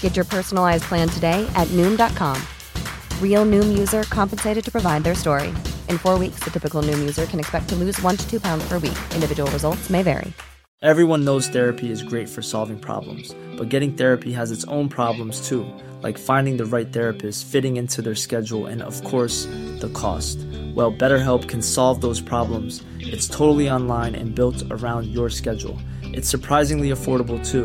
Get your personalized plan today at Noom.com. Real Noom user compensated to provide their story. In four weeks, the typical Noom user can expect to lose one to two pounds per week. Individual results may vary. Everyone knows therapy is great for solving problems, but getting therapy has its own problems too, like finding the right therapist, fitting into their schedule, and of course, the cost. Well, BetterHelp can solve those problems. It's totally online and built around your schedule. It's surprisingly affordable too.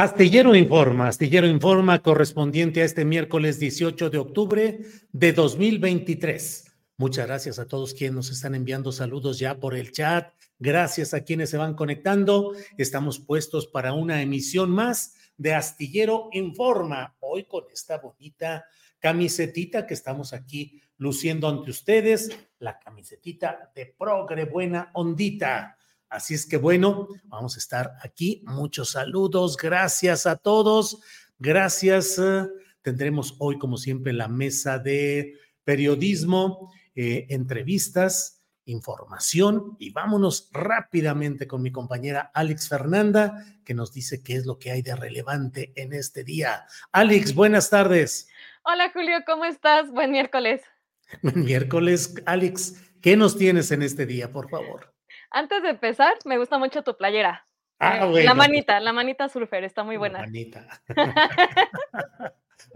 Astillero Informa, Astillero Informa correspondiente a este miércoles 18 de octubre de 2023. Muchas gracias a todos quienes nos están enviando saludos ya por el chat. Gracias a quienes se van conectando. Estamos puestos para una emisión más de Astillero Informa. Hoy con esta bonita camisetita que estamos aquí luciendo ante ustedes, la camisetita de Progre Buena Ondita. Así es que bueno, vamos a estar aquí. Muchos saludos. Gracias a todos. Gracias. eh, Tendremos hoy, como siempre, la mesa de periodismo, eh, entrevistas, información y vámonos rápidamente con mi compañera Alex Fernanda, que nos dice qué es lo que hay de relevante en este día. Alex, buenas tardes. Hola Julio, ¿cómo estás? Buen miércoles. Miércoles, Alex, ¿qué nos tienes en este día, por favor? Antes de empezar, me gusta mucho tu playera. Ah, Eh, bueno. La manita, la manita surfer, está muy La buena. manita.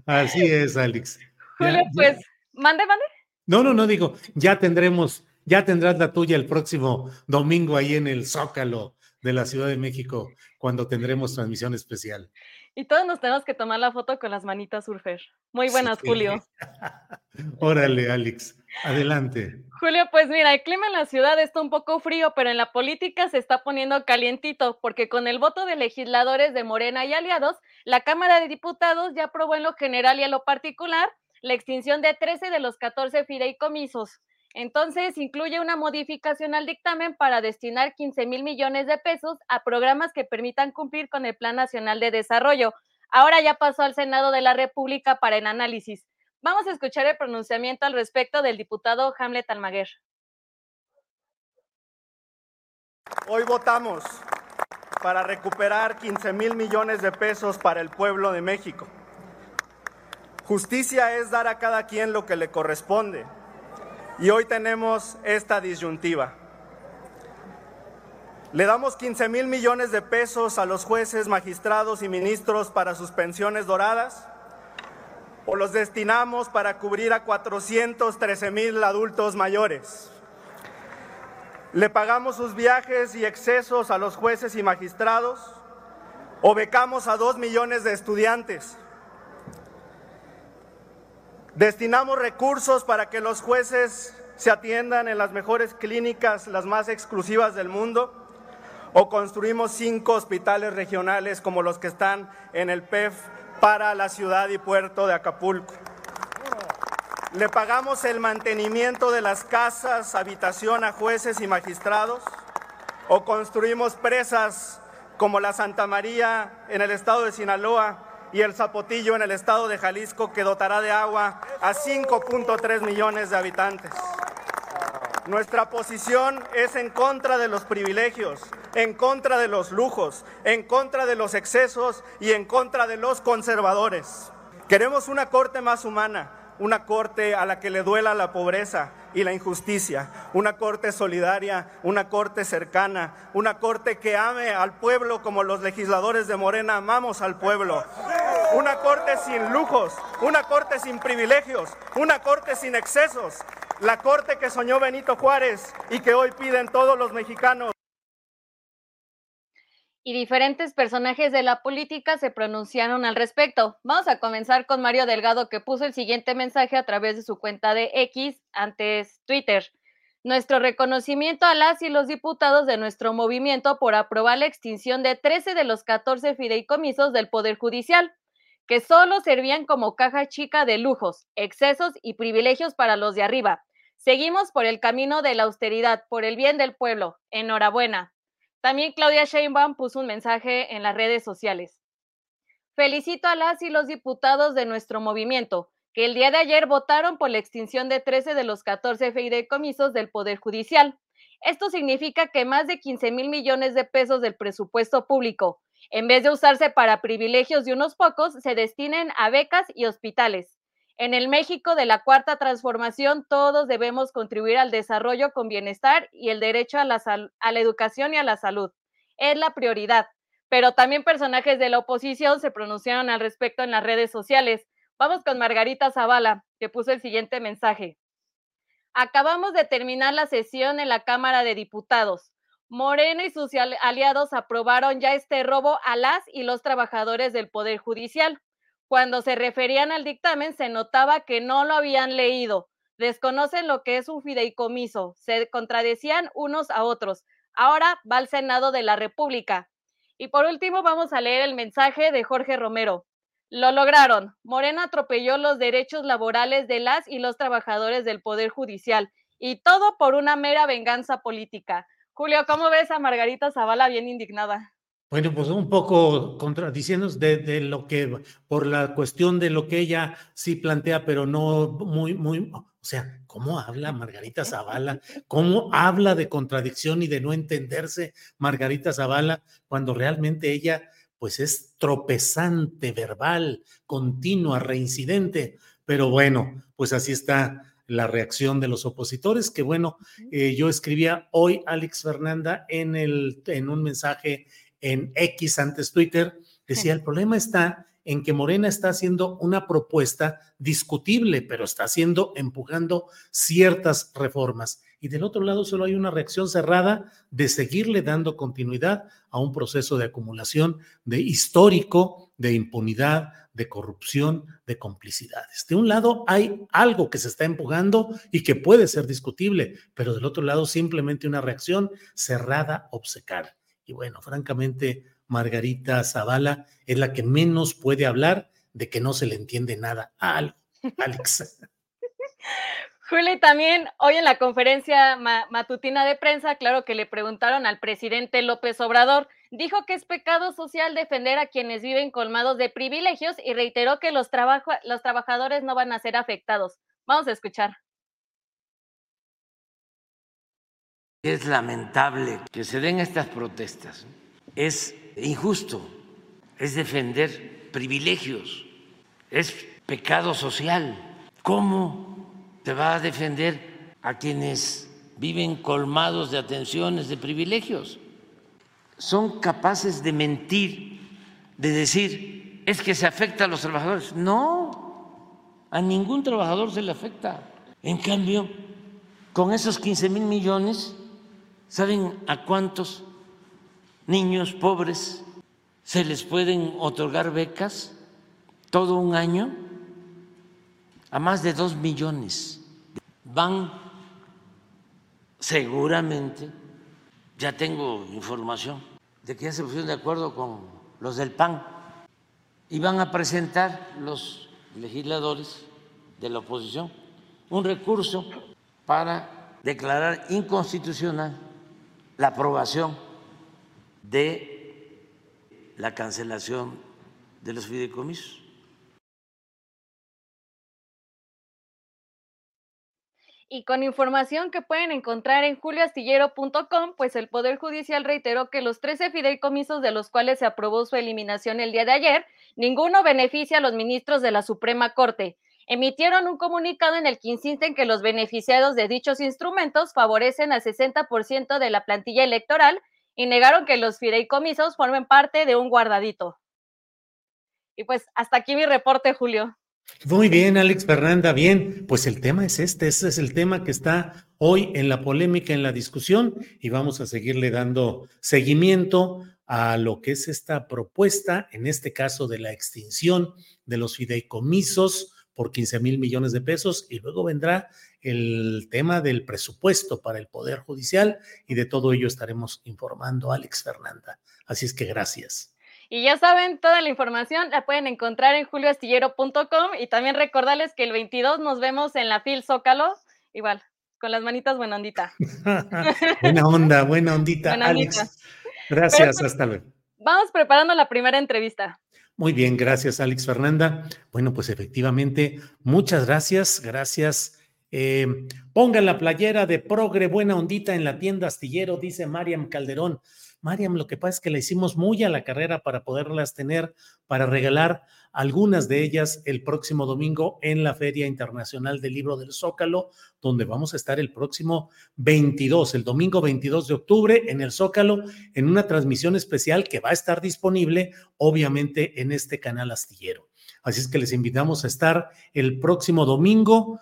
Así es, Alex. Julio, ya- pues, mande, mande. No, no, no digo, ya tendremos, ya tendrás la tuya el próximo domingo ahí en el Zócalo de la Ciudad de México, cuando tendremos transmisión especial. Y todos nos tenemos que tomar la foto con las manitas surfer. Muy buenas, Sí. Julio. Órale, Alex, adelante. Julio, pues mira, el clima en la ciudad está un poco frío, pero en la política se está poniendo calientito, porque con el voto de legisladores de Morena y aliados, la Cámara de Diputados ya aprobó en lo general y en lo particular la extinción de 13 de los 14 fideicomisos. Entonces, incluye una modificación al dictamen para destinar 15 mil millones de pesos a programas que permitan cumplir con el Plan Nacional de Desarrollo. Ahora ya pasó al Senado de la República para el análisis. Vamos a escuchar el pronunciamiento al respecto del diputado Hamlet Almaguer. Hoy votamos para recuperar 15 mil millones de pesos para el pueblo de México. Justicia es dar a cada quien lo que le corresponde. Y hoy tenemos esta disyuntiva. Le damos 15 mil millones de pesos a los jueces, magistrados y ministros para sus pensiones doradas o los destinamos para cubrir a 413 mil adultos mayores. Le pagamos sus viajes y excesos a los jueces y magistrados o becamos a dos millones de estudiantes. Destinamos recursos para que los jueces se atiendan en las mejores clínicas, las más exclusivas del mundo, o construimos cinco hospitales regionales como los que están en el PEF para la ciudad y puerto de Acapulco. Le pagamos el mantenimiento de las casas, habitación a jueces y magistrados, o construimos presas como la Santa María en el estado de Sinaloa y el Zapotillo en el estado de Jalisco que dotará de agua a 5.3 millones de habitantes. Nuestra posición es en contra de los privilegios, en contra de los lujos, en contra de los excesos y en contra de los conservadores. Queremos una corte más humana, una corte a la que le duela la pobreza y la injusticia, una corte solidaria, una corte cercana, una corte que ame al pueblo como los legisladores de Morena amamos al pueblo, una corte sin lujos, una corte sin privilegios, una corte sin excesos, la corte que soñó Benito Juárez y que hoy piden todos los mexicanos. Y diferentes personajes de la política se pronunciaron al respecto. Vamos a comenzar con Mario Delgado, que puso el siguiente mensaje a través de su cuenta de X, antes Twitter. Nuestro reconocimiento a las y los diputados de nuestro movimiento por aprobar la extinción de 13 de los 14 fideicomisos del Poder Judicial que solo servían como caja chica de lujos, excesos y privilegios para los de arriba. Seguimos por el camino de la austeridad, por el bien del pueblo. Enhorabuena. También Claudia Sheinbaum puso un mensaje en las redes sociales. Felicito a las y los diputados de nuestro movimiento, que el día de ayer votaron por la extinción de 13 de los 14 fideicomisos del Poder Judicial. Esto significa que más de 15 mil millones de pesos del presupuesto público, en vez de usarse para privilegios de unos pocos, se destinen a becas y hospitales. En el México de la Cuarta Transformación, todos debemos contribuir al desarrollo con bienestar y el derecho a la, educación y a la salud. Es la prioridad. Pero también personajes de la oposición se pronunciaron al respecto en las redes sociales. Vamos con Margarita Zavala, que puso el siguiente mensaje. Acabamos de terminar la sesión en la Cámara de Diputados. Morena y sus aliados aprobaron ya este robo a las y los trabajadores del Poder Judicial. Cuando se referían al dictamen, se notaba que no lo habían leído, desconocen lo que es un fideicomiso, se contradecían unos a otros. Ahora va al Senado de la República. Y por último, vamos a leer el mensaje de Jorge Romero. Lo lograron. Morena atropelló los derechos laborales de las y los trabajadores del Poder Judicial, y todo por una mera venganza política. Julio, ¿cómo ves a Margarita Zavala bien indignada? Bueno, pues un poco contradiciéndose de, de, lo que, por la cuestión de lo que ella sí plantea, pero no muy, muy, o sea, ¿cómo habla Margarita Zavala? ¿Cómo habla de contradicción y de no entenderse Margarita Zavala cuando realmente ella, pues es tropezante, verbal, continua, reincidente? Pero bueno, pues así está la reacción de los opositores, que bueno, eh, yo escribía hoy, Alex Fernanda, en, el, en un mensaje en X antes Twitter, decía, el problema está en que Morena está haciendo una propuesta discutible, pero está haciendo, empujando ciertas reformas. Y del otro lado solo hay una reacción cerrada de seguirle dando continuidad a un proceso de acumulación de histórico, de impunidad, de corrupción, de complicidades. De un lado hay algo que se está empujando y que puede ser discutible, pero del otro lado simplemente una reacción cerrada, obcecada. Y bueno, francamente, Margarita Zavala es la que menos puede hablar de que no se le entiende nada a algo. Alex. Julie, también hoy en la conferencia matutina de prensa, claro que le preguntaron al presidente López Obrador, dijo que es pecado social defender a quienes viven colmados de privilegios y reiteró que los, los trabajadores no van a ser afectados. Vamos a escuchar. Es lamentable que se den estas protestas. Es injusto. Es defender privilegios. Es pecado social. ¿Cómo te va a defender a quienes viven colmados de atenciones, de privilegios. Son capaces de mentir, de decir, es que se afecta a los trabajadores. No, a ningún trabajador se le afecta. En cambio, con esos 15 mil millones, ¿saben a cuántos niños pobres se les pueden otorgar becas todo un año? a más de dos millones. Van seguramente, ya tengo información de que ya se pusieron de acuerdo con los del PAN y van a presentar los legisladores de la oposición un recurso para declarar inconstitucional la aprobación de la cancelación de los fideicomisos. Y con información que pueden encontrar en julioastillero.com, pues el Poder Judicial reiteró que los 13 fideicomisos de los cuales se aprobó su eliminación el día de ayer, ninguno beneficia a los ministros de la Suprema Corte. Emitieron un comunicado en el que insisten que los beneficiados de dichos instrumentos favorecen al 60% de la plantilla electoral y negaron que los fideicomisos formen parte de un guardadito. Y pues hasta aquí mi reporte, Julio. Muy bien, Alex Fernanda, bien, pues el tema es este, ese es el tema que está hoy en la polémica, en la discusión, y vamos a seguirle dando seguimiento a lo que es esta propuesta, en este caso de la extinción de los fideicomisos por 15 mil millones de pesos, y luego vendrá el tema del presupuesto para el Poder Judicial, y de todo ello estaremos informando, Alex Fernanda. Así es que gracias. Y ya saben, toda la información la pueden encontrar en julioastillero.com y también recordarles que el 22 nos vemos en la FIL Zócalo, igual, con las manitas buena ondita. buena onda, buena ondita, Alex. Gracias, hasta luego. Vamos preparando la primera entrevista. Muy bien, gracias, Alex Fernanda. Bueno, pues efectivamente, muchas gracias, gracias. Eh, pongan la playera de Progre Buena Ondita en la tienda Astillero, dice Mariam Calderón. Mariam, lo que pasa es que la hicimos muy a la carrera para poderlas tener, para regalar algunas de ellas el próximo domingo en la Feria Internacional del Libro del Zócalo, donde vamos a estar el próximo 22, el domingo 22 de octubre en el Zócalo, en una transmisión especial que va a estar disponible, obviamente, en este canal astillero. Así es que les invitamos a estar el próximo domingo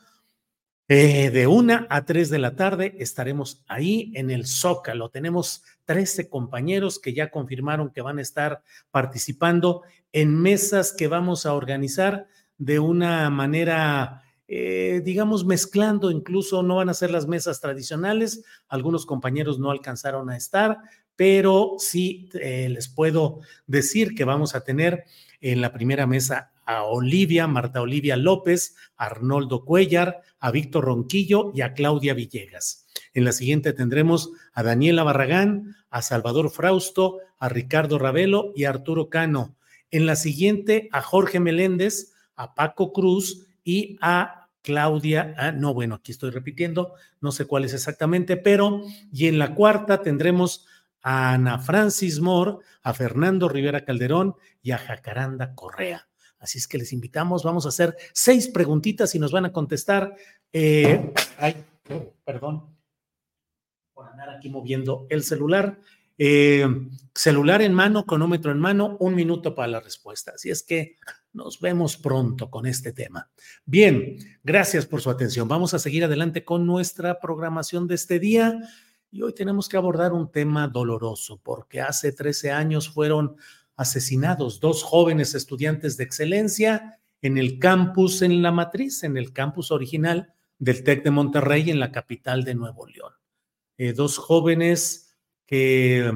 eh, de una a tres de la tarde estaremos ahí en el Zócalo. Tenemos 13 compañeros que ya confirmaron que van a estar participando en mesas que vamos a organizar de una manera, eh, digamos, mezclando, incluso no van a ser las mesas tradicionales. Algunos compañeros no alcanzaron a estar, pero sí eh, les puedo decir que vamos a tener en la primera mesa a Olivia, Marta Olivia López, Arnoldo Cuellar, a Víctor Ronquillo y a Claudia Villegas. En la siguiente tendremos a Daniela Barragán, a Salvador Frausto, a Ricardo Ravelo y a Arturo Cano. En la siguiente a Jorge Meléndez, a Paco Cruz y a Claudia, ah, no, bueno, aquí estoy repitiendo, no sé cuál es exactamente, pero y en la cuarta tendremos a Ana Francis Moore, a Fernando Rivera Calderón y a Jacaranda Correa. Así es que les invitamos, vamos a hacer seis preguntitas y nos van a contestar. Eh, ay, perdón, por andar aquí moviendo el celular. Eh, celular en mano, cronómetro en mano, un minuto para la respuesta. Así es que nos vemos pronto con este tema. Bien, gracias por su atención. Vamos a seguir adelante con nuestra programación de este día. Y hoy tenemos que abordar un tema doloroso, porque hace 13 años fueron asesinados dos jóvenes estudiantes de excelencia en el campus, en la matriz, en el campus original del TEC de Monterrey, en la capital de Nuevo León. Eh, dos jóvenes que,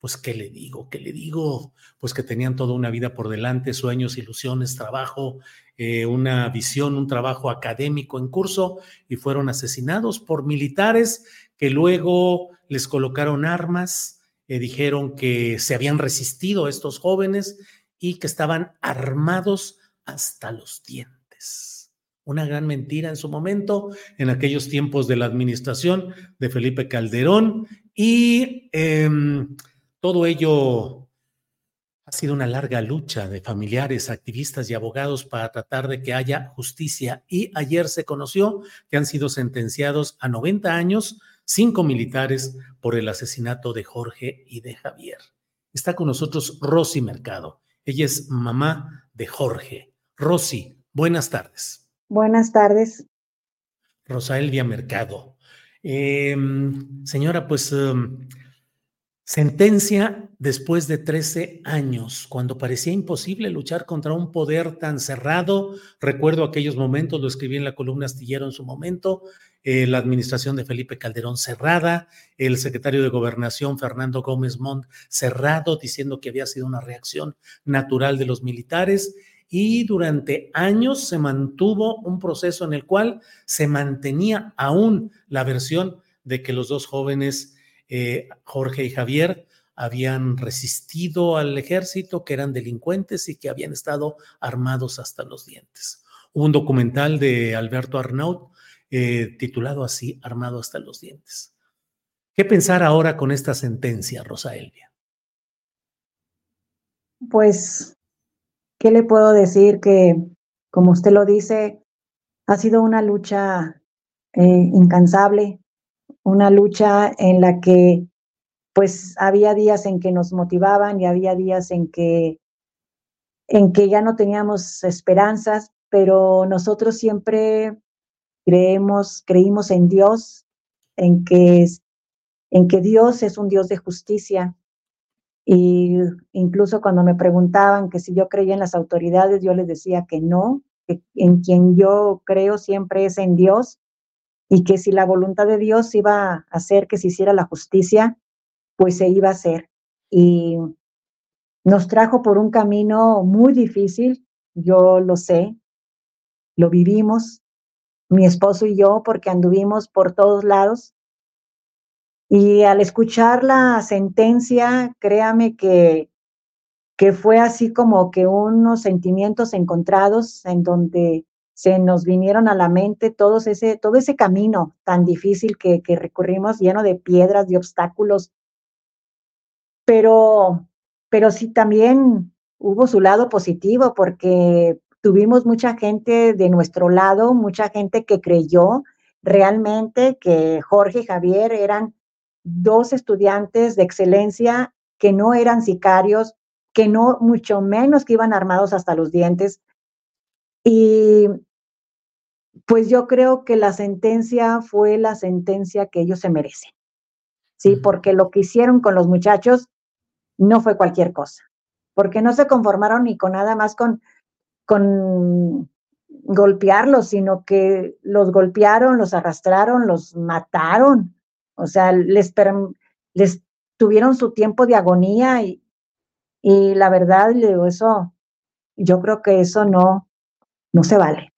pues, ¿qué le digo? ¿Qué le digo? Pues que tenían toda una vida por delante, sueños, ilusiones, trabajo, eh, una visión, un trabajo académico en curso y fueron asesinados por militares que luego les colocaron armas, eh, dijeron que se habían resistido estos jóvenes y que estaban armados hasta los dientes. Una gran mentira en su momento, en aquellos tiempos de la administración de Felipe Calderón, y em, todo ello ha sido una larga lucha de familiares, activistas y abogados para tratar de que haya justicia. Y ayer se conoció que han sido sentenciados a 90 años cinco militares por el asesinato de Jorge y de Javier. Está con nosotros Rosy Mercado. Ella es mamá de Jorge. Rosy, buenas tardes. Buenas tardes. Rosa Elvia Mercado. Em, señora, pues em, sentencia después de 13 años, cuando parecía imposible luchar contra un poder tan cerrado. Recuerdo aquellos momentos, lo escribí en la columna astillero en su momento, eh, la administración de Felipe Calderón cerrada, el secretario de Gobernación Fernando Gómez Montt cerrado, diciendo que había sido una reacción natural de los militares. Y durante años se mantuvo un proceso en el cual se mantenía aún la versión de que los dos jóvenes, eh, Jorge y Javier, habían resistido al ejército, que eran delincuentes y que habían estado armados hasta los dientes. Hubo un documental de Alberto Arnaut eh, titulado así, Armado hasta los dientes. ¿Qué pensar ahora con esta sentencia, Rosa Elvia? Pues, ¿qué le puedo decir? Que, como usted lo dice, ha sido una lucha eh, incansable, una lucha en la que pues había días en que nos motivaban y había días en que en que ya no teníamos esperanzas, pero nosotros siempre creemos, creímos en Dios, en que, en que Dios es un Dios de justicia. Y incluso cuando me preguntaban que si yo creía en las autoridades, yo les decía que no, que en quien yo creo siempre es en Dios y que si la voluntad de Dios iba a hacer que se hiciera la justicia, pues se iba a hacer. Y nos trajo por un camino muy difícil, yo lo sé, lo vivimos, mi esposo y yo, porque anduvimos por todos lados. Y al escuchar la sentencia, créame que, que fue así como que unos sentimientos encontrados en donde se nos vinieron a la mente todos ese, todo ese camino tan difícil que, que recurrimos, lleno de piedras, de obstáculos. Pero pero sí también hubo su lado positivo porque tuvimos mucha gente de nuestro lado, mucha gente que creyó realmente que Jorge y Javier eran dos estudiantes de excelencia que no eran sicarios, que no, mucho menos que iban armados hasta los dientes. Y pues yo creo que la sentencia fue la sentencia que ellos se merecen. Sí, porque lo que hicieron con los muchachos no fue cualquier cosa, porque no se conformaron ni con nada más con, con golpearlos, sino que los golpearon, los arrastraron, los mataron, o sea, les, les tuvieron su tiempo de agonía y, y la verdad, eso, yo creo que eso no, no se vale.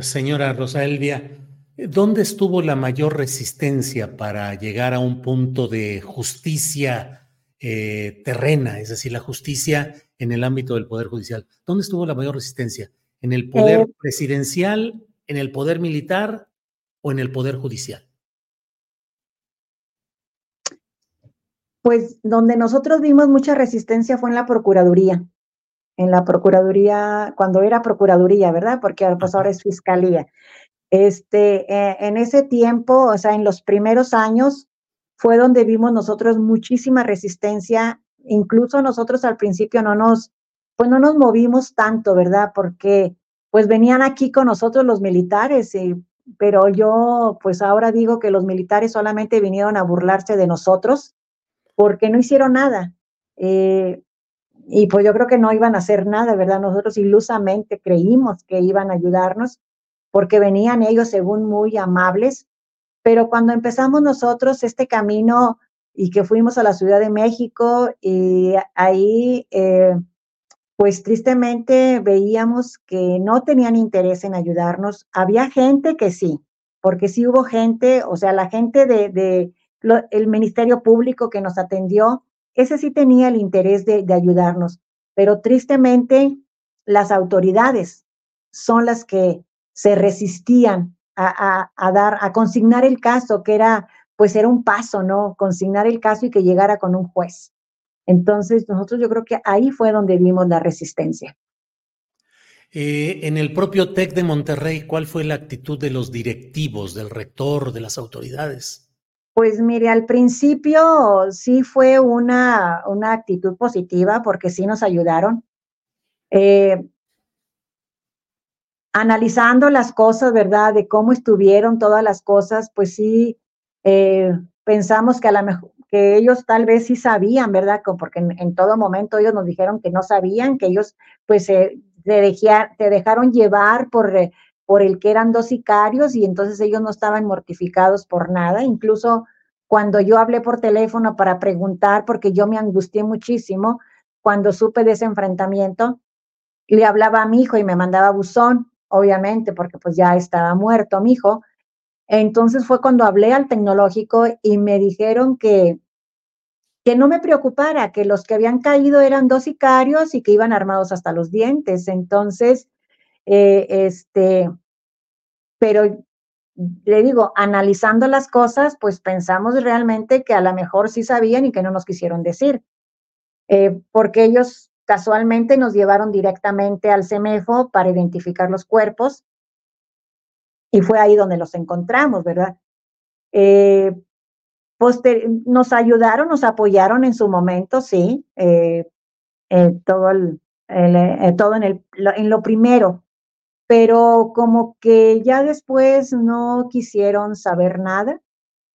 Señora Rosa Elvia, ¿Dónde estuvo la mayor resistencia para llegar a un punto de justicia eh, terrena, es decir, la justicia en el ámbito del Poder Judicial? ¿Dónde estuvo la mayor resistencia? ¿En el poder eh. presidencial, en el poder militar o en el poder judicial? Pues donde nosotros vimos mucha resistencia fue en la Procuraduría, en la Procuraduría, cuando era Procuraduría, ¿verdad? Porque pues ahora es Fiscalía. Este, eh, en ese tiempo, o sea, en los primeros años, fue donde vimos nosotros muchísima resistencia. Incluso nosotros al principio no nos, pues no nos movimos tanto, ¿verdad? Porque pues venían aquí con nosotros los militares, y, pero yo pues ahora digo que los militares solamente vinieron a burlarse de nosotros porque no hicieron nada. Eh, y pues yo creo que no iban a hacer nada, ¿verdad? Nosotros ilusamente creímos que iban a ayudarnos porque venían ellos según muy amables, pero cuando empezamos nosotros este camino y que fuimos a la Ciudad de México y ahí, eh, pues tristemente veíamos que no tenían interés en ayudarnos. Había gente que sí, porque sí hubo gente, o sea, la gente de, de el Ministerio Público que nos atendió, ese sí tenía el interés de, de ayudarnos, pero tristemente las autoridades son las que se resistían a, dar, a consignar el caso, que era, pues era un paso, ¿no? Consignar el caso y que llegara con un juez. Entonces, nosotros yo creo que ahí fue donde vimos la resistencia. Eh, en el propio TEC de Monterrey, ¿cuál fue la actitud de los directivos, del rector, de las autoridades? Pues mire, al principio sí fue una, una actitud positiva porque sí nos ayudaron. Eh, analizando las cosas, ¿verdad? De cómo estuvieron todas las cosas, pues sí, eh, pensamos que a lo mejor que ellos tal vez sí sabían, ¿verdad? Porque en, todo momento ellos nos dijeron que no sabían, que ellos pues se, dejaron llevar por, eh, por el que eran dos sicarios y entonces ellos no estaban mortificados por nada. Incluso cuando yo hablé por teléfono para preguntar, porque yo me angustié muchísimo cuando supe de ese enfrentamiento, le hablaba a mi hijo y me mandaba buzón obviamente, porque pues ya estaba muerto mi hijo. Entonces fue cuando hablé al tecnológico y me dijeron que, que no me preocupara, que los que habían caído eran dos sicarios y que iban armados hasta los dientes. Entonces, eh, este, pero le digo, analizando las cosas, pues pensamos realmente que a lo mejor sí sabían y que no nos quisieron decir, eh, porque ellos casualmente nos llevaron directamente al CEMEFO para identificar los cuerpos y fue ahí donde los encontramos, ¿verdad? Eh, nos ayudaron, nos apoyaron en su momento, sí, eh, todo, el, todo en, el, en lo primero, pero como que ya después no quisieron saber nada,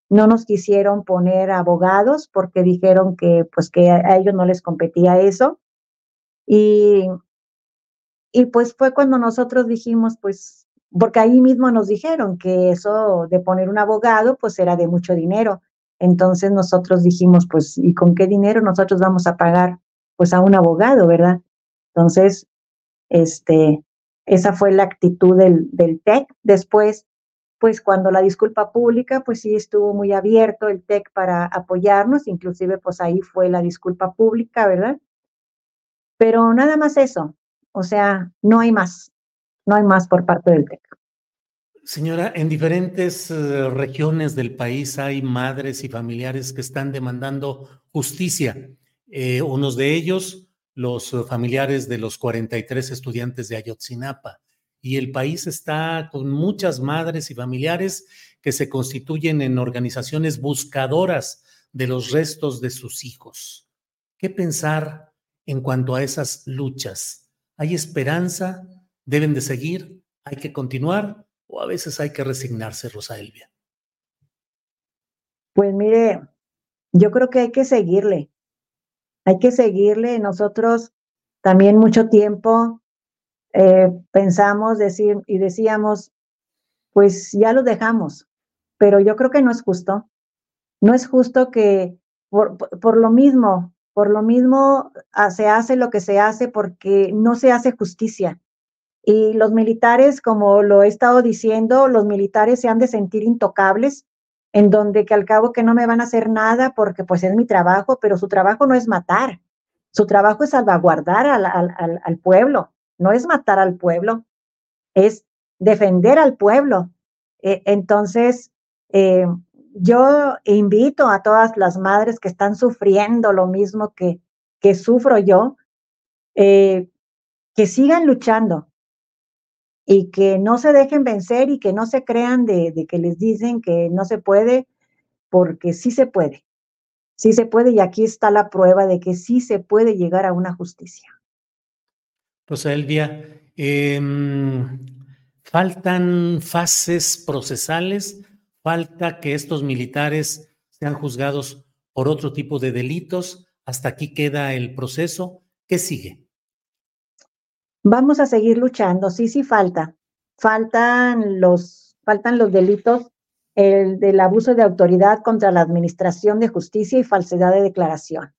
no nos quisieron poner abogados porque dijeron que pues que a ellos no les competía eso. Y, y pues fue cuando nosotros dijimos, pues, porque ahí mismo nos dijeron que eso de poner un abogado pues era de mucho dinero. Entonces nosotros dijimos, pues, ¿y con qué dinero nosotros vamos a pagar pues a un abogado, verdad? Entonces, este, esa fue la actitud del, del TEC. Después, pues cuando la disculpa pública, pues sí estuvo muy abierto el TEC para apoyarnos, inclusive pues ahí fue la disculpa pública, ¿verdad? Pero nada más eso, o sea, no hay más, no hay más por parte del TEC. Señora, en diferentes eh, regiones del país hay madres y familiares que están demandando justicia. Eh, unos de ellos los familiares de los 43 estudiantes de Ayotzinapa. Y el país está con muchas madres y familiares que se constituyen en organizaciones buscadoras de los restos de sus hijos. ¿Qué pensar en cuanto a esas luchas? ¿Hay esperanza? ¿Deben de seguir? ¿Hay que continuar? ¿O a veces hay que resignarse, Rosa Elvia? Pues mire, yo creo que hay que seguirle hay que seguirle. Nosotros también mucho tiempo eh, pensamos decir y decíamos, pues ya lo dejamos, pero yo creo que no es justo. No es justo que por, por lo mismo, por lo mismo ah, se hace lo que se hace porque no se hace justicia. Y los militares, como lo he estado diciendo, los militares se han de sentir intocables en donde que al cabo que no me van a hacer nada porque pues es mi trabajo, pero su trabajo no es matar, su trabajo es salvaguardar al, al, pueblo, no es matar al pueblo, es defender al pueblo. Eh, entonces, eh, yo invito a todas las madres que están sufriendo lo mismo que, que sufro yo, eh, que sigan luchando, y que no se dejen vencer y que no se crean de, que les dicen que no se puede, porque sí se puede. Sí se puede y aquí está la prueba de que sí se puede llegar a una justicia. Rosa Elvia, em, faltan fases procesales, falta que estos militares sean juzgados por otro tipo de delitos. Hasta aquí queda el proceso. ¿Qué sigue? Vamos a seguir luchando, sí, sí falta. Faltan los, faltan los delitos el del abuso de autoridad contra la administración de justicia y falsedad de declaración.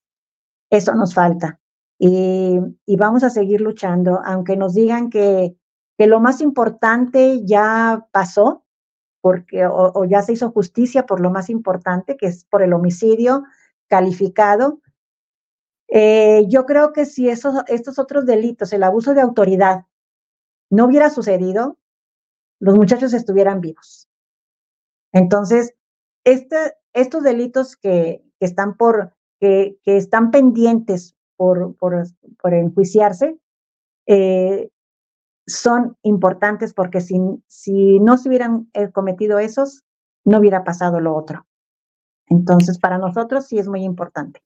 Eso nos falta. Y, vamos a seguir luchando, aunque nos digan que, que lo más importante ya pasó, porque o, ya se hizo justicia por lo más importante, que es por el homicidio calificado, eh, yo creo que si esos, estos otros delitos, el abuso de autoridad, no hubiera sucedido, los muchachos estuvieran vivos. Entonces, este, estos delitos que, están por, que, están pendientes por, por, enjuiciarse, eh, son importantes porque si, si no se hubieran eh, cometido esos, no hubiera pasado lo otro. Entonces, para nosotros sí es muy importante.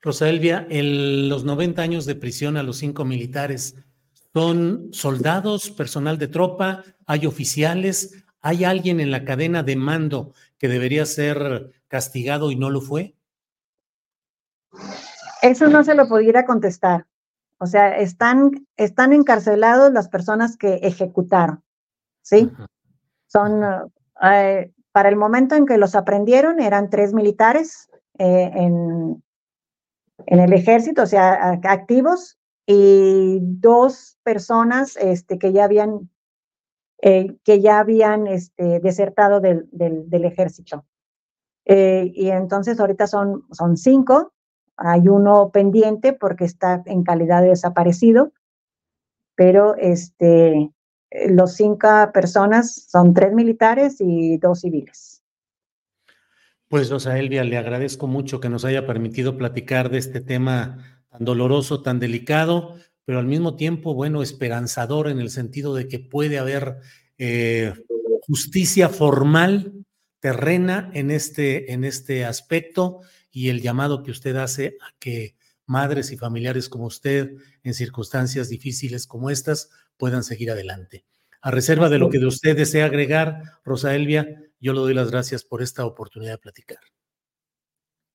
Rosa Elvia, los 90 años de prisión a los cinco militares, ¿son soldados, personal de tropa? ¿Hay oficiales? ¿Hay alguien en la cadena de mando que debería ser castigado y no lo fue? Eso no se lo pudiera contestar. O sea, están, están encarcelados las personas que ejecutaron, ¿sí? Son, eh, para el momento en que los aprendieron, eran tres militares eh, en, en el ejército, o sea, activos, y dos personas este, que ya habían, eh, que ya habían este, desertado del, del, ejército. Eh, y entonces ahorita son, son cinco, hay uno pendiente porque está en calidad de desaparecido, pero este, los cinco personas son tres militares y dos civiles. Pues Rosa Elvia, le agradezco mucho que nos haya permitido platicar de este tema tan doloroso, tan delicado, pero al mismo tiempo, bueno, esperanzador en el sentido de que puede haber eh, justicia formal, terrena en este, en este aspecto y el llamado que usted hace a que madres y familiares como usted en circunstancias difíciles como estas puedan seguir adelante. A reserva de lo que de usted desea agregar, Rosa Elvia, yo le doy las gracias por esta oportunidad de platicar.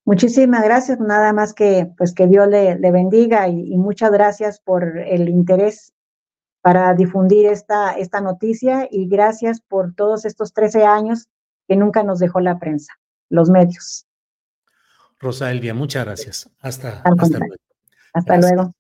Muchísimas gracias, nada más que pues que Dios le, bendiga y, muchas gracias por el interés para difundir esta, esta noticia y gracias por todos estos 13 años que nunca nos dejó la prensa, los medios. Rosa Elvia, muchas gracias. Hasta, hasta luego. Hasta luego.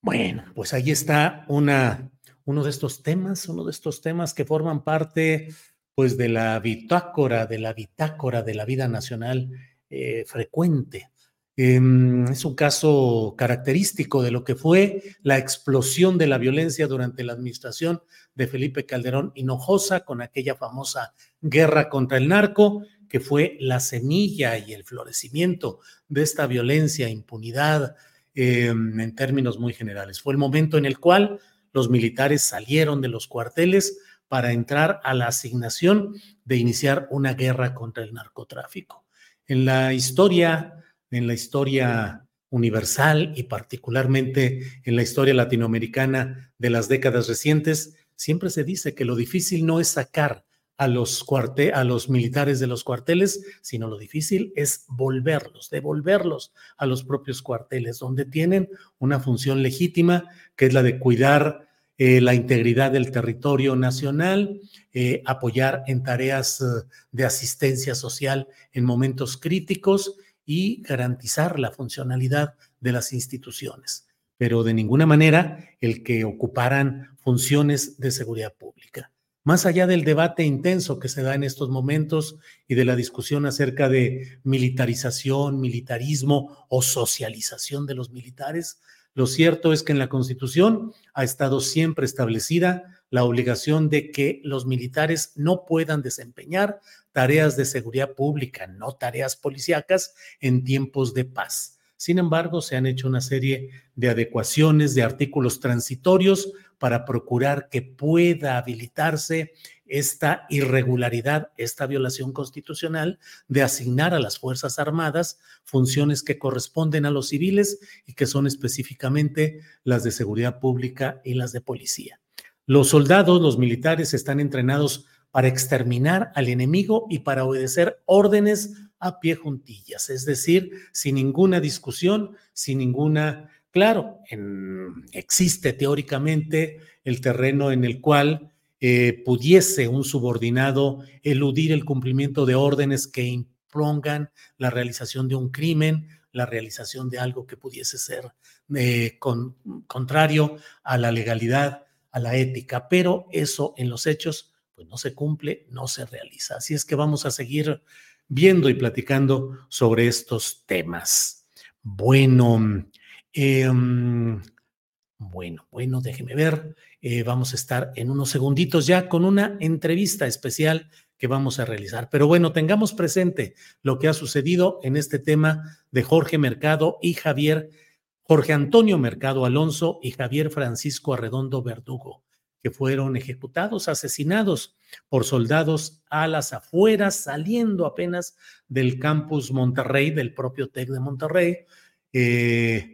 Bueno, pues ahí está una, uno de estos temas, uno de estos temas que forman parte pues de la bitácora, de la bitácora de la vida nacional eh, frecuente. Em, es un caso característico de lo que fue la explosión de la violencia durante la administración de Felipe Calderón Hinojosa con aquella famosa guerra contra el narco, que fue la semilla y el florecimiento de esta violencia, impunidad, em, en términos muy generales. Fue el momento en el cual los militares salieron de los cuarteles para entrar a la asignación de iniciar una guerra contra el narcotráfico. En la historia, en la historia universal y particularmente en la historia latinoamericana de las décadas recientes, siempre se dice que lo difícil no es sacar a los, a los militares de los cuarteles, sino lo difícil es volverlos, devolverlos a los propios cuarteles, donde tienen una función legítima, que es la de cuidar eh, la integridad del territorio nacional, eh, apoyar en tareas eh, de asistencia social en momentos críticos y garantizar la funcionalidad de las instituciones, pero de ninguna manera el que ocuparan funciones de seguridad pública. Más allá del debate intenso que se da en estos momentos y de la discusión acerca de militarización, militarismo o socialización de los militares, lo cierto es que en la Constitución ha estado siempre establecida la obligación de que los militares no puedan desempeñar tareas de seguridad pública, no tareas policíacas, en tiempos de paz. Sin embargo, se han hecho una serie de adecuaciones de artículos transitorios para procurar que pueda habilitarse esta irregularidad, esta violación constitucional de asignar a las Fuerzas Armadas funciones que corresponden a los civiles y que son específicamente las de seguridad pública y las de policía. Los soldados, los militares están entrenados para exterminar al enemigo y para obedecer órdenes a pie juntillas, es decir, sin ninguna discusión, sin ninguna... Claro, existe teóricamente el terreno en el cual eh, pudiese un subordinado eludir el cumplimiento de órdenes que impongan la realización de un crimen, la realización de algo que pudiese ser eh, contrario a la legalidad, a la ética, pero eso en los hechos pues no se cumple, no se realiza. Así es que vamos a seguir viendo y platicando sobre estos temas. Bueno, em, bueno, bueno, déjeme ver. Eh, vamos a estar en unos segunditos ya con una entrevista especial que vamos a realizar. Pero bueno, tengamos presente lo que ha sucedido en este tema de Jorge Mercado y Javier, Jorge Antonio Mercado Alonso y Javier Francisco Arredondo Verdugo, que fueron ejecutados, asesinados por soldados a las afueras, saliendo apenas del campus Monterrey, del propio TEC de Monterrey. Eh,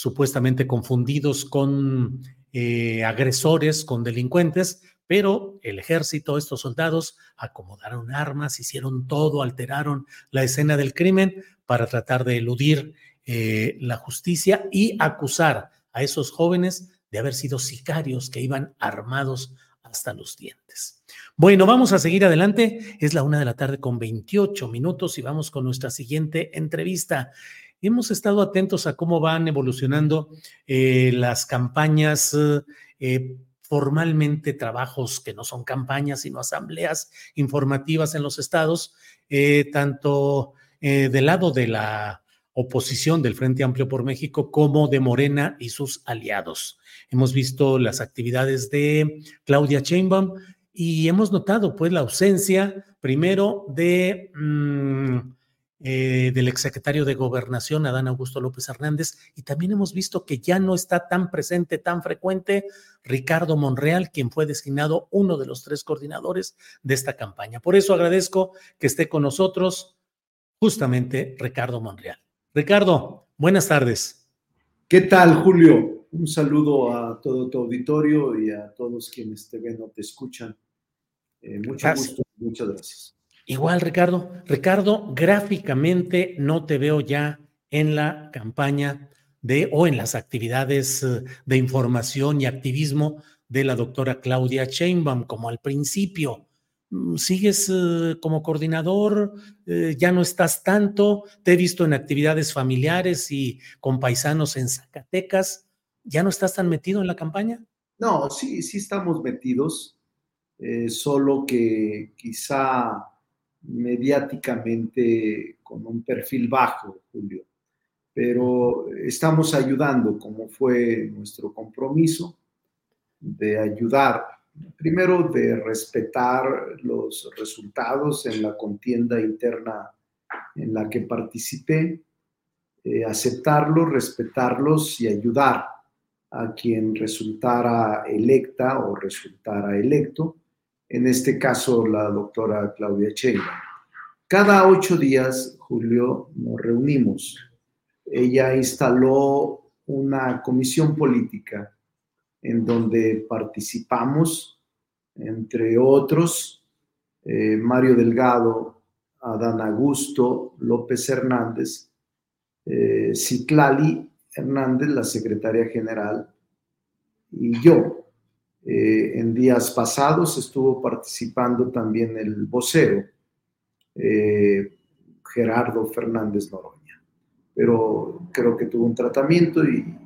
supuestamente confundidos con eh, agresores, con delincuentes, pero el ejército, estos soldados, acomodaron armas, hicieron todo, alteraron la escena del crimen para tratar de eludir eh, la justicia y acusar a esos jóvenes de haber sido sicarios que iban armados hasta los dientes. Bueno, vamos a seguir adelante. Es la una de la tarde con 28 minutos y vamos con nuestra siguiente entrevista. Hemos estado atentos a cómo van evolucionando eh, las campañas, eh, formalmente trabajos que no son campañas, sino asambleas informativas en los estados, eh, tanto del lado de la oposición del Frente Amplio por México como de Morena y sus aliados. Hemos visto las actividades de Claudia Sheinbaum y hemos notado pues la ausencia primero de mm, eh, del exsecretario de Gobernación, Adán Augusto López Hernández, y también hemos visto que ya no está tan presente, tan frecuente Ricardo Monreal, quien fue designado uno de los tres coordinadores de esta campaña. Por eso agradezco que esté con nosotros justamente Ricardo Monreal. Ricardo, buenas tardes. ¿Qué tal, Julio? Un saludo a todo tu auditorio y a todos quienes te ven o te escuchan. Eh, mucho gusto, muchas gracias. Igual, Ricardo. Ricardo, gráficamente no te veo ya en la campaña de o en las actividades eh, de información y activismo de la doctora Claudia Sheinbaum, como al principio. Mm, ¿Sigues eh, como coordinador? Eh, ¿Ya no estás tanto? Te he visto en actividades familiares y con paisanos en Zacatecas. ¿Ya no estás tan metido en la campaña? No, sí, sí estamos metidos, solo que quizá mediáticamente con un perfil bajo, Julio, pero estamos ayudando, como fue nuestro compromiso, de ayudar, primero de respetar los resultados en la contienda interna en la que participé, eh, aceptarlos, respetarlos y ayudar a quien resultara electa o resultara electo en este caso la doctora Claudia Cheira. Cada ocho días, Julio, nos reunimos. Ella instaló una comisión política en donde participamos, entre otros, eh, Mario Delgado, Adán Augusto, López Hernández, eh, Citlali Hernández, la secretaria general, y yo, eh, en días pasados estuvo participando también el vocero, eh, Gerardo Fernández Noroña, pero creo que tuvo un tratamiento y,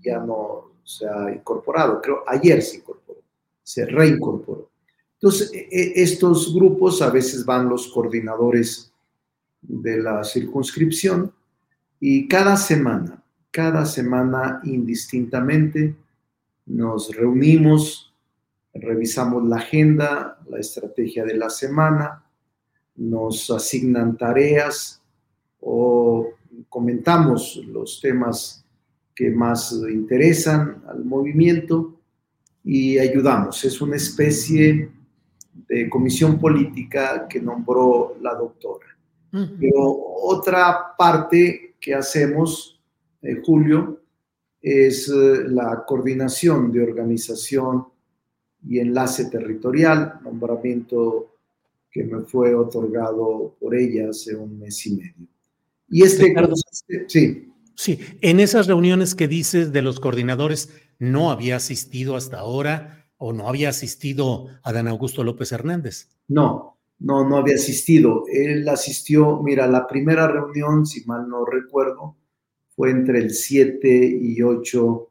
ya no se ha incorporado, creo ayer se incorporó, se reincorporó. Entonces, e, e, estos grupos a veces van los coordinadores de la circunscripción y cada semana, cada semana indistintamente, nos reunimos, revisamos la agenda, la estrategia de la semana, nos asignan tareas o comentamos los temas que más interesan al movimiento y ayudamos. Es una especie de comisión política que nombró la doctora. Pero otra parte que hacemos, eh, Julio, es eh, la coordinación de organización y enlace territorial, nombramiento que me fue otorgado por ella hace un mes y medio. Y este, sí. Sí, en esas reuniones que dices de los coordinadores, ¿no había asistido hasta ahora o no había asistido Dan Augusto López Hernández? No, no, no había asistido. Él asistió, mira, la primera reunión, si mal no recuerdo, fue entre el 7 y 8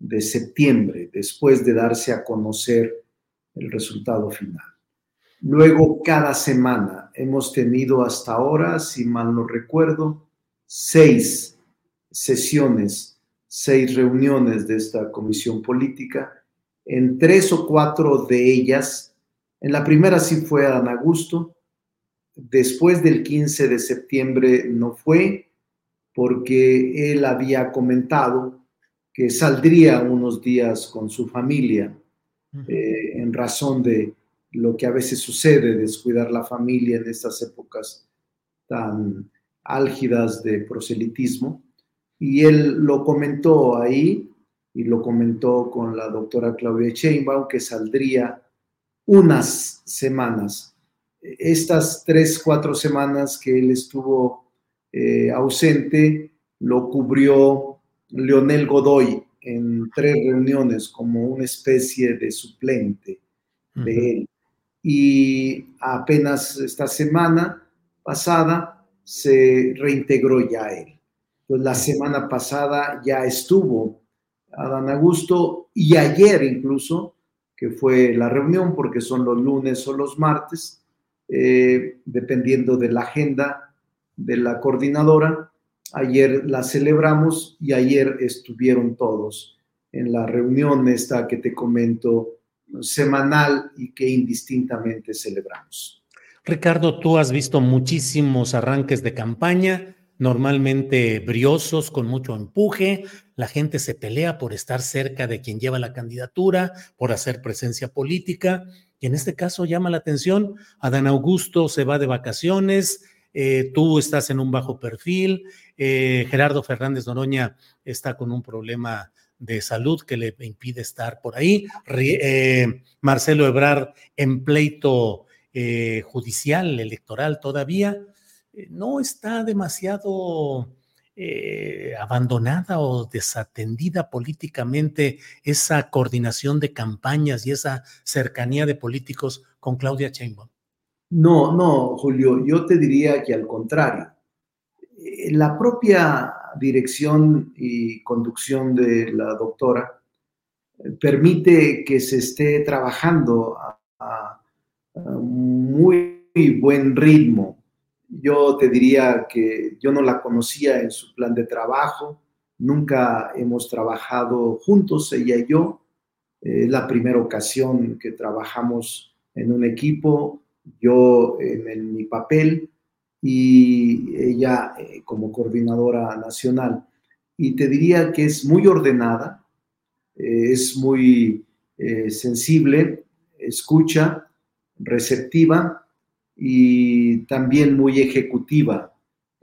de septiembre, después de darse a conocer el resultado final. Luego, cada semana hemos tenido hasta ahora, si mal no recuerdo, seis sesiones, seis reuniones de esta comisión política. En tres o cuatro de ellas, en la primera sí fue Adán Augusto, después del 15 de septiembre no fue, porque él había comentado que saldría unos días con su familia eh, en razón de lo que a veces sucede, descuidar la familia en estas épocas tan álgidas de proselitismo. Y él lo comentó ahí y lo comentó con la doctora Claudia Sheinbaum, que saldría unas semanas. Estas tres, cuatro semanas que él estuvo eh, ausente lo cubrió Leonel Godoy en tres reuniones como una especie de suplente de él. Y apenas esta semana pasada se reintegró ya él. Pues la semana pasada ya estuvo Adán Augusto y ayer incluso, que fue la reunión, porque son los lunes o los martes, eh, dependiendo de la agenda, de la coordinadora, ayer la celebramos y ayer estuvieron todos en la reunión esta que te comento semanal y que indistintamente celebramos. Ricardo, tú has visto muchísimos arranques de campaña, normalmente briosos, con mucho empuje. La gente se pelea por estar cerca de quien lleva la candidatura, por hacer presencia política. Y en este caso llama la atención, Adán Augusto se va de vacaciones, eh, tú estás en un bajo perfil, eh, Gerardo Fernández Noroña está con un problema de salud que le impide estar por ahí, eh, Marcelo Ebrard en pleito judicial, electoral todavía, no está demasiado abandonada o desatendida políticamente esa coordinación de campañas y esa cercanía de políticos con Claudia Sheinbaum. No, no, Julio, yo te diría que al contrario. Eh, la propia dirección y conducción de la doctora eh, permite que se esté trabajando a, muy buen ritmo. Yo te diría que yo no la conocía en su plan de trabajo, nunca hemos trabajado juntos, ella y yo. Es la primera ocasión que trabajamos en un equipo yo en, mi papel y ella eh, como coordinadora nacional. Y te diría que es muy ordenada, eh, es muy eh, sensible, escucha, receptiva y también muy ejecutiva.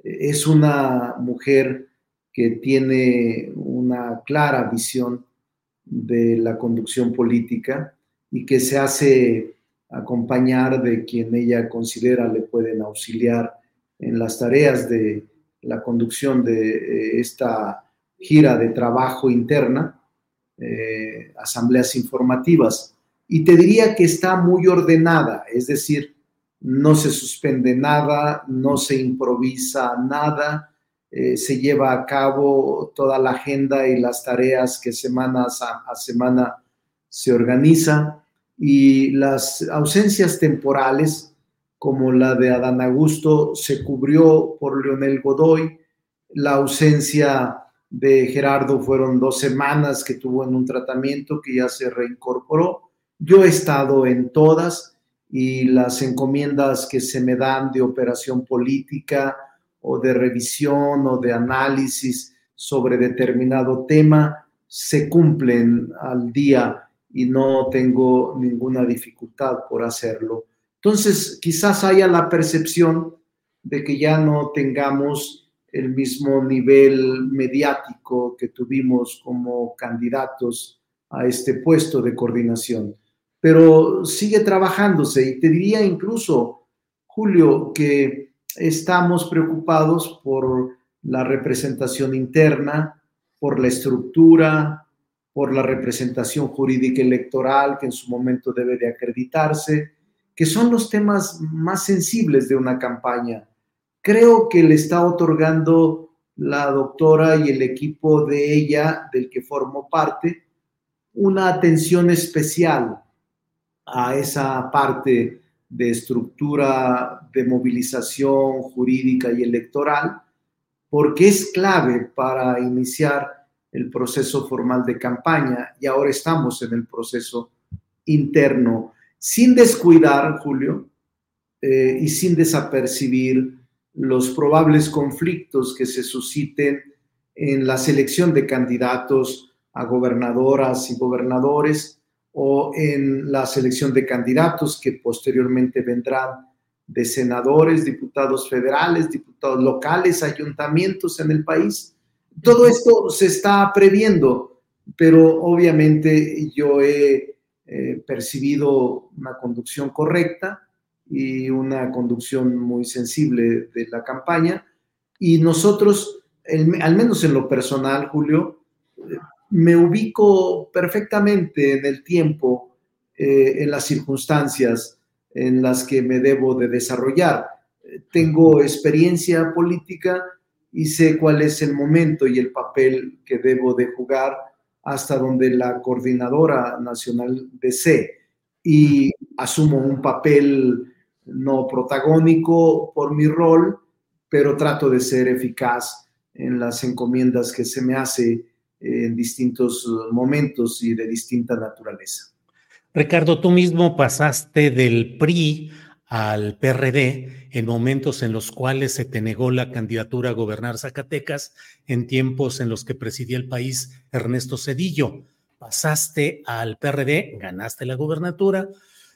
Es una mujer que tiene una clara visión de la conducción política y que se hace acompañar de quien ella considera le pueden auxiliar en las tareas de la conducción de eh, esta gira de trabajo interna, eh, asambleas informativas. Y te diría que está muy ordenada, es decir, no se suspende nada, no se improvisa nada, eh, se lleva a cabo toda la agenda y las tareas que semana a, semana se organiza y las ausencias temporales, como la de Adán Augusto, se cubrió por Leonel Godoy. La ausencia de Gerardo fueron dos semanas que tuvo en un tratamiento que ya se reincorporó. Yo he estado en todas y las encomiendas que se me dan de operación política o de revisión o de análisis sobre determinado tema se cumplen al día y no tengo ninguna dificultad por hacerlo. Entonces, quizás haya la percepción de que ya no tengamos el mismo nivel mediático que tuvimos como candidatos a este puesto de coordinación, pero sigue trabajándose y te diría incluso, Julio, que estamos preocupados por la representación interna, por la estructura, por la representación jurídica electoral que en su momento debe de acreditarse, que son los temas más sensibles de una campaña. Creo que le está otorgando la doctora y el equipo de ella, del que formo parte, una atención especial a esa parte de estructura de movilización jurídica y electoral, porque es clave para iniciar el proceso formal de campaña y ahora estamos en el proceso interno, sin descuidar, Julio, eh, y sin desapercibir los probables conflictos que se susciten en la selección de candidatos a gobernadoras y gobernadores o en la selección de candidatos que posteriormente vendrán de senadores, diputados federales, diputados locales, ayuntamientos en el país todo esto se está previendo, pero obviamente yo he eh, percibido una conducción correcta y una conducción muy sensible de la campaña. Y nosotros, al menos en lo personal, Julio, me ubico perfectamente en el tiempo, eh, en las circunstancias en las que me debo de desarrollar. Tengo experiencia política, y sé cuál es el momento y el papel que debo de jugar hasta donde la coordinadora nacional desee. Y asumo un papel no protagónico por mi rol, pero trato de ser eficaz en las encomiendas que se me hace en distintos momentos y de distinta naturaleza. Ricardo, tú mismo pasaste del PRI al PRD en momentos en los cuales se te negó la candidatura a gobernar Zacatecas, en tiempos en los que presidía el país Ernesto Cedillo. Pasaste al PRD, ganaste la gobernatura.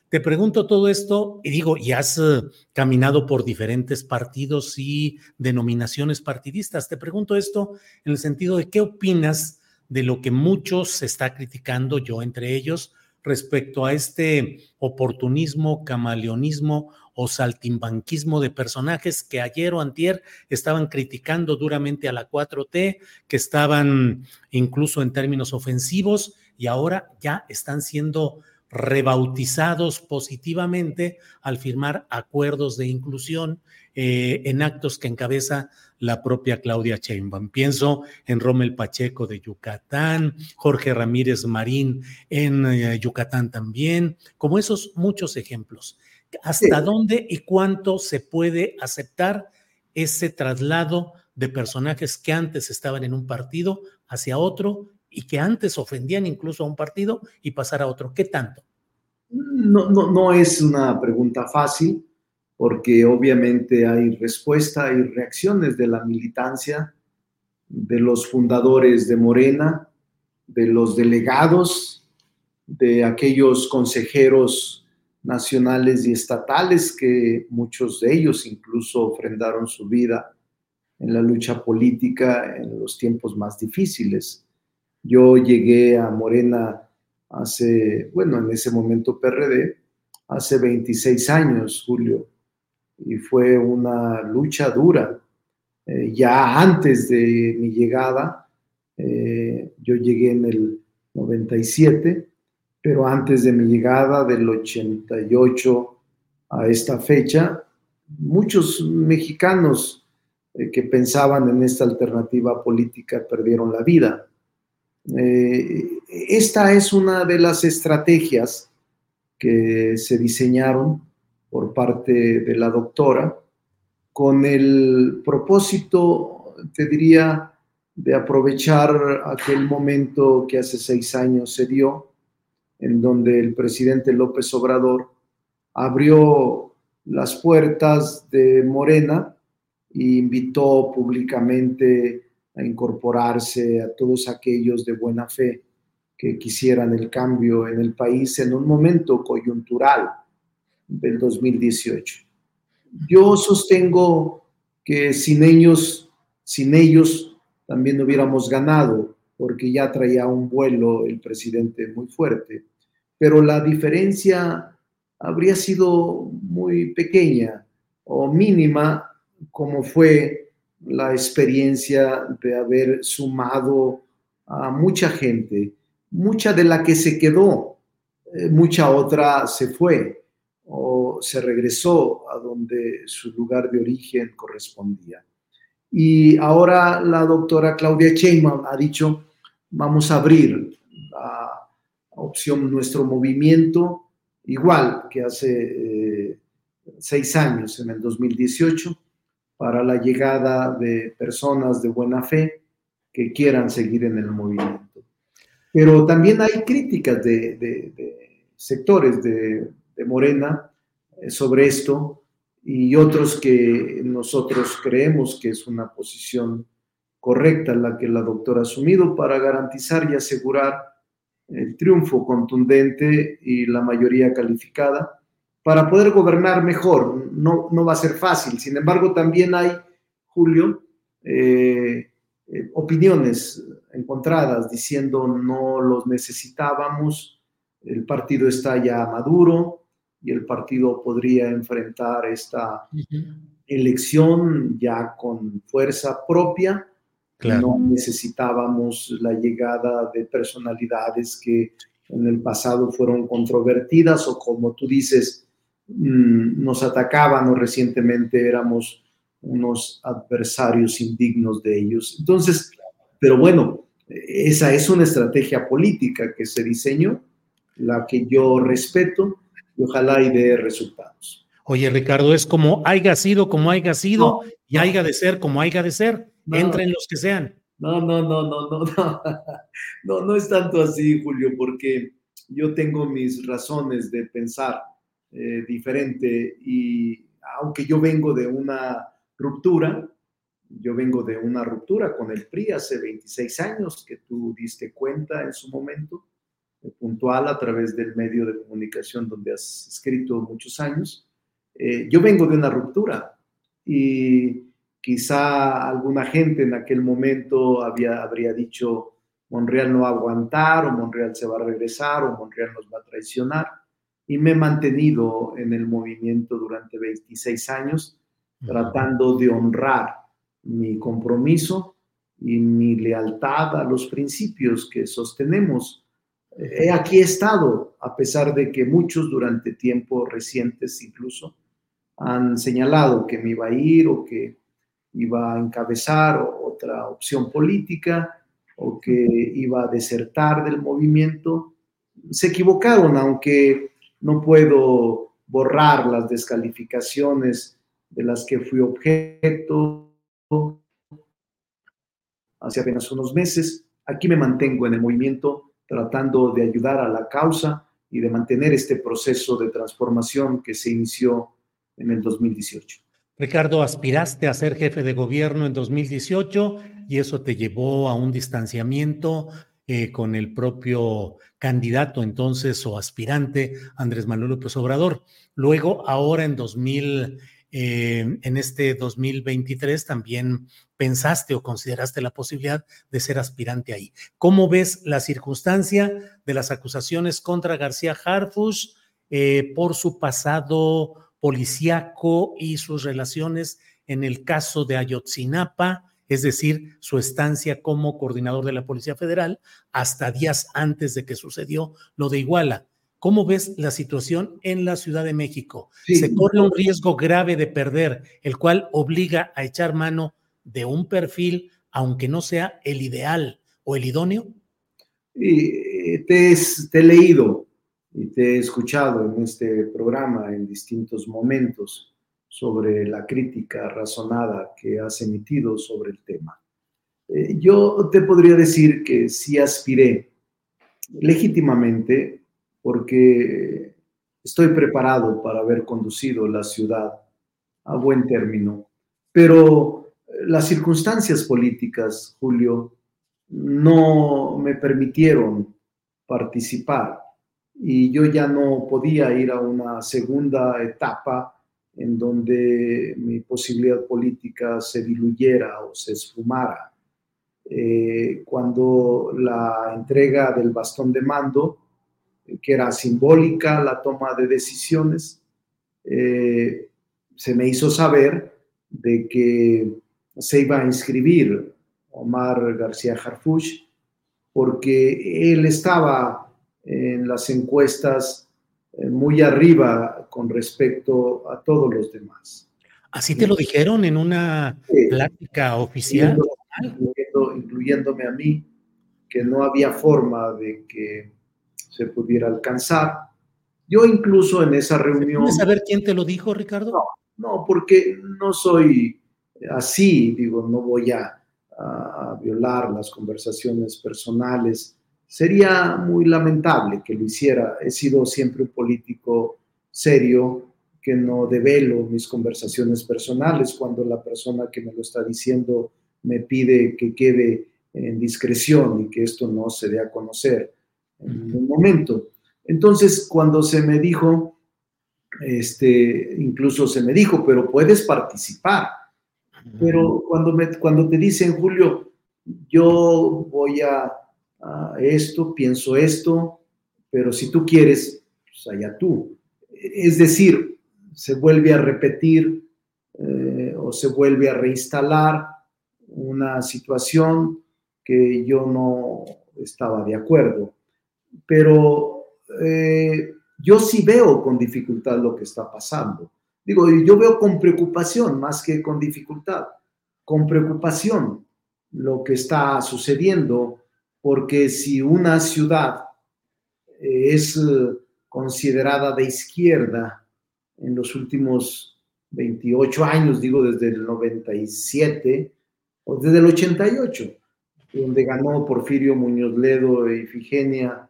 Te pregunto todo esto y digo, y has eh, caminado por diferentes partidos y denominaciones partidistas. Te pregunto esto en el sentido de qué opinas de lo que muchos se está criticando, yo entre ellos, respecto a este oportunismo, camaleonismo o saltimbanquismo de personajes que ayer o antier estaban criticando duramente a la 4T, que estaban incluso en términos ofensivos y ahora ya están siendo rebautizados positivamente al firmar acuerdos de inclusión eh, en actos que encabeza la propia Claudia Sheinbaum. Pienso en Rommel Pacheco de Yucatán, Jorge Ramírez Marín en eh, Yucatán también, como esos muchos ejemplos. ¿Hasta dónde y cuánto se puede aceptar ese traslado de personajes que antes estaban en un partido hacia otro y que antes ofendían incluso a un partido y pasar a otro? ¿Qué tanto? No, no, no es una pregunta fácil porque obviamente hay respuesta, y reacciones de la militancia, de los fundadores de Morena, de los delegados, de aquellos consejeros nacionales y estatales que muchos de ellos incluso ofrendaron su vida en la lucha política en los tiempos más difíciles. Yo llegué a Morena hace, bueno, en ese momento PRD, hace 26 años, Julio, y fue una lucha dura. Eh, ya antes de mi llegada, eh, yo llegué en el 97, pero antes de mi llegada del 88 a esta fecha, muchos mexicanos eh, que pensaban en esta alternativa política perdieron la vida. esta es una de las estrategias que se diseñaron por parte de la doctora, con el propósito, te diría, de aprovechar aquel momento que hace seis años se dio, en donde el presidente López Obrador abrió las puertas de Morena e invitó públicamente a incorporarse a todos aquellos de buena fe que quisieran el cambio en el país en un momento coyuntural del 2018. Yo sostengo que sin ellos, sin ellos también hubiéramos ganado, porque ya traía un vuelo el presidente muy fuerte, pero la diferencia habría sido muy pequeña o mínima, como fue la experiencia de haber sumado a mucha gente, mucha de la que se quedó, eh, mucha otra se fue o se regresó a donde su lugar de origen correspondía. Y ahora la doctora Claudia Sheinbaum ha dicho, vamos a abrir la opción nuestro movimiento, igual que hace eh, seis años, en el 2018, para la llegada de personas de buena fe que quieran seguir en el movimiento. Pero también hay críticas de, de sectores de de Morena eh, sobre esto y otros que nosotros creemos que es una posición correcta la que la doctora ha asumido para garantizar y asegurar el triunfo contundente y la mayoría calificada para poder gobernar mejor. No, no va a ser fácil. Sin embargo, también hay, Julio, eh, eh, opiniones encontradas diciendo no los necesitábamos, el partido está ya maduro, y el partido podría enfrentar esta elección ya con fuerza propia. No necesitábamos la llegada de personalidades que en el pasado fueron controvertidas o como tú dices, mm, nos atacaban o recientemente éramos unos adversarios indignos de ellos. Entonces, pero bueno, esa es una estrategia política que se diseñó, la que yo respeto y ojalá y dé resultados. Oye, Ricardo, es como haya sido como haya sido y haya de ser como haya de ser. entren los que sean. No, no, no, no, no, no, no, no es tanto así, Julio, porque yo tengo mis razones de pensar eh, diferente y aunque yo vengo de una ruptura, yo vengo de una ruptura con el PRI hace 26 años, que tú diste cuenta en su momento, puntual a través del medio de comunicación donde has escrito muchos años. Eh, yo vengo de una ruptura y quizá alguna gente en aquel momento había, habría dicho, Monreal no va a aguantar o Monreal se va a regresar o Monreal nos va a traicionar. Y me he mantenido en el movimiento durante 26 años, tratando de honrar mi compromiso y mi lealtad a los principios que sostenemos. He aquí estado, a pesar de que muchos durante tiempos recientes incluso han señalado que me iba a ir o que iba a encabezar otra opción política o que iba a desertar del movimiento. Se equivocaron, aunque no puedo borrar las descalificaciones de las que fui objeto hace apenas unos meses. Aquí me mantengo en el movimiento tratando de ayudar a la causa y de mantener este proceso de transformación que se inició en el 2018. Ricardo, aspiraste a ser jefe de gobierno en 2018 y eso te llevó a un distanciamiento eh, con el propio candidato entonces o aspirante Andrés Manuel López Obrador. Luego, ahora en 2000, en este 2023 también pensaste o consideraste la posibilidad de ser aspirante ahí. ¿Cómo ves la circunstancia de las acusaciones contra García Harfush eh, por su pasado policíaco y sus relaciones en el caso de Ayotzinapa, es decir, su estancia como coordinador de la Policía Federal hasta días antes de que sucedió lo de Iguala. ¿Cómo ves la situación en la Ciudad de México? Se corre un riesgo grave de perder, el cual obliga a echar mano de un perfil, aunque no sea el ideal o el idóneo. Y te, te he leído y te he escuchado en este programa en distintos momentos sobre la crítica razonada que has emitido sobre el tema. Eh, yo te podría decir que sí aspiré legítimamente porque estoy preparado para haber conducido la ciudad a buen término, pero las circunstancias políticas, Julio, no me permitieron participar y yo ya no podía ir a una segunda etapa en donde mi posibilidad política se diluyera o se esfumara. Eh, cuando la entrega del bastón de mando, que era simbólica la toma de decisiones, eh, se me hizo saber de que se iba a inscribir Omar García Harfuch porque él estaba en las encuestas eh, muy arriba con respecto a todos los demás. ¿Así te lo dijeron en una plática oficial? incluyéndome a mí, que no había forma de que se pudiera alcanzar. Yo incluso en esa reunión... ¿Puedes saber quién te lo dijo, Ricardo? No, no, porque no soy así, digo, no voy a, a violar las conversaciones personales Sería muy lamentable que lo hiciera. He sido siempre un político serio que no develo mis conversaciones personales cuando la persona que me lo está diciendo me pide que quede en discreción y que esto no se dé a conocer en un momento. Entonces, cuando se me dijo, este, incluso se me dijo, pero puedes participar. Pero cuando, me, cuando te dicen, Julio, yo voy a esto, pienso esto, pero si tú quieres, pues allá tú. Es decir, se vuelve a repetir eh, o se vuelve a reinstalar una situación que yo no estaba de acuerdo. Pero eh, yo sí veo con dificultad lo que está pasando. Digo, yo veo con preocupación más que con dificultad, con preocupación lo que está sucediendo porque si una ciudad eh, es eh, considerada de izquierda en los últimos 28 años, digo desde el 97, o desde el 88, donde ganó Porfirio Muñoz Ledo e Ifigenia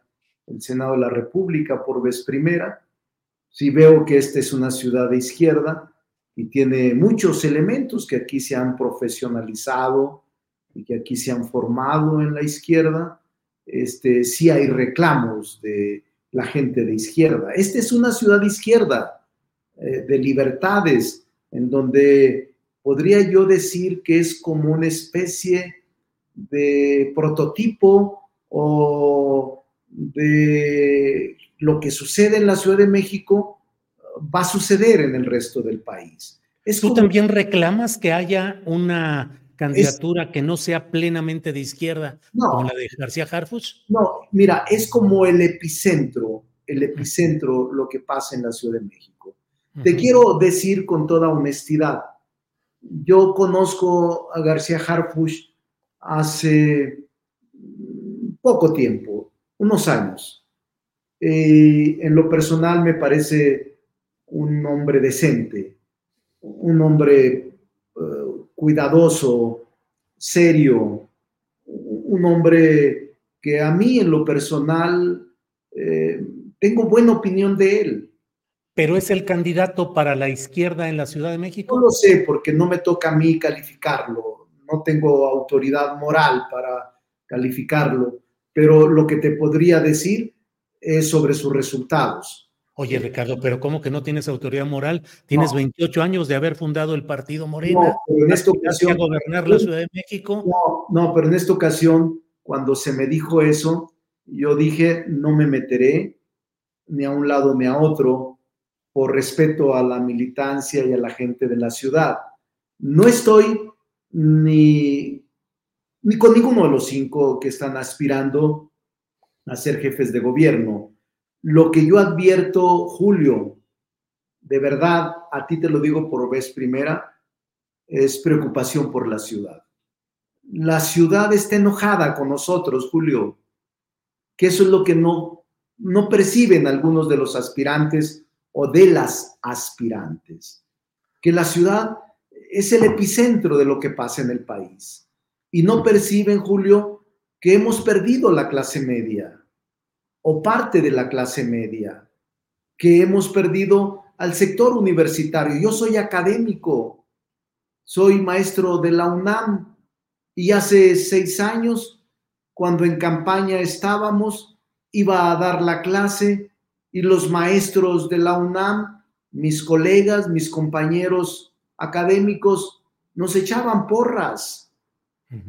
el Senado de la República por vez primera. Si veo que esta es una ciudad de izquierda y tiene muchos elementos que aquí se han profesionalizado y que aquí se han formado en la izquierda, este, sí hay reclamos de la gente de izquierda. Esta es una ciudad de izquierda, eh, de libertades, en donde podría yo decir que es como una especie de prototipo o de lo que sucede en la Ciudad de México va a suceder en el resto del país. ¿Tú también reclamas que haya una candidatura que no sea plenamente de izquierda, como la de García Harfuch? No, mira, es como el epicentro, el epicentro lo que pasa en la Ciudad de México. Te quiero decir con toda honestidad, yo conozco a García Harfuch hace poco tiempo, unos años. Eh, en lo personal me parece un hombre decente, un hombre cuidadoso, serio, un hombre que a mí en lo personal eh, tengo buena opinión de él. ¿Pero es el candidato para la izquierda en la Ciudad de México? No lo sé, porque no me toca a mí calificarlo. No tengo autoridad moral para calificarlo, pero lo que te podría decir es sobre sus resultados. Oye, Ricardo, pero ¿cómo que no tienes autoridad moral? Tienes 28 años de haber fundado el partido Morena. No, pero en esta ocasión. A gobernar la Ciudad de México. No, no, pero en esta ocasión, cuando se me dijo eso, yo dije, no me meteré ni a un lado ni a otro por respeto a la militancia y a la gente de la ciudad. No estoy ni, ni con ninguno de los cinco que están aspirando a ser jefes de gobierno lo que yo advierto, Julio, de verdad, a ti te lo digo por vez primera, es preocupación por la ciudad. La ciudad está enojada con nosotros, Julio, que eso es lo que no, no perciben algunos de los aspirantes o de las aspirantes, que la ciudad es el epicentro de lo que pasa en el país. Y no perciben, Julio, que hemos perdido la clase media o parte de la clase media, que hemos perdido al sector universitario. Yo soy académico, soy maestro de la UNAM y hace seis años, cuando en campaña estábamos, iba a dar la clase y los maestros de la UNAM, mis colegas, mis compañeros académicos, nos echaban porras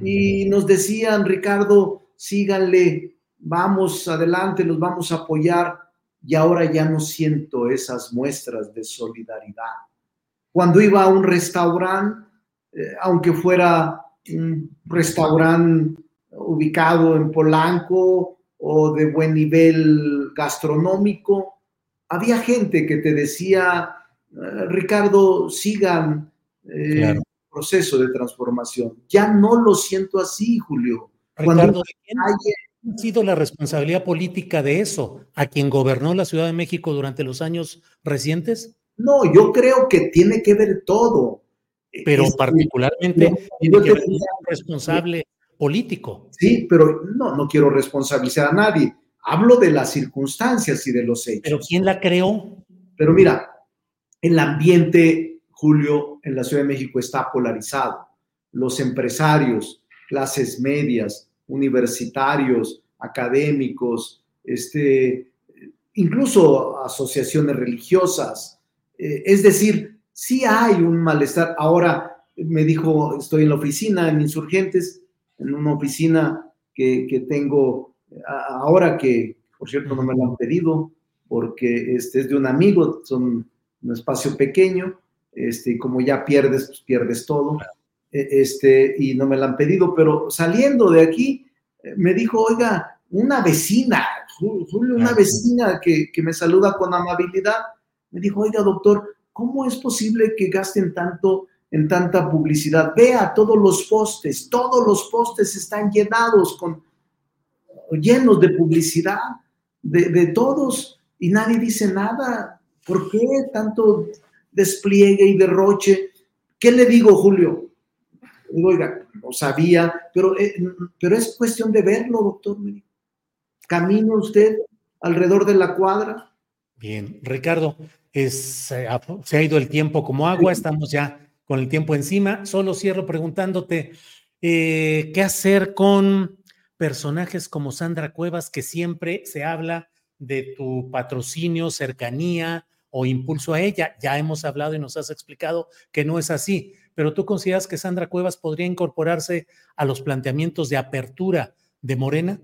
y nos decían, Ricardo, síganle, vamos adelante, los vamos a apoyar y ahora ya no siento esas muestras de solidaridad. Cuando iba a un restaurante, eh, aunque fuera un restaurante ubicado en Polanco o de buen nivel gastronómico, había gente que te decía, eh, Ricardo, sigan eh, proceso de transformación. Ya no lo siento así, Julio. Cuando ha sido la responsabilidad política de eso? ¿A quien gobernó la Ciudad de México durante los años recientes? No, yo creo que tiene que ver todo. Pero particularmente tiene que ver un responsable político. Sí, pero no, no quiero responsabilizar a nadie. Hablo de las circunstancias y de los hechos. ¿Pero quién la creó? Pero mira, el ambiente, Julio, en la Ciudad de México está polarizado. Los empresarios, clases medias, universitarios, académicos, este, incluso asociaciones religiosas. Eh, es decir, sí hay un malestar. Ahora me dijo, estoy en la oficina, en Insurgentes, en una oficina que, tengo ahora que, por cierto, no me lo han pedido porque este es de un amigo, son un espacio pequeño, este, como ya pierdes, pues pierdes todo. E, este, y no me la han pedido, pero saliendo de aquí, eh, me dijo, oiga, una vecina, Julio, una vecina que, que me saluda con amabilidad, me dijo, oiga, doctor, ¿cómo es posible que gasten tanto en tanta publicidad? Vea todos los postes, todos los postes están llenados con, llenos de publicidad de, de todos y nadie dice nada. ¿Por qué tanto despliegue y derroche? ¿Qué le digo, Julio? oiga, no sabía, pero, eh, pero es cuestión de verlo, doctor. ¿Camina usted alrededor de la cuadra? Bien, Ricardo, es, se ha ido el tiempo como agua, estamos ya con el tiempo encima. Solo cierro preguntándote, eh, ¿qué hacer con personajes como Sandra Cuevas, que siempre se habla de tu patrocinio, cercanía o impulso a ella? Ya hemos hablado y nos has explicado que no es así, pero tú consideras que Sandra Cuevas podría incorporarse a los planteamientos de apertura de Morena?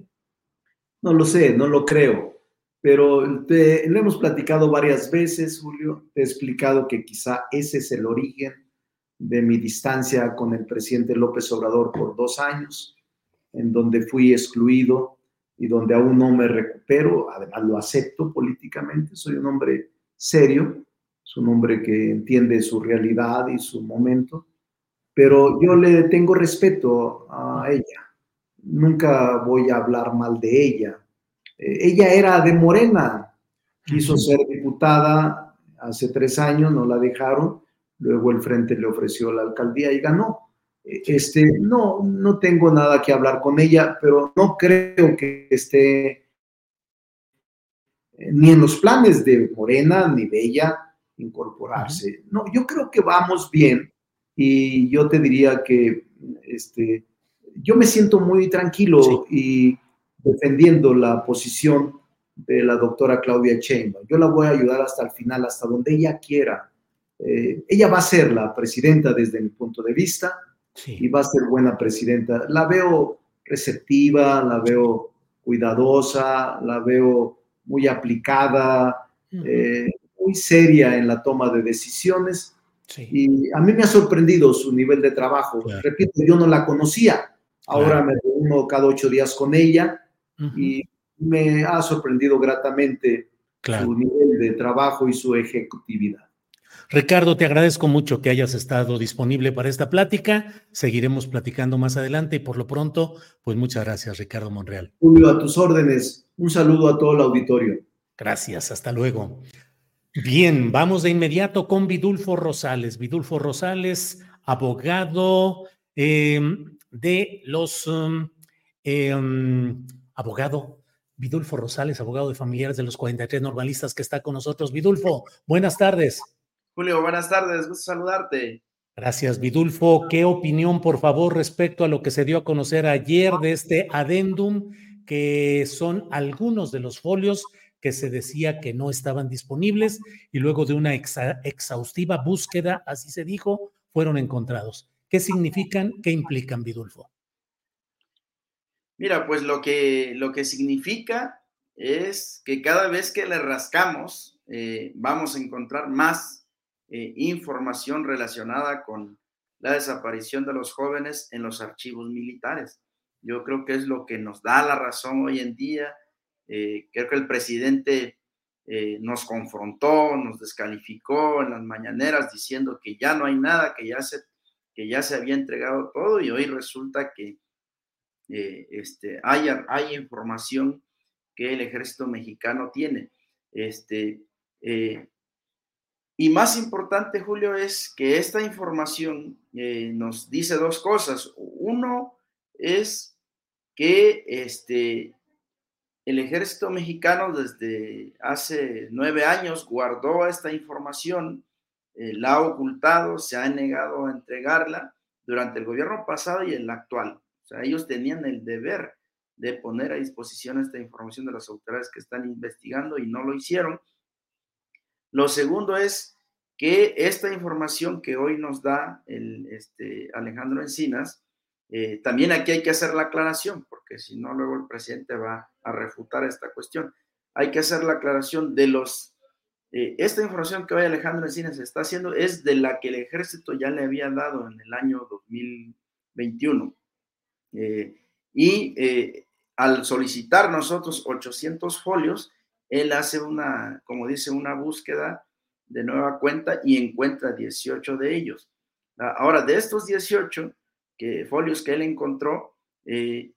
No lo sé, no lo creo, pero lo hemos platicado varias veces, Julio. Te he explicado que quizá ese es el origen de mi distancia con el presidente López Obrador por dos años, en donde fui excluido y donde aún no me recupero. Además, lo acepto políticamente. Soy un hombre serio, es un hombre que entiende su realidad y su momento, pero yo le tengo respeto a ella. Nunca voy a hablar mal de ella. Eh, ella era de Morena, quiso ser diputada hace tres años, no la dejaron, luego el Frente le ofreció la alcaldía y ganó. Eh, este, no, no tengo nada que hablar con ella, pero no creo que esté ni en los planes de Morena ni de ella incorporarse. No, yo creo que vamos bien y yo te diría que este, yo me siento muy tranquilo y defendiendo la posición de la doctora Claudia Sheinbaum. Yo la voy a ayudar hasta el final, hasta donde ella quiera. Eh, ella va a ser la presidenta desde mi punto de vista y va a ser buena presidenta. La veo receptiva, la veo cuidadosa, la veo muy aplicada, eh, muy seria en la toma de decisiones. Y a mí me ha sorprendido su nivel de trabajo. Repito, yo no la conocía. Ahora me reúno cada ocho días con ella y me ha sorprendido gratamente su nivel de trabajo y su ejecutividad. Ricardo, te agradezco mucho que hayas estado disponible para esta plática. Seguiremos platicando más adelante y por lo pronto, pues muchas gracias, Ricardo Monreal. Julio, a tus órdenes. Un saludo a todo el auditorio. Gracias, hasta luego. Bien, vamos de inmediato con Vidulfo Rosales. Vidulfo Rosales, abogado em, de los um, em, abogado Vidulfo Rosales, abogado de familiares de los 43 normalistas que está con nosotros. Vidulfo, buenas tardes. Julio, buenas tardes, gusto saludarte. Gracias, Vidulfo. ¿Qué opinión, por favor, respecto a lo que se dio a conocer ayer de este adendum, que son algunos de los folios que se decía que no estaban disponibles y luego de una exhaustiva búsqueda, así se dijo, fueron encontrados? ¿Qué significan? ¿Qué implican, Vidulfo? Mira, pues lo que, lo que significa es que cada vez que le rascamos, eh, vamos a encontrar más eh, información relacionada con la desaparición de los jóvenes en los archivos militares. Yo creo que es lo que nos da la razón hoy en día. Eh, creo que el presidente nos confrontó, nos descalificó en las mañaneras diciendo que ya no hay nada, que ya se, que ya se había entregado todo y hoy resulta que eh, este, hay, hay, información que el ejército mexicano tiene. Este, eh, y más importante, Julio, es que esta información eh, nos dice dos cosas. Uno es que este, el ejército mexicano desde hace nueve años guardó esta información, la ha ocultado, se ha negado a entregarla durante el gobierno pasado y el actual. O sea, ellos tenían el deber de poner a disposición esta información de las autoridades que están investigando y no lo hicieron. Lo segundo es que esta información que hoy nos da el, este, Alejandro Encinas, eh, también aquí hay que hacer la aclaración, porque si no, luego el presidente va a refutar esta cuestión. Hay que hacer la aclaración de los... Eh, esta información que hoy Alejandro Encinas está haciendo es de la que el ejército ya le había dado en el año 2021. Eh, y al solicitar nosotros 800 folios, él hace una, como dice, una búsqueda de nueva cuenta y encuentra 18 de ellos. Ah, ahora, de estos 18 que, folios que él encontró, eh,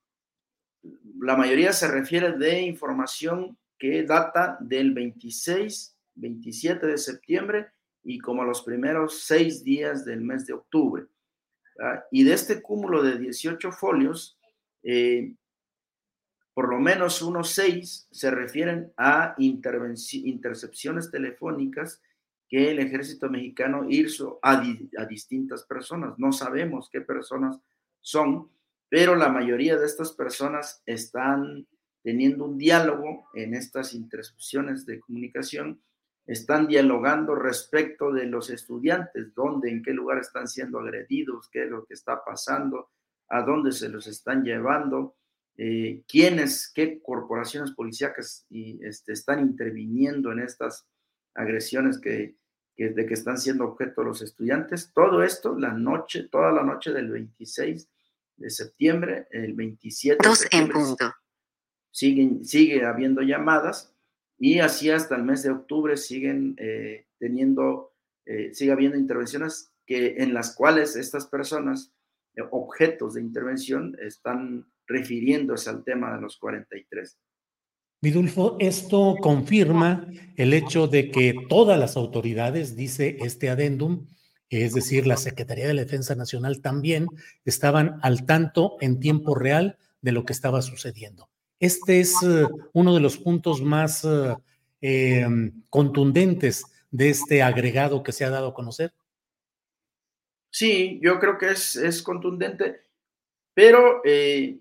la mayoría se refiere de información que data del 26, 27 de septiembre y como los primeros seis días del mes de octubre. Y de este cúmulo de 18 folios, eh, por lo menos unos seis se refieren a intercepciones telefónicas que el ejército mexicano hizo a, distintas personas. No sabemos qué personas son, pero la mayoría de estas personas están teniendo un diálogo en estas intercepciones de comunicación, están dialogando respecto de los estudiantes, dónde, en qué lugar están siendo agredidos, qué es lo que está pasando, a dónde se los están llevando, eh, quiénes, qué corporaciones policíacas y, este, están interviniendo en estas agresiones que, de que están siendo objeto los estudiantes. Todo esto la noche, toda la noche del 26 de septiembre, el 27 Dos en punto. Siguen, sigue habiendo llamadas y así hasta el mes de octubre siguen eh, teniendo, eh, sigue habiendo intervenciones que, en las cuales estas personas, objetos de intervención, están refiriéndose al tema de los 43. Vidulfo, esto confirma el hecho de que todas las autoridades, dice este adendum, es decir, la Secretaría de la Defensa Nacional también, estaban al tanto en tiempo real de lo que estaba sucediendo. Este es eh, uno de los puntos más eh, em, contundentes de este agregado que se ha dado a conocer. Sí, yo creo que es, es contundente, pero eh,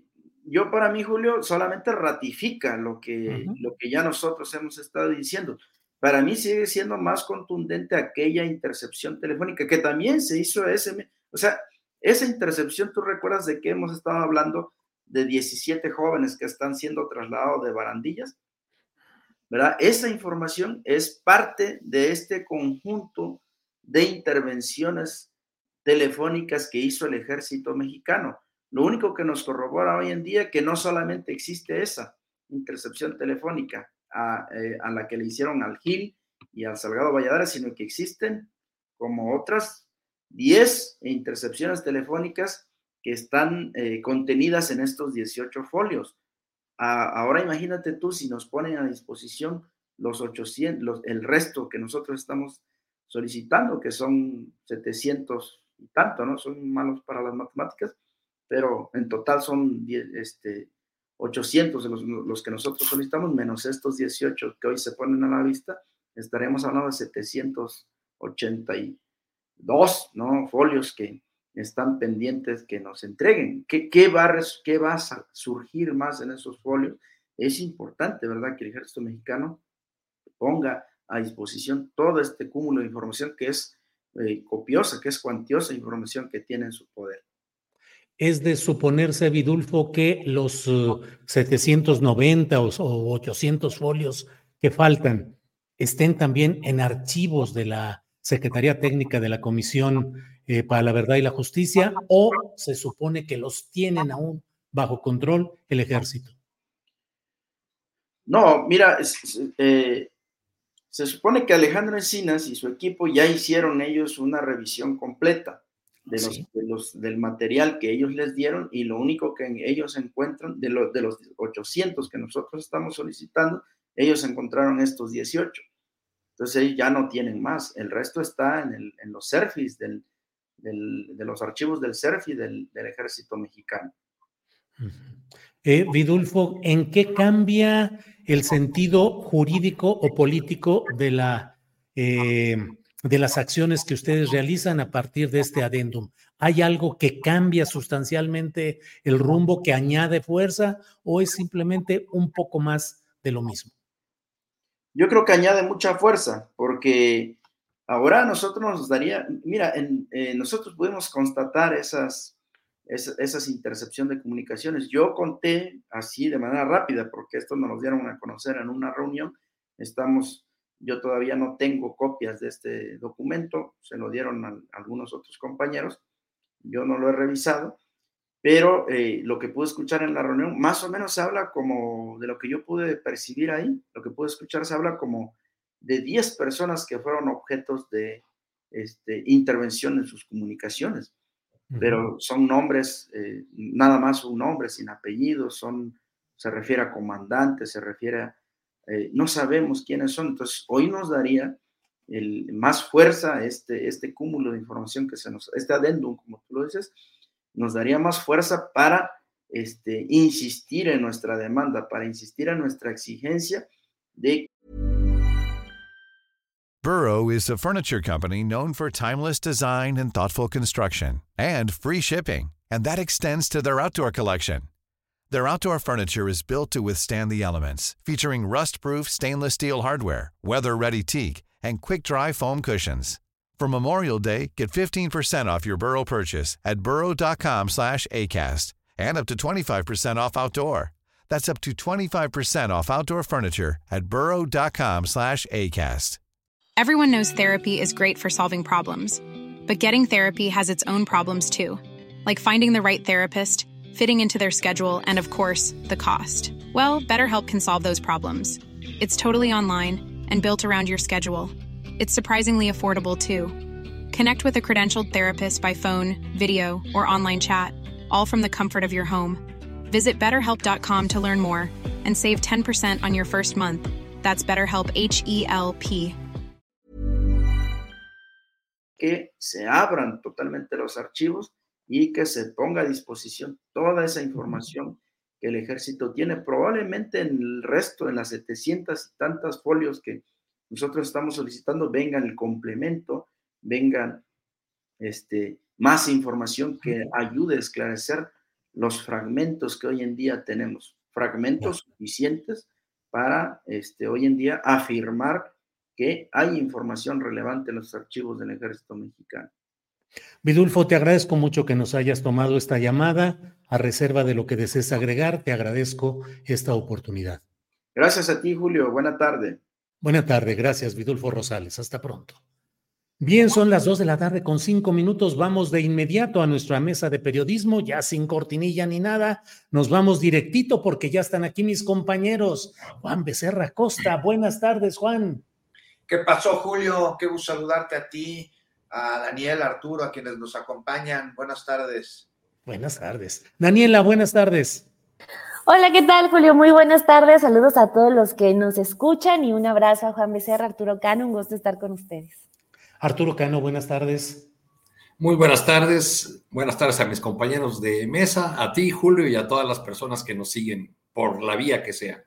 yo para mí, Julio, solamente ratifica lo que, lo que ya nosotros hemos estado diciendo. Para mí sigue siendo más contundente aquella intercepción telefónica que también se hizo ese, o sea, esa intercepción, tú recuerdas de que hemos estado hablando de 17 jóvenes que están siendo trasladados de barandillas, ¿verdad? Esa información es parte de este conjunto de intervenciones telefónicas que hizo el ejército mexicano. Lo único que nos corrobora hoy en día que no solamente existe esa intercepción telefónica eh, a, la que le hicieron al Gil y al Salgado Valladares, sino que existen como otras 10 intercepciones telefónicas que están eh, contenidas en estos 18 folios. ahora imagínate tú si nos ponen a disposición los 800, el resto que nosotros estamos solicitando, que son 700 y tanto, ¿no? Son malos para las matemáticas pero en total son este, 800 de los, que nosotros solicitamos, menos estos 18 que hoy se ponen a la vista, estaremos hablando de 782 ¿no? folios que están pendientes que nos entreguen. ¿Qué, qué, va, ¿Qué va a surgir más en esos folios? Es importante, ¿verdad?, que el ejército mexicano ponga a disposición todo este cúmulo de información que es eh, copiosa, que es cuantiosa información que tiene en su poder es de suponerse, Vidulfo, que los 790 eh, o, 800 folios que faltan estén también en archivos de la Secretaría Técnica de la Comisión eh, para la Verdad y la Justicia o se supone que los tienen aún bajo control el ejército. No, mira, eh, se supone que Alejandro Encinas y su equipo ya hicieron ellos una revisión completa de los, del material que ellos les dieron y lo único que ellos encuentran, de, los de los 800 que nosotros estamos solicitando, ellos encontraron estos 18. Entonces ellos ya no tienen más. El resto está en, el, en los CERFIs, del, de los archivos del CERFI del, del ejército mexicano. Eh, Vidulfo, ¿en qué cambia el sentido jurídico o político de la... Eh, de las acciones que ustedes realizan a partir de este adendum? ¿Hay algo que cambia sustancialmente el rumbo, que añade fuerza o es simplemente un poco más de lo mismo? Yo creo que añade mucha fuerza porque ahora nosotros nos daría, mira, eh, nosotros pudimos constatar esas, esas, esas intercepción de comunicaciones. Yo conté así de manera rápida porque esto nos dieron a conocer en una reunión. Estamos yo todavía no tengo copias de este documento, se lo dieron a, algunos otros compañeros, yo no lo he revisado, pero eh, lo que pude escuchar en la reunión, más o menos se habla como de lo que yo pude percibir ahí, lo que pude escuchar se habla como de 10 personas que fueron objetos de este, intervención en sus comunicaciones, pero son nombres, eh, nada más un nombre sin apellido, son, se refiere a comandantes, se refiere a eh, no sabemos quiénes son. Entonces, hoy nos daría el, más fuerza, este, este cúmulo de información que se nos, este adendum, como tú lo dices, nos daría más fuerza para este, insistir en nuestra demanda, para insistir en nuestra exigencia de Burrow is a furniture company known for timeless design and thoughtful construction and free shipping, and that extends to their outdoor collection. Their outdoor furniture is built to withstand the elements, featuring rust-proof stainless steel hardware, weather-ready teak, and quick-dry foam cushions. For Memorial Day, get 15% off your Burrow purchase at burrow.com slash ACAST and up to 25% off outdoor. That's up to 25% off outdoor furniture at burrow.com slash ACAST. Everyone knows therapy is great for solving problems, but getting therapy has its own problems too, like finding the right therapist, fitting into their schedule, and of course, the cost. Well, BetterHelp can solve those problems. It's totally online and built around your schedule. It's surprisingly affordable too. Connect with a credentialed therapist by phone, video, or online chat, all from the comfort of your home. Visit betterhelp.com to learn more and save 10% on your first month. That's BetterHelp H E L P. que se abran totalmente los archivos y que se ponga a disposición toda esa información que el ejército tiene. Probablemente en el resto, en las 700 y tantas folios que nosotros estamos solicitando, vengan el complemento, vengan este, más información que ayude a esclarecer los fragmentos que hoy en día tenemos, fragmentos suficientes para este, hoy en día afirmar que hay información relevante en los archivos del ejército mexicano. Vidulfo, te agradezco mucho que nos hayas tomado esta llamada. A reserva de lo que desees agregar, te agradezco esta oportunidad. Gracias a ti, Julio. Buena tarde. Buena tarde, gracias, Vidulfo Rosales. Hasta pronto. Bien, son las dos de la tarde con cinco minutos. Vamos de inmediato a nuestra mesa de periodismo, ya sin cortinilla ni nada. Nos vamos directito porque ya están aquí mis compañeros. Juan Becerra Costa, buenas tardes, Juan. ¿Qué pasó, Julio? Qué gusto saludarte a ti, a Daniel, Arturo, a quienes nos acompañan. Buenas tardes. Buenas tardes. Daniela, buenas tardes. Hola, ¿qué tal, Julio? Muy buenas tardes. Saludos a todos los que nos escuchan y un abrazo a Juan Becerra, Arturo Cano. Un gusto estar con ustedes. Arturo Cano, buenas tardes. Muy buenas tardes. Buenas tardes a mis compañeros de mesa, a ti, Julio, y a todas las personas que nos siguen por la vía que sea.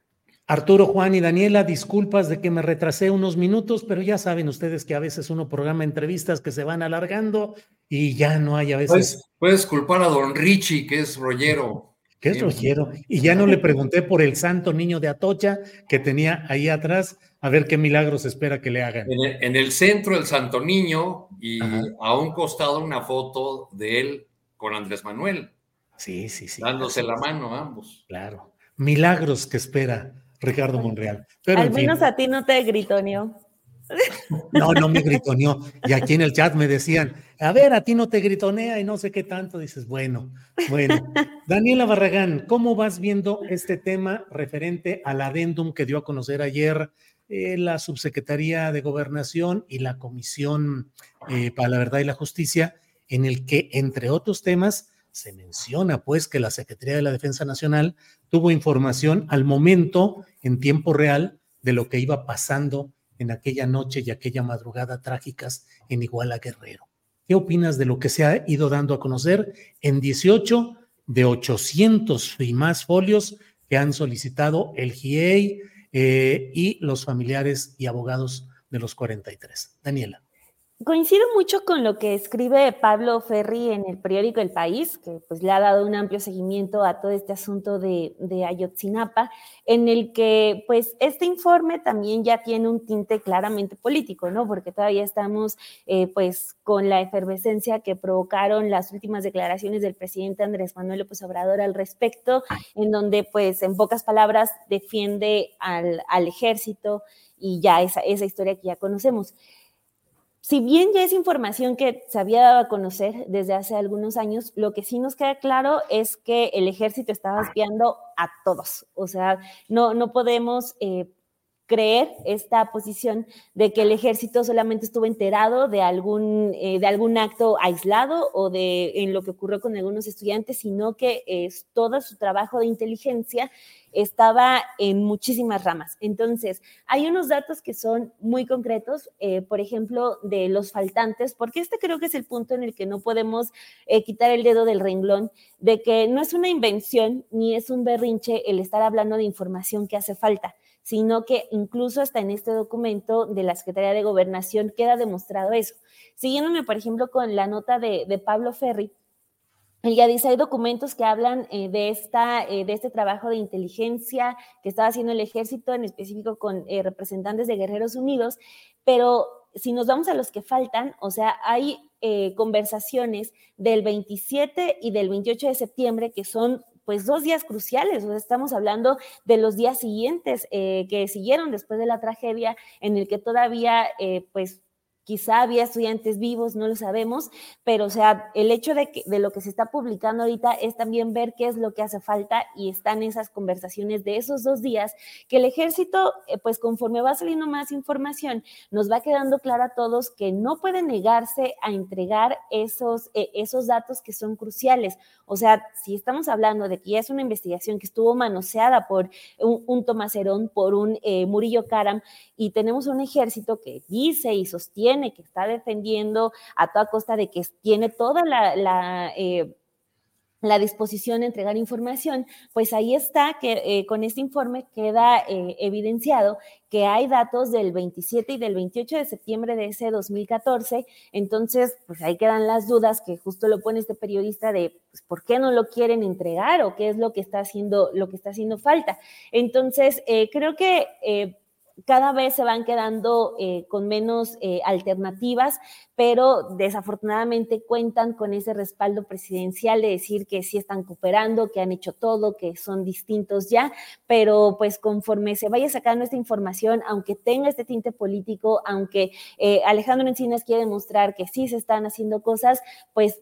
Arturo, Juan y Daniela, disculpas de que me retrasé unos minutos, pero ya saben ustedes que a veces uno programa entrevistas que se van alargando y ya no hay a veces. Puedes, puedes culpar a don Richie, que es rollero. ¿Qué es rollero? Y ya no le pregunté por el santo niño de Atocha que tenía ahí atrás, a ver qué milagros espera que le hagan. En el, en el centro, el santo niño, y Ajá. a un costado una foto de él con Andrés Manuel. Sí, sí, sí. Dándose la mano ambos. Claro. Milagros que espera Ricardo Monreal. Pero, Al menos fin, a ti no te gritoneó. No, no me gritoneó. Y aquí en el chat me decían, a ver, a ti no te gritonea y no sé qué tanto. Dices, bueno, bueno. Daniela Barragán, ¿cómo vas viendo este tema referente al adendum que dio a conocer ayer eh, la Subsecretaría de Gobernación y la Comisión eh, para la Verdad y la Justicia, en el que, entre otros temas, se menciona pues que la Secretaría de la Defensa Nacional tuvo información al momento, en tiempo real, de lo que iba pasando en aquella noche y aquella madrugada trágicas en Iguala Guerrero. ¿Qué opinas de lo que se ha ido dando a conocer en 18 de 800 y más folios que han solicitado el GIEI eh, y los familiares y abogados de los 43? Daniela. Coincido mucho con lo que escribe Pablo Ferri en el periódico El País, que pues le ha dado un amplio seguimiento a todo este asunto de, Ayotzinapa, en el que pues este informe también ya tiene un tinte claramente político, ¿no? Porque todavía estamos eh, pues con la efervescencia que provocaron las últimas declaraciones del presidente Andrés Manuel López Obrador al respecto, en donde pues en pocas palabras defiende al, al ejército y ya esa, esa historia que ya conocemos si bien ya es información que se había dado a conocer desde hace algunos años, lo que sí nos queda claro es que el ejército estaba espiando a todos. O sea, no, no podemos eh, creer esta posición de que el ejército solamente estuvo enterado de algún, eh, de algún acto aislado o de en lo que ocurrió con algunos estudiantes, sino que es todo su trabajo de inteligencia estaba en muchísimas ramas. Entonces, hay unos datos que son muy concretos, eh, por ejemplo, de los faltantes, porque este creo que es el punto en el que no podemos eh, quitar el dedo del renglón, de que no es una invención ni es un berrinche el estar hablando de información que hace falta sino que incluso hasta en este documento de la Secretaría de Gobernación queda demostrado eso. Siguiéndome, por ejemplo, con la nota de, Pablo Ferri, ella dice, hay documentos que hablan eh, de, esta, eh, de este trabajo de inteligencia que estaba haciendo el ejército, en específico con eh, representantes de Guerreros Unidos, pero si nos vamos a los que faltan, o sea, hay conversaciones del 27 y del 28 de septiembre que son pues dos días cruciales, estamos hablando de los días siguientes que siguieron después de la tragedia, en el que todavía pues Quizá había estudiantes vivos, no lo sabemos, pero o sea, el hecho de, que, de lo que se está publicando ahorita es también ver qué es lo que hace falta y están esas conversaciones de esos dos días que el ejército, eh, pues conforme va saliendo más información, nos va quedando claro a todos que no puede negarse a entregar esos, eh, esos datos que son cruciales. O sea, si estamos hablando de que ya es una investigación que estuvo manoseada por un, un Tomás Herón, por un eh, Murillo Karam, y tenemos un ejército que dice y sostiene que está defendiendo a toda costa de que tiene toda la, la eh, disposición de entregar información, pues ahí está que eh, con este informe queda eh, evidenciado que hay datos del 27 y del 28 de septiembre de ese 2014, entonces pues ahí quedan las dudas que justo lo pone este periodista de pues, por qué no lo quieren entregar o qué es lo que está haciendo, lo que está haciendo falta. Entonces, creo que cada vez se van quedando eh, con menos eh, alternativas, pero desafortunadamente cuentan con ese respaldo presidencial de decir que sí están cooperando, que han hecho todo, que son distintos ya, pero pues conforme se vaya sacando esta información, aunque tenga este tinte político, aunque eh, Alejandro Encinas quiere demostrar que sí se están haciendo cosas, pues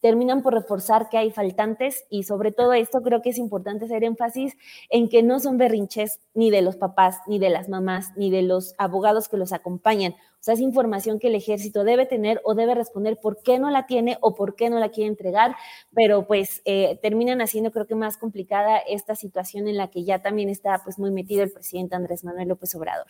terminan por reforzar que hay faltantes y sobre todo esto creo que es importante hacer énfasis en que no son berrinches ni de los papás, ni de las mamás, ni de los abogados que los acompañan. O sea, es información que el ejército debe tener o debe responder por qué no la tiene o por qué no la quiere entregar, pero pues eh, terminan haciendo creo que más complicada esta situación en la que ya también está pues muy metido el presidente Andrés Manuel López Obrador.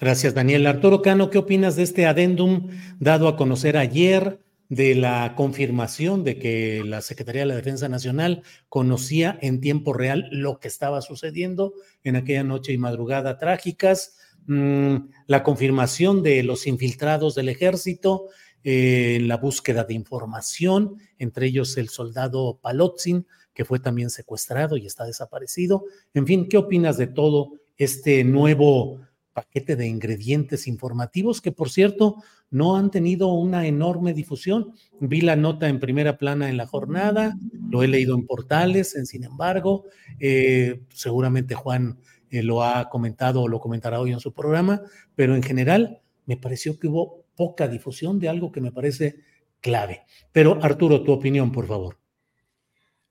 Gracias, Daniel. Arturo Cano, ¿qué opinas de este adendum dado a conocer ayer? De la confirmación de que la Secretaría de la Defensa Nacional conocía en tiempo real lo que estaba sucediendo en aquella noche y madrugada trágicas, mm, la confirmación de los infiltrados del ejército eh, la búsqueda de información, entre ellos el soldado Palotzin, que fue también secuestrado y está desaparecido. En fin, ¿qué opinas de todo este nuevo paquete de ingredientes informativos que, por cierto, no han tenido una enorme difusión. Vi la nota en primera plana en la jornada, lo he leído en portales, sin embargo, eh, seguramente Juan eh, lo ha comentado o lo comentará hoy en su programa, pero en general me pareció que hubo poca difusión de algo que me parece clave. Pero Arturo, tu opinión, por favor.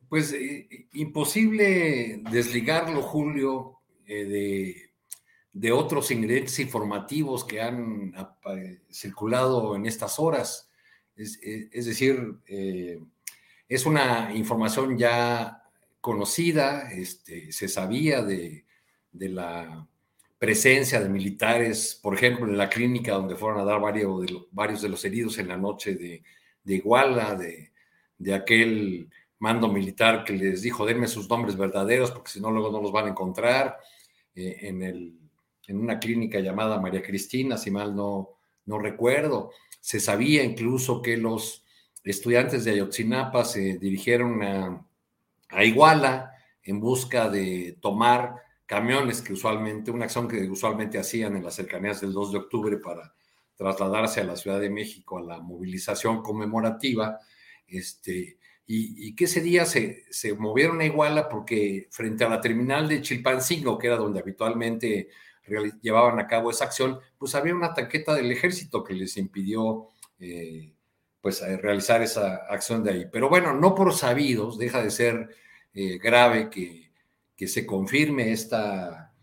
Pues eh, imposible desligarlo, Julio, de de otros ingredientes informativos que han circulado en estas horas. Es, e, decir, eh, es una información ya conocida, este, se sabía de, la presencia de militares, por ejemplo, en la clínica donde fueron a dar varios de, varios de los heridos en la noche de, Iguala, de, de, aquel mando militar que les dijo, denme sus nombres verdaderos porque si no, luego no los van a encontrar, eh, en el en una clínica llamada María Cristina, si mal no, no recuerdo. Se sabía incluso que los estudiantes de Ayotzinapa se dirigieron a, Iguala en busca de tomar camiones que usualmente, una acción que usualmente hacían en las cercanías del 2 de octubre para trasladarse a la Ciudad de México a la movilización conmemorativa, este, y, y, que ese día se, se, movieron a Iguala porque frente a la terminal de Chilpancingo, que era donde habitualmente llevaban a cabo esa acción, pues había una taqueta del ejército que les impidió eh, pues eh, realizar esa acción de ahí. Pero bueno, no por sabidos, deja de ser eh, grave que, que, se confirme esta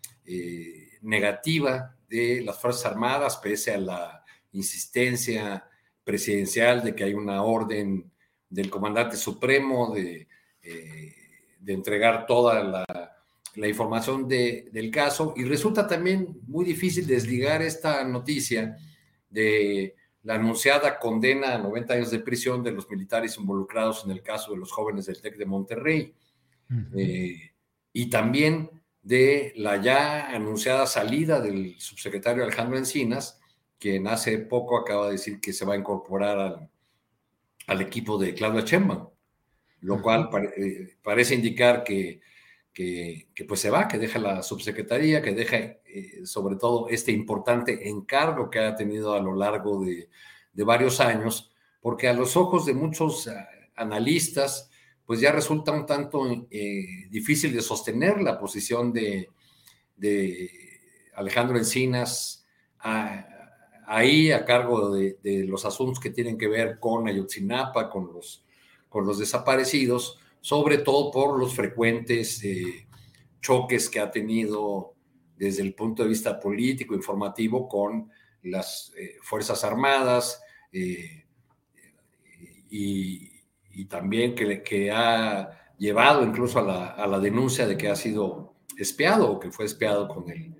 negativa de las Fuerzas Armadas, pese a la insistencia presidencial de que hay una orden del comandante supremo de, de entregar toda la, la información de, del caso. Y resulta también muy difícil desligar esta noticia de la anunciada condena a 90 años de prisión de los militares involucrados en el caso de los jóvenes del TEC de Monterrey. Eh, y también de la ya anunciada salida del subsecretario Alejandro Encinas, quien hace poco acaba de decir que se va a incorporar al, al equipo de Claudia Sheinbaum, lo cual eh, parece indicar que, que, pues se va, que deja la subsecretaría, que deja eh, sobre todo este importante encargo que ha tenido a lo largo de, varios años, porque a los ojos de muchos ah, analistas, pues ya resulta un tanto eh, difícil de sostener la posición de, Alejandro Encinas ahí a cargo de, los asuntos que tienen que ver con Ayotzinapa, con los, con los desaparecidos, sobre todo por los frecuentes eh, choques que ha tenido desde el punto de vista político, informativo, con las eh, Fuerzas Armadas y y también que, que ha llevado incluso a la, a la, denuncia de que ha sido espiado o que fue espiado con, el,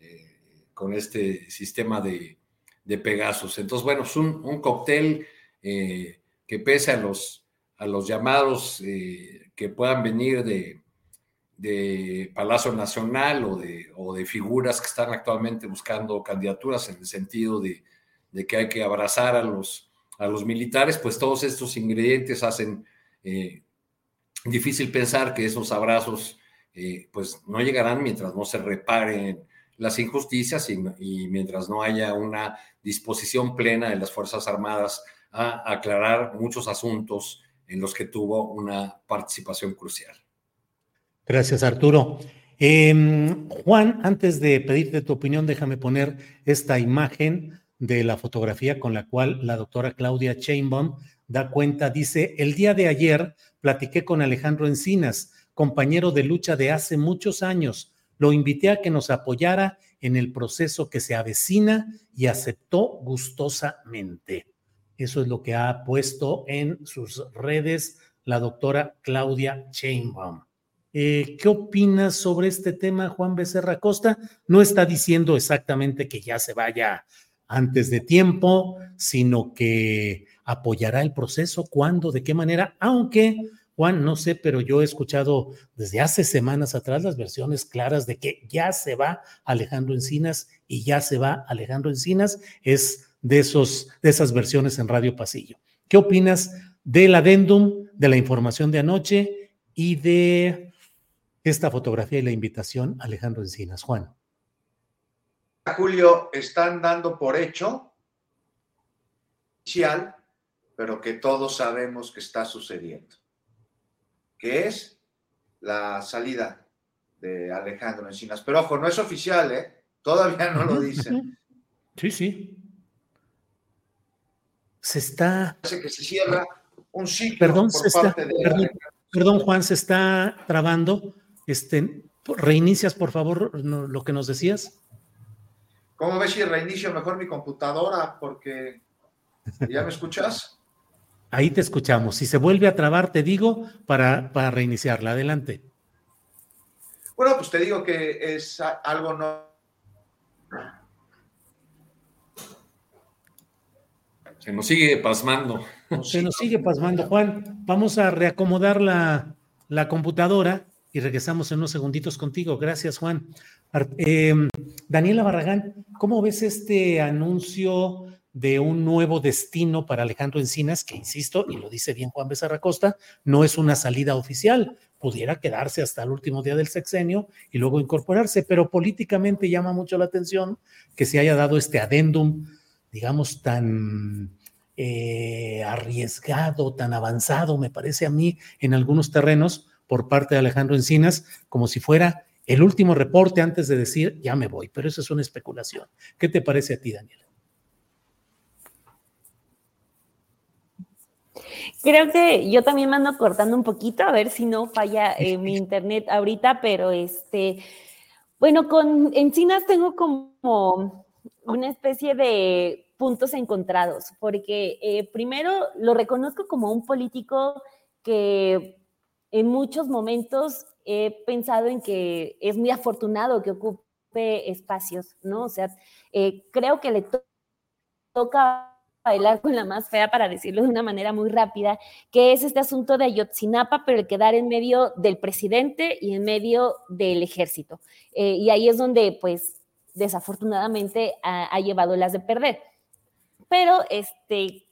eh, con este sistema de, de, Pegasus. Entonces, bueno, es un, un cóctel eh, que pese a los, a los llamados eh, que puedan venir de, de Palacio Nacional o de, o de figuras que están actualmente buscando candidaturas en el sentido de, de que hay que abrazar a los a los militares, pues todos estos ingredientes hacen eh, difícil pensar que esos abrazos eh, pues no llegarán mientras no se reparen las injusticias y, mientras no haya una disposición plena de las Fuerzas Armadas a aclarar muchos asuntos en los que tuvo una participación crucial. Gracias, Arturo. Em, Juan, antes de pedirte tu opinión, déjame poner esta imagen de la fotografía con la cual la doctora Claudia Chainbaum da cuenta, dice, el día de ayer platiqué con Alejandro Encinas, compañero de lucha de hace muchos años. Lo invité a que nos apoyara en el proceso que se avecina y aceptó gustosamente. Eso es lo que ha puesto en sus redes la doctora Claudia Chainbaum. Eh, ¿Qué opinas sobre este tema, Juan Becerra Costa? No está diciendo exactamente que ya se vaya antes de tiempo, sino que apoyará el proceso, cuándo, de qué manera, aunque Juan, no sé, pero yo he escuchado desde hace semanas atrás las versiones claras de que ya se va Alejandro Encinas y ya se va Alejandro Encinas, es de, esos, de esas versiones en Radio Pasillo. ¿Qué opinas del adendum, de la información de anoche y de esta fotografía y la invitación a Alejandro Encinas? Juan. Julio, están dando por hecho oficial, pero que todos sabemos que está sucediendo, que es la salida de Alejandro Encinas. Pero ojo, no es oficial, ¿eh? Todavía no lo dicen. Sí, sí. Se está. Parece que se cierra un ciclo perdón, por se parte está, de... perdón, perdón, Juan, se está trabando. Este, reinicias, por favor, lo que nos decías. ¿Cómo ves si reinicio mejor mi computadora? Porque ya me escuchas. Ahí te escuchamos. Si se vuelve a trabar, te digo para, para reiniciarla. Adelante. Bueno, pues te digo que es algo no. Se nos sigue pasmando. Se nos sigue pasmando, Juan. Vamos a reacomodar la, la computadora y regresamos en unos segunditos contigo. Gracias, Juan. Em, Daniela Barragán, ¿cómo ves este anuncio de un nuevo destino para Alejandro Encinas, que insisto, y lo dice bien Juan Becerra Costa, no es una salida oficial, pudiera quedarse hasta el último día del sexenio y luego incorporarse, pero políticamente llama mucho la atención que se haya dado este adendum, digamos, tan eh, arriesgado, tan avanzado, me parece a mí, en algunos terrenos por parte de Alejandro Encinas, como si fuera el último reporte antes de decir ya me voy, pero eso es una especulación. ¿Qué te parece a ti, Daniel? Creo que yo también me ando cortando un poquito a ver si no falla eh, mi internet ahorita, pero este, Bueno, con Encinas tengo como una especie de puntos encontrados, porque eh, primero lo reconozco como un político que en muchos momentos he pensado en que es muy afortunado que ocupe espacios, ¿no? O sea, eh, creo que le toca bailar con la más fea, para decirlo de una manera muy rápida, que es este asunto de Ayotzinapa, pero el quedar en medio del presidente y en medio del ejército. Eh, y ahí es donde, pues, desafortunadamente ha, llevado las de perder. Pero, este,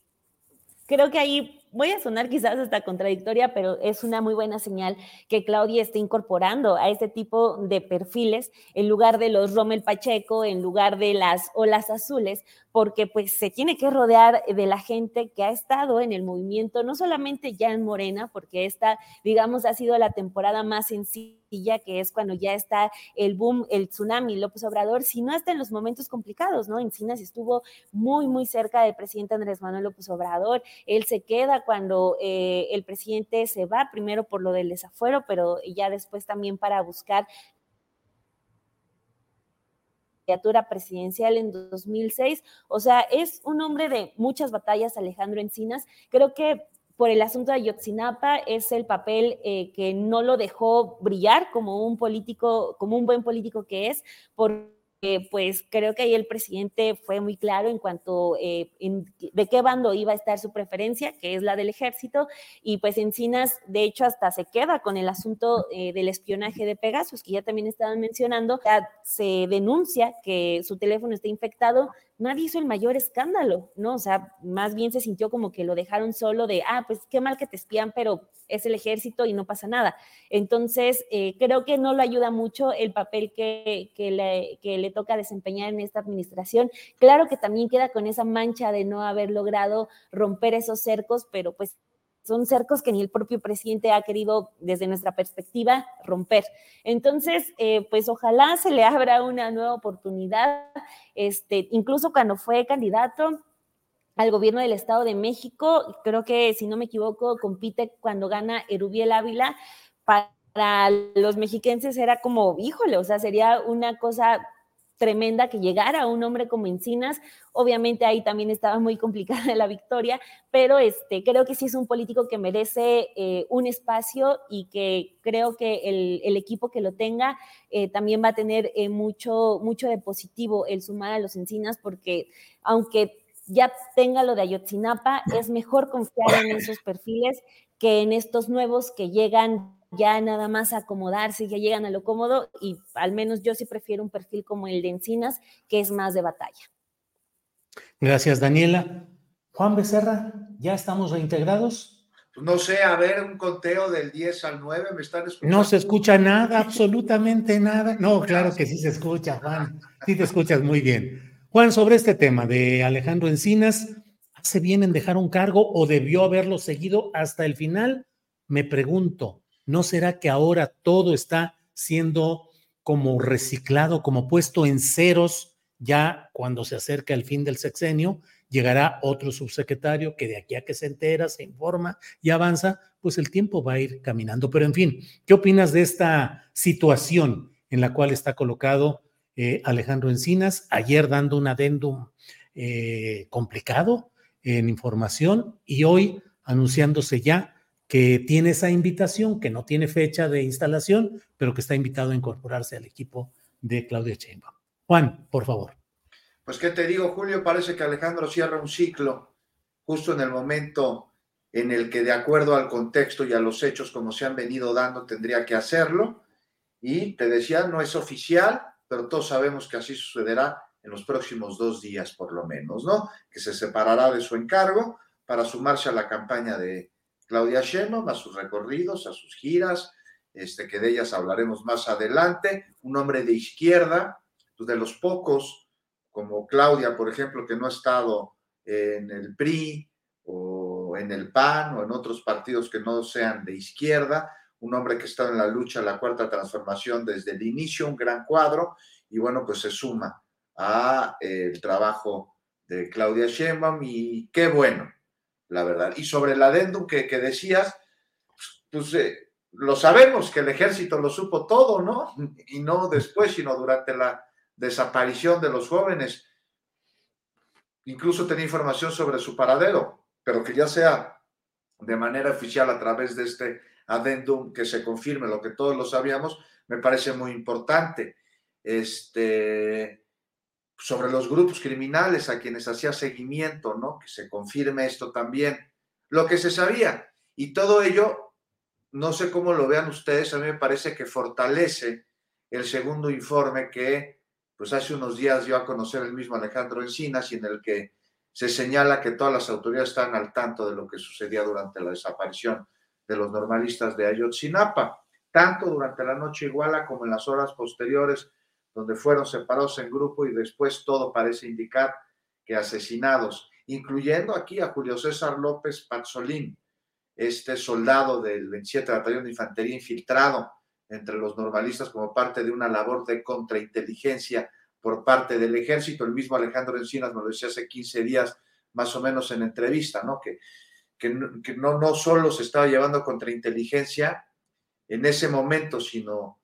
creo que ahí voy a sonar quizás hasta contradictoria, pero es una muy buena señal que Claudia esté incorporando a este tipo de perfiles en lugar de los Rommel Pacheco, en lugar de las olas azules, porque pues se tiene que rodear de la gente que ha estado en el movimiento, no solamente ya en Morena, porque esta, digamos, ha sido la temporada más sencilla, que es cuando ya está el boom, el tsunami, López Obrador, sino hasta en los momentos complicados, ¿no? Encinas estuvo muy, muy cerca del presidente Andrés Manuel López Obrador, él se queda cuando eh, el presidente se va, primero por lo del desafuero, pero ya después también para buscar presidencial en 2006. O sea, es un hombre de muchas batallas, Alejandro Encinas. Creo que por el asunto de Ayotzinapa es el papel eh, que no lo dejó brillar como un político, como un buen político que es, por pues creo que ahí el presidente fue muy claro en cuanto eh, de qué bando iba a estar su preferencia, que es la del ejército, y pues Encinas, de hecho, hasta se queda con el asunto eh, del espionaje de Pegasus, que ya también estaban mencionando, se denuncia que su teléfono está infectado, nadie hizo el mayor escándalo, ¿no? O sea, más bien se sintió como que lo dejaron solo de, ah, pues qué mal que te espían, pero es el ejército y no pasa nada. Entonces, eh, creo que no lo ayuda mucho el papel que, le, que le toca desempeñar en esta administración. Claro que también queda con esa mancha de no haber logrado romper esos cercos, pero pues son cercos que ni el propio presidente ha querido, desde nuestra perspectiva, romper. Entonces, eh, pues ojalá se le abra una nueva oportunidad, este, incluso cuando fue candidato al gobierno del Estado de México, creo que, si no me equivoco, compite cuando gana Erubiel Ávila, para los mexiquenses era como, híjole, o sea, sería una cosa tremenda que llegara un hombre como Encinas. Obviamente ahí también estaba muy complicada la victoria, pero este, creo que sí es un político que merece eh, un espacio y que creo que el, el equipo que lo tenga eh, también va a tener eh, mucho, mucho de positivo el sumar a los Encinas, porque aunque ya tenga lo de Ayotzinapa, es mejor confiar en esos perfiles que en estos nuevos que llegan ya nada más acomodarse, ya llegan a lo cómodo y al menos yo sí prefiero un perfil como el de Encinas, que es más de batalla. Gracias, Daniela. Juan Becerra, ¿ya estamos reintegrados? No sé, a ver, un conteo del 10 al 9, ¿me están escuchando? No se escucha nada, absolutamente nada. No, claro que sí se escucha, Juan. Sí te escuchas muy bien. Juan, sobre este tema de Alejandro Encinas, ¿hace bien en dejar un cargo o debió haberlo seguido hasta el final? Me pregunto, ¿No será que ahora todo está siendo como reciclado, como puesto en ceros? Ya cuando se acerca el fin del sexenio, llegará otro subsecretario que de aquí a que se entera, se informa y avanza, pues el tiempo va a ir caminando. Pero en fin, ¿qué opinas de esta situación en la cual está colocado eh, Alejandro Encinas? Ayer dando un adendum eh, complicado en información y hoy anunciándose ya que tiene esa invitación, que no tiene fecha de instalación, pero que está invitado a incorporarse al equipo de Claudia Sheinbaum. Juan, por favor. Pues qué te digo, Julio, parece que Alejandro cierra un ciclo justo en el momento en el que de acuerdo al contexto y a los hechos como se han venido dando tendría que hacerlo. Y te decía, no es oficial, pero todos sabemos que así sucederá en los próximos dos días por lo menos, ¿no? Que se separará de su encargo para sumarse a la campaña de, Claudia Sheinbaum, a sus recorridos, a sus giras, este, que de ellas hablaremos más adelante, un hombre de izquierda, pues de los pocos, como Claudia, por ejemplo, que no ha estado en el PRI o en el PAN o en otros partidos que no sean de izquierda, un hombre que está en la lucha, la cuarta transformación desde el inicio, un gran cuadro, y bueno, pues se suma a el trabajo de Claudia Sheinbaum y qué bueno, la verdad. Y sobre el adendum que, que decías, pues eh, lo sabemos que el ejército lo supo todo, ¿no? Y no después, sino durante la desaparición de los jóvenes. Incluso tenía información sobre su paradero, pero que ya sea de manera oficial a través de este adendum que se confirme lo que todos lo sabíamos, me parece muy importante. Este, sobre los grupos criminales a quienes hacía seguimiento, ¿no? Que se confirme esto también. Lo que se sabía. Y todo ello, no sé cómo lo vean ustedes, a mí me parece que fortalece el segundo informe que, pues hace unos días dio a conocer el mismo Alejandro Encinas y en el que se señala que todas las autoridades están al tanto de lo que sucedía durante la desaparición de los normalistas de Ayotzinapa, tanto durante la noche iguala como en las horas posteriores, donde fueron separados en grupo y después todo parece indicar que asesinados, incluyendo aquí a Julio César López Pazzolín, este soldado del 27 Batallón de Infantería infiltrado entre los normalistas como parte de una labor de contrainteligencia por parte del ejército. El mismo Alejandro Encinas nos lo decía hace 15 días, más o menos en entrevista, ¿no? Que, que, no, no solo se estaba llevando contrainteligencia en ese momento, sino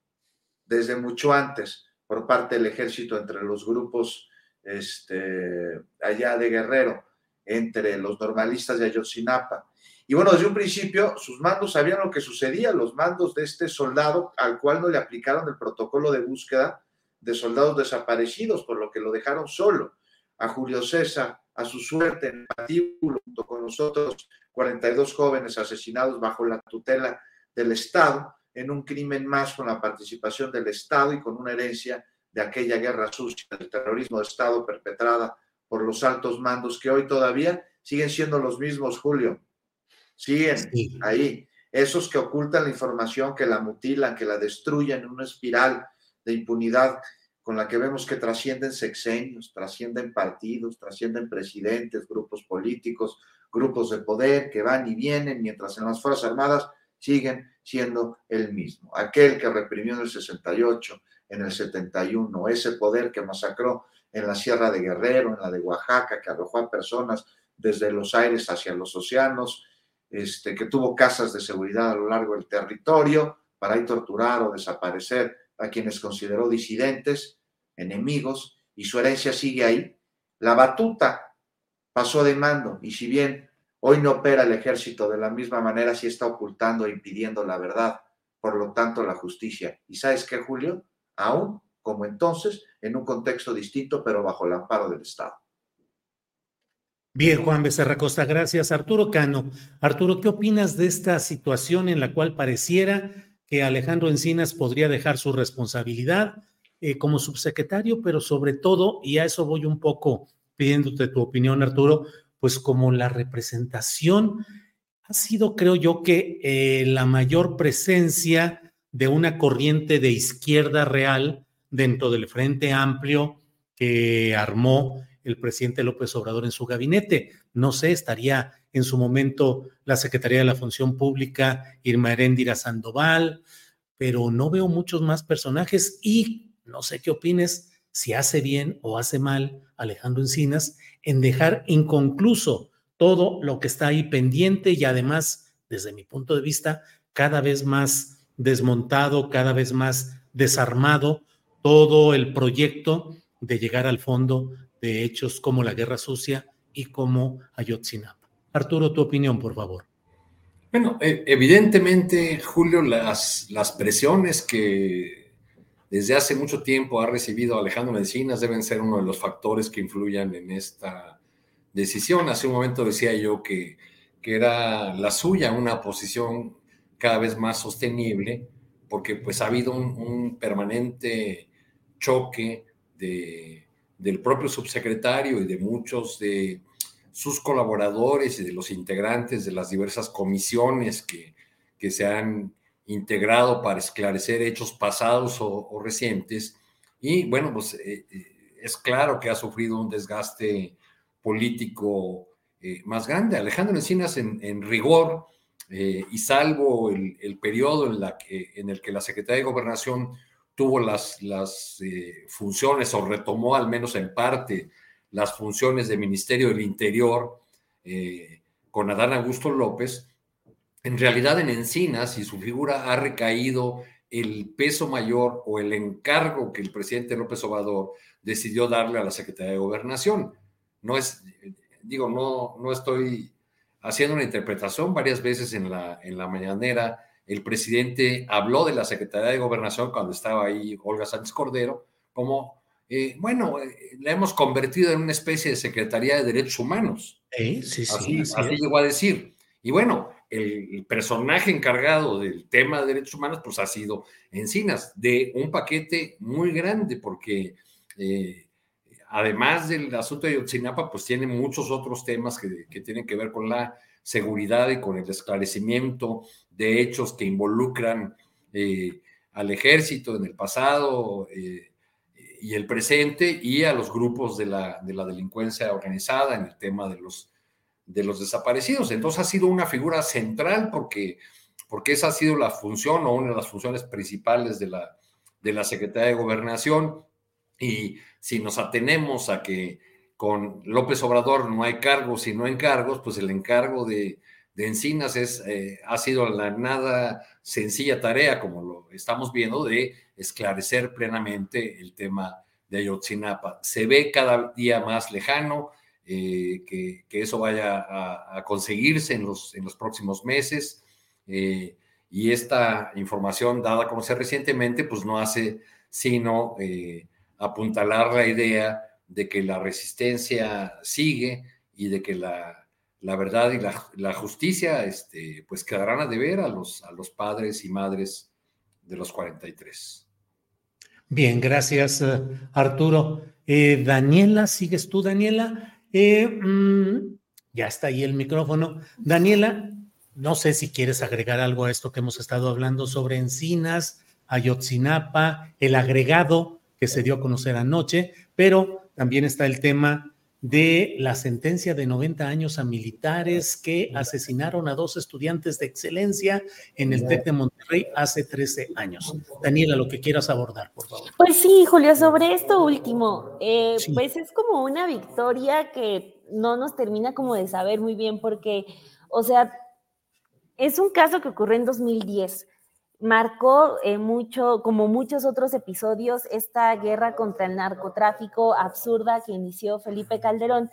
desde mucho antes por parte del ejército entre los grupos este, allá de Guerrero, entre los normalistas de Ayotzinapa y bueno, desde un principio sus mandos sabían lo que sucedía, los mandos de este soldado al cual no le aplicaron el protocolo de búsqueda de soldados desaparecidos, por lo que lo dejaron solo. A Julio César, a su suerte en patíbulo, junto con nosotros, 42 jóvenes asesinados bajo la tutela del Estado, en un crimen más con la participación del Estado y con una herencia de aquella guerra sucia del terrorismo de Estado perpetrada por los altos mandos que hoy todavía siguen siendo los mismos, Julio, siguen ahí. Esos que ocultan la información, que la mutilan, que la destruyen en una espiral de impunidad con la que vemos que trascienden sexenios, trascienden partidos, trascienden presidentes, grupos políticos, grupos de poder que van y vienen, mientras en las Fuerzas Armadas siguen siendo el mismo. Aquel que reprimió en el 68, en el 71, ese poder que masacró en la Sierra de Guerrero, en la de Oaxaca, que arrojó a personas desde los aires hacia los océanos, este, que tuvo casas de seguridad a lo largo del territorio para ahí torturar o desaparecer a quienes consideró disidentes, enemigos, y su herencia sigue ahí. La batuta pasó de mando y si bien hoy no opera el ejército de la misma manera, sí está ocultando e impidiendo la verdad, por lo tanto la justicia. ¿Y sabes qué, Julio? Aún como entonces, en un contexto distinto, pero bajo el amparo del Estado. Bien, Juan Becerra Costa, gracias. Arturo Cano. Arturo, ¿qué opinas de esta situación en la cual pareciera que Alejandro Encinas podría dejar su responsabilidad eh, como subsecretario, pero sobre todo, y a eso voy un poco pidiéndote tu opinión, Arturo, pues como la representación ha sido, creo yo, que eh, la mayor presencia de una corriente de izquierda real dentro del Frente Amplio que armó el presidente López Obrador en su gabinete. No sé, estaría en su momento la Secretaría de la Función Pública, Irma Heréndira Sandoval, pero no veo muchos más personajes y no sé qué opines si hace bien o hace mal Alejandro Encinas en dejar inconcluso todo lo que está ahí pendiente y además, desde mi punto de vista, cada vez más desmontado, cada vez más desarmado todo el proyecto de llegar al fondo de hechos como la Guerra Sucia y como Ayotzinapa. Arturo, tu opinión, por favor. Bueno, e, evidentemente, Julio, las, las presiones que desde hace mucho tiempo ha recibido Alejandro Encinas deben ser uno de los factores que influyan en esta decisión. Hace un momento decía yo que, que era la suya una posición cada vez más sostenible, porque pues ha habido un permanente choque de del propio subsecretario y de muchos de sus colaboradores y de los integrantes de las diversas comisiones que, que se han integrado para esclarecer hechos pasados o, recientes. Y bueno, pues eh, eh, es claro que ha sufrido un desgaste político eh, más grande. Alejandro Encinas, en, rigor, y salvo el, periodo en, la que, en el que la Secretaría de Gobernación tuvo las, las funciones o retomó al menos en parte las funciones del Ministerio del Interior con Adán Augusto López, en realidad en Encinas y su figura ha recaído el peso mayor o el encargo que el presidente López Obrador decidió darle a la Secretaría de Gobernación. No es, digo, no, no estoy haciendo una interpretación. Varias veces en la, en la mañanera el presidente habló de la Secretaría de Gobernación cuando estaba ahí Olga Sánchez Cordero, como, eh, bueno, eh, la hemos convertido en una especie de Secretaría de Derechos Humanos. Sí, sí, así, sí. así llegó a decir. Y bueno, el, personaje encargado del tema de derechos humanos, pues ha sido Encinas, de un paquete muy grande, porque eh, además del asunto de Yotzinapa, pues tiene muchos otros temas que, tienen que ver con la seguridad y con el esclarecimiento de hechos que involucran eh, al ejército en el pasado eh, y el presente y a los grupos de la, de la delincuencia organizada en el tema de los de los desaparecidos. Entonces ha sido una figura central porque, porque esa ha sido la función o una de las funciones principales de la, de la Secretaría de Gobernación. Y si nos atenemos a que con López Obrador no hay cargos y no encargos, pues el encargo de, Encinas es, eh, ha sido la nada sencilla tarea, como lo estamos viendo, de esclarecer plenamente el tema de Ayotzinapa. Se ve cada día más lejano, eh, que, que, eso vaya a, a, conseguirse en los, en los próximos meses. Eh, y esta información dada a conocer recientemente, pues no hace sino eh, apuntalar la idea de que la resistencia sigue y de que la, la verdad y la, la, justicia este, pues quedarán a deber a los, a los padres y madres de los 43. Bien, gracias Arturo. Daniela, ¿sigues tú, Daniela? Eh, mmm, ya está ahí el micrófono. Daniela, no sé si quieres agregar algo a esto que hemos estado hablando sobre Encinas, Ayotzinapa, el agregado que se dio a conocer anoche, pero también está el tema de la sentencia de 90 años a militares que asesinaron a dos estudiantes de excelencia en el TEC de Monterrey hace 13 años. Daniela, lo que quieras abordar, por favor. Pues sí, Julio, sobre esto último, eh, sí. pues es como una victoria que no nos termina como de saber muy bien porque, o sea, es un caso que ocurrió en 2010 marcó eh, mucho, como muchos otros episodios, esta guerra contra el narcotráfico absurda que inició Felipe Calderón.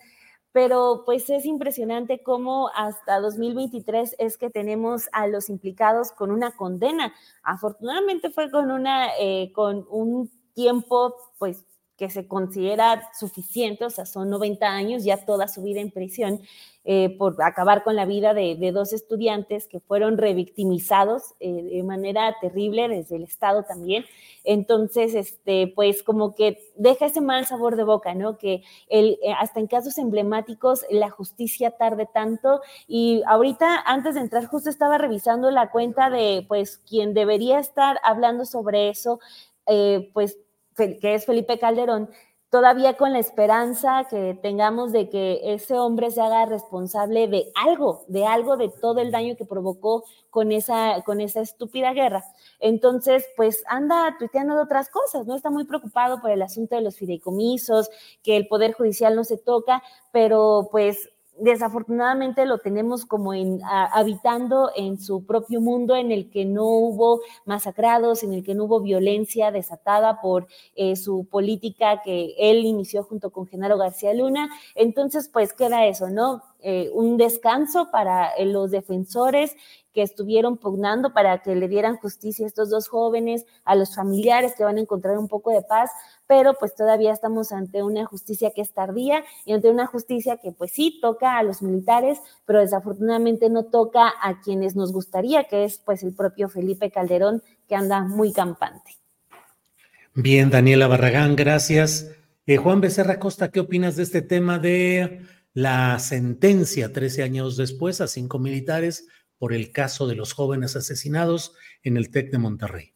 Pero pues es impresionante cómo hasta 2023 es que tenemos a los implicados con una condena. Afortunadamente fue con una, eh, con un tiempo pues que se considera suficiente, o sea, son 90 años, ya toda su vida en prisión, eh, por acabar con la vida de, dos estudiantes que fueron revictimizados eh, de manera terrible desde el Estado también. Entonces, este, pues como que deja ese mal sabor de boca, ¿no? Que el, eh, hasta en casos emblemáticos la justicia tarde tanto. Y ahorita, antes de entrar, justo estaba revisando la cuenta de, pues, quien debería estar hablando sobre eso, pues que es Felipe Calderón, todavía con la esperanza que tengamos de que ese hombre se haga responsable de algo, de algo, de todo el daño que provocó con esa, con esa estúpida guerra. Entonces, pues anda tuiteando de otras cosas, ¿no? Está muy preocupado por el asunto de los fideicomisos, que el Poder Judicial no se toca, pero pues desafortunadamente lo tenemos como en, habitando en su propio mundo en el que no hubo masacrados, en el que no hubo violencia desatada por eh, su política que él inició junto con Genaro García Luna. Entonces, pues queda eso, ¿no? Eh, un descanso para eh, los defensores que estuvieron pugnando para que le dieran justicia a estos dos jóvenes, a los familiares que van a encontrar un poco de paz, pero pues todavía estamos ante una justicia que es tardía y ante una justicia que pues sí toca a los militares, pero desafortunadamente no toca a quienes nos gustaría, que es pues el propio Felipe Calderón, que anda muy campante. Bien, Daniela Barragán, gracias. Eh, Juan Becerra Costa, ¿qué opinas de este tema de la sentencia 13 años después a cinco militares por el caso de los jóvenes asesinados en el TEC de Monterrey?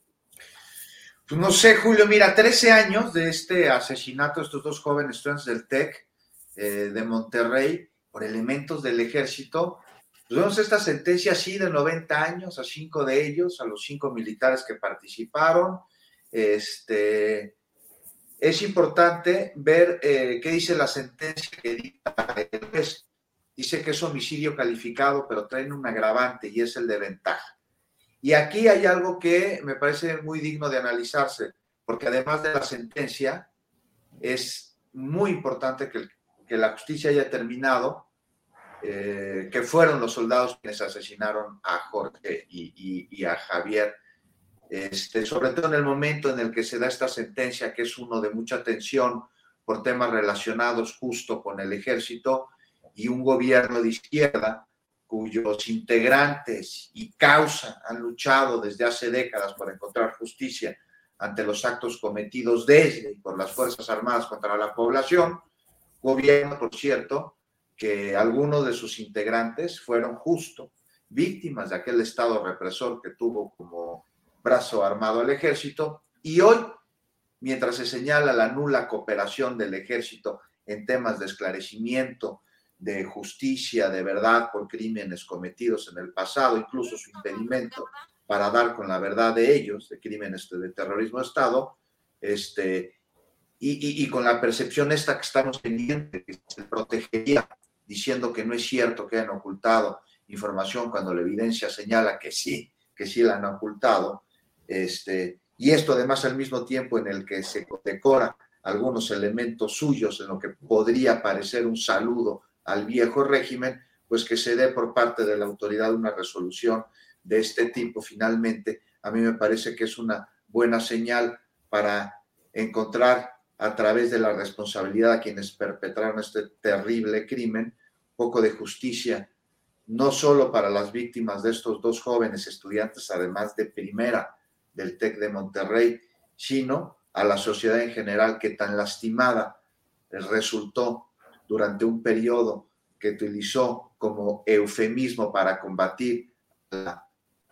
Pues no sé, Julio, mira, 13 años de este asesinato de estos dos jóvenes estudiantes del TEC eh, de Monterrey por elementos del ejército. Pues vemos esta sentencia así de 90 años a cinco de ellos, a los cinco militares que participaron. Este, es importante ver eh, qué dice la sentencia que dicta el juez. Dice que es homicidio calificado, pero traen un agravante y es el de ventaja. Y aquí hay algo que me parece muy digno de analizarse, porque además de la sentencia, es muy importante que, la justicia haya terminado eh, que fueron los soldados quienes asesinaron a Jorge y, a Javier, este, sobre todo en el momento en el que se da esta sentencia, que es uno de mucha tensión por temas relacionados justo con el ejército y un gobierno de izquierda cuyos integrantes y causa han luchado desde hace décadas por encontrar justicia ante los actos cometidos desde y por las Fuerzas Armadas contra la población, gobierno, por cierto, que algunos de sus integrantes fueron justo víctimas de aquel Estado represor que tuvo como brazo armado el ejército y hoy, mientras se señala la nula cooperación del ejército en temas de esclarecimiento, de justicia, de verdad por crímenes cometidos en el pasado, incluso su impedimento para dar con la verdad de ellos, de crímenes de terrorismo de Estado, este, y, y, con la percepción esta que estamos teniendo, que se protegería diciendo que no es cierto que hayan ocultado información cuando la evidencia señala que sí, que sí la han ocultado. Este, y esto además al mismo tiempo en el que se decora algunos elementos suyos en lo que podría parecer un saludo al viejo régimen, pues que se dé por parte de la autoridad una resolución de este tipo. Finalmente, a mí me parece que es una buena señal para encontrar a través de la responsabilidad a quienes perpetraron este terrible crimen, poco de justicia, no solo para las víctimas de estos dos jóvenes estudiantes, además de primera del TEC de Monterrey, sino a la sociedad en general que tan lastimada resultó durante un periodo que utilizó como eufemismo para combatir la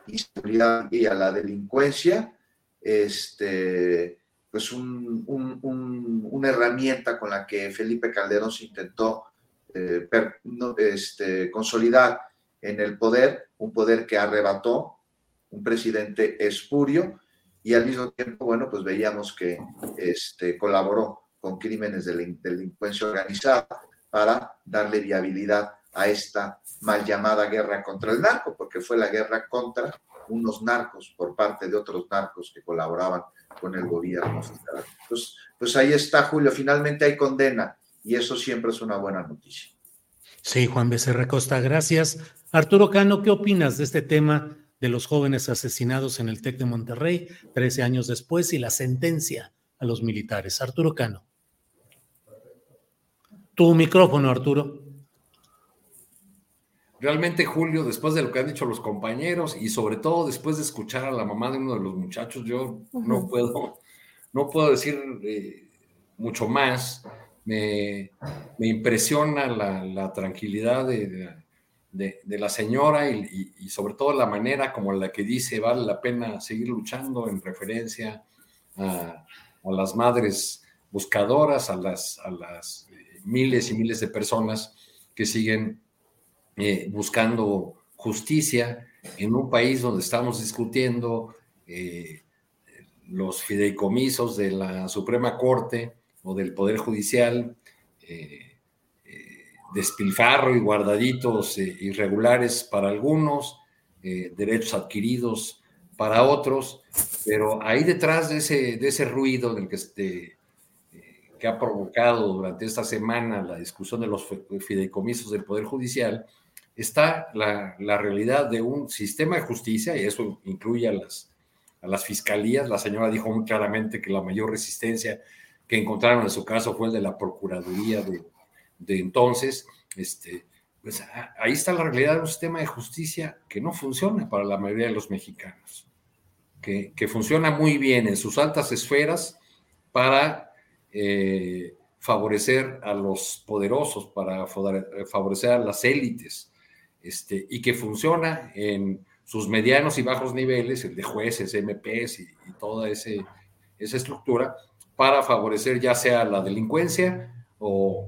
inseguridad y a la delincuencia, este, pues una herramienta con la que Felipe Calderón se intentó eh, este, consolidar en el poder, un poder que arrebató un presidente espurio y al mismo tiempo, bueno, pues veíamos que este, colaboró con crímenes de delincuencia organizada para darle viabilidad a esta mal llamada guerra contra el narco, porque fue la guerra contra unos narcos por parte de otros narcos que colaboraban con el gobierno. Pues, pues ahí está, Julio, finalmente hay condena y eso siempre es una buena noticia. Sí, Juan Becerra Costa, gracias. Arturo Cano, ¿qué opinas de este tema de los jóvenes asesinados en el TEC de Monterrey 13 años después y la sentencia a los militares? Arturo Cano. Tu micrófono, Arturo. Realmente, Julio, después de lo que han dicho los compañeros y sobre todo después de escuchar a la mamá de uno de los muchachos, yo no puedo, no puedo decir eh, mucho más. Me, impresiona la, tranquilidad de, la señora y, sobre todo la manera como la que dice vale la pena seguir luchando en referencia a, las madres buscadoras, a las, a las miles y miles de personas que siguen eh, buscando justicia en un país donde estamos discutiendo eh, los fideicomisos de la Suprema Corte o del Poder Judicial, eh, despilfarro y guardaditos irregulares para algunos, derechos adquiridos para otros, pero ahí detrás de ese, de ese ruido del que, este, que ha provocado durante esta semana la discusión de los fideicomisos del Poder Judicial, está la, realidad de un sistema de justicia, y eso incluye a las, a las fiscalías. La señora dijo muy claramente que la mayor resistencia que encontraron en su caso fue el de la Procuraduría de, de entonces. Este, pues ahí está la realidad de un sistema de justicia que no funciona para la mayoría de los mexicanos, que, que funciona muy bien en sus altas esferas para eh, favorecer a los poderosos, para favorecer a las élites, este, y que funciona en sus medianos y bajos niveles, el de jueces, MPs y, toda ese, esa estructura, para favorecer ya sea la delincuencia o,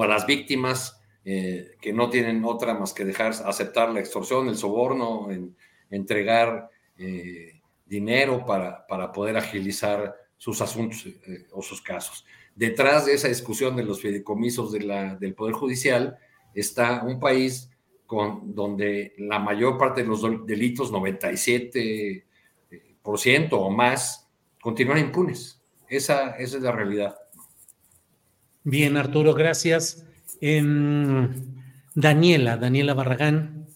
a las víctimas eh, que no tienen otra más que dejar aceptar la extorsión, el soborno, entregar eh, dinero para, para, poder agilizar sus asuntos eh, o sus casos. Detrás de esa discusión de los fideicomisos de del Poder Judicial, está un país con, donde la mayor parte de los delitos, 97% o más, continúan impunes. Esa, esa es la realidad. Bien, Arturo, gracias. Daniela, Daniela Barragán,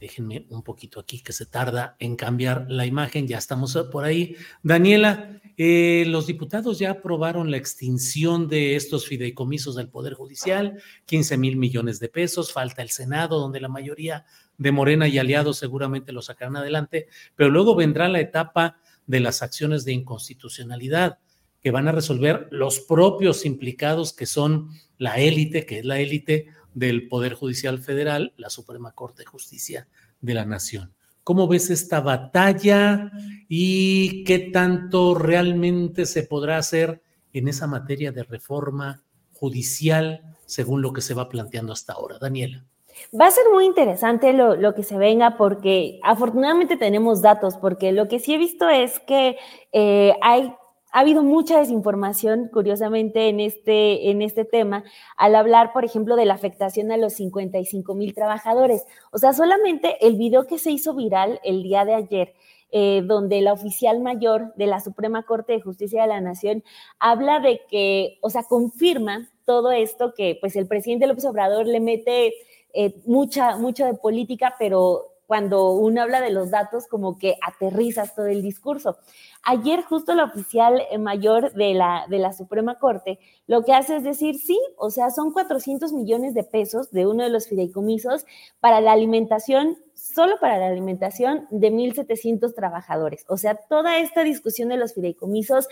déjenme un poquito aquí que se tarda en cambiar la imagen, ya estamos por ahí. Daniela, eh, los diputados ya aprobaron la extinción de estos fideicomisos del Poder Judicial, 15 mil millones de pesos, falta el Senado, donde la mayoría de Morena y aliados seguramente lo sacarán adelante, pero luego vendrá la etapa de las acciones de inconstitucionalidad que van a resolver los propios implicados que son la élite, que es la élite del Poder Judicial Federal, la Suprema Corte de Justicia de la Nación. ¿Cómo ves esta batalla y qué tanto realmente se podrá hacer en esa materia de reforma judicial según lo que se va planteando hasta ahora? Daniela. Va a ser muy interesante lo, que se venga porque afortunadamente tenemos datos, porque lo que sí he visto es que eh, hay ha habido mucha desinformación, curiosamente, en este, en este tema, al hablar, por ejemplo, de la afectación a los 55 mil trabajadores. O sea, solamente el video que se hizo viral el día de ayer, eh, donde la oficial mayor de la Suprema Corte de Justicia de la Nación habla de que, o sea, confirma todo esto que pues el presidente López Obrador le mete eh, mucha, mucho de política, pero cuando uno habla de los datos, como que aterrizas todo el discurso. Ayer justo la oficial eh, mayor de la, de la Suprema Corte lo que hace es decir, sí, o sea, son 400 millones de pesos de uno de los fideicomisos para la alimentación solo para la alimentación de 1.700 trabajadores. O sea, toda esta discusión de los fideicomisos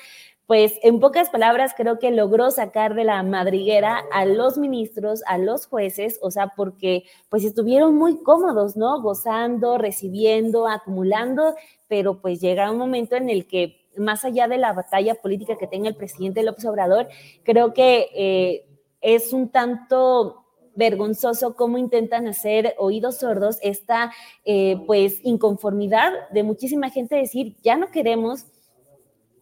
pues en pocas palabras creo que logró sacar de la madriguera a los ministros, a los jueces, o sea, porque pues estuvieron muy cómodos, ¿no? Gozando, recibiendo, acumulando, pero pues llega un momento en el que más allá de la batalla política que tenga el presidente López Obrador, creo que eh, es un tanto vergonzoso cómo intentan hacer oídos sordos esta eh, pues inconformidad de muchísima gente decir, ya no queremos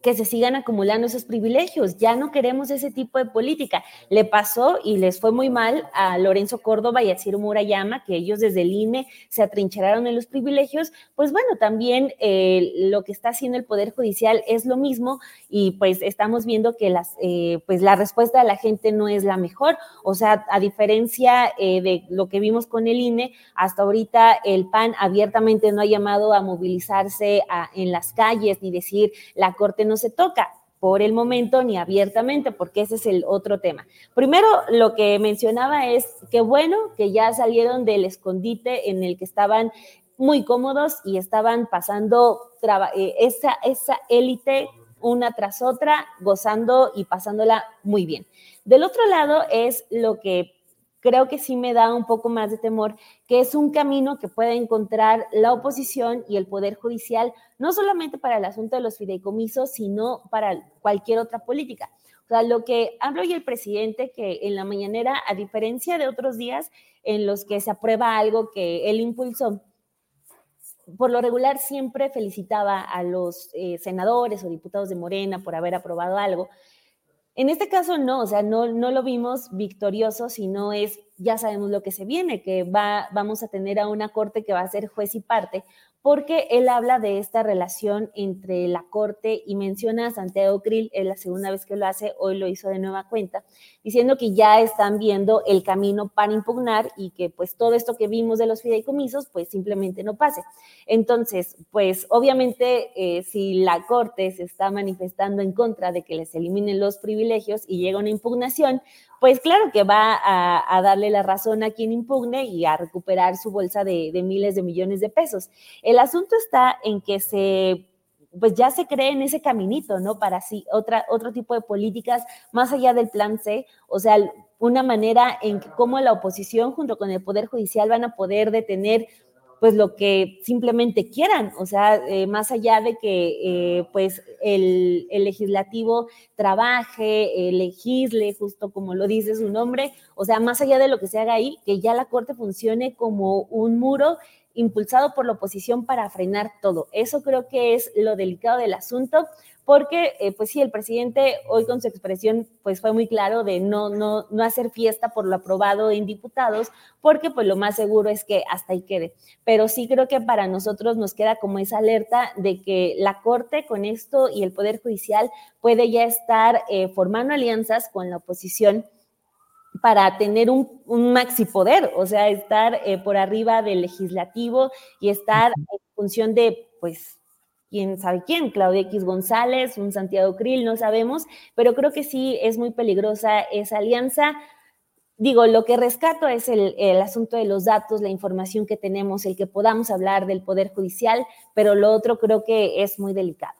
que se sigan acumulando esos privilegios. Ya no queremos ese tipo de política. Le pasó y les fue muy mal a Lorenzo Córdoba y a Ciro Murayama, que ellos desde el INE se atrincheraron en los privilegios. Pues bueno, también eh, lo que está haciendo el Poder Judicial es lo mismo y pues estamos viendo que las, eh, pues la respuesta de la gente no es la mejor. O sea, a diferencia eh, de lo que vimos con el INE, hasta ahorita el PAN abiertamente no ha llamado a movilizarse en las calles ni decir la Corte no no se toca por el momento ni abiertamente, porque ese es el otro tema. Primero, lo que mencionaba es que bueno que ya salieron del escondite en el que estaban muy cómodos y estaban pasando eh, esa, esa élite una tras otra, gozando y pasándola muy bien. Del otro lado es lo que creo que sí me da un poco más de temor, que es un camino que puede encontrar la oposición y el Poder Judicial, no solamente para el asunto de los fideicomisos, sino para cualquier otra política. O sea, lo que hablo y el presidente, que en la mañanera, a diferencia de otros días en los que se aprueba algo que él impulsó, por lo regular siempre felicitaba a los eh, senadores o diputados de Morena por haber aprobado algo, en este caso no, o sea, no, no lo vimos victorioso, sino es, ya sabemos lo que se viene, que va, vamos a tener a una corte que va a ser juez y parte, porque él habla de esta relación entre la Corte y menciona a Santiago Krill, es la segunda vez que lo hace, hoy lo hizo de nueva cuenta, diciendo que ya están viendo el camino para impugnar y que pues todo esto que vimos de los fideicomisos pues simplemente no pase. Entonces, pues obviamente eh, si la Corte se está manifestando en contra de que les eliminen los privilegios y llega una impugnación, pues claro que va a, darle la razón a quien impugne y a recuperar su bolsa de, miles de millones de pesos. Asunto está en que se pues ya se cree en ese caminito, ¿no? Para sí, otra, otro tipo de políticas más allá del plan C, o sea, una manera en que cómo la oposición junto con el Poder Judicial van a poder detener pues lo que simplemente quieran, o sea, eh, más allá de que eh, pues el, legislativo trabaje, eh, legisle, justo como lo dice su nombre, o sea, más allá de lo que se haga ahí, que ya la Corte funcione como un muro impulsado por la oposición para frenar todo. Eso creo que es lo delicado del asunto porque eh, pues sí, el presidente hoy con su expresión pues fue muy claro de no, no, no hacer fiesta por lo aprobado en diputados, porque pues lo más seguro es que hasta ahí quede. Pero sí creo que para nosotros nos queda como esa alerta de que la Corte con esto y el Poder Judicial puede ya estar eh, formando alianzas con la oposición para tener un, un maxi poder, o sea, estar eh, por arriba del legislativo y estar en función de, pues, quién sabe quién, Claudia X González, un Santiago Krill, no sabemos, pero creo que sí es muy peligrosa esa alianza. Digo, lo que rescato es el, el, asunto de los datos, la información que tenemos, el que podamos hablar del Poder Judicial, pero lo otro creo que es muy delicado.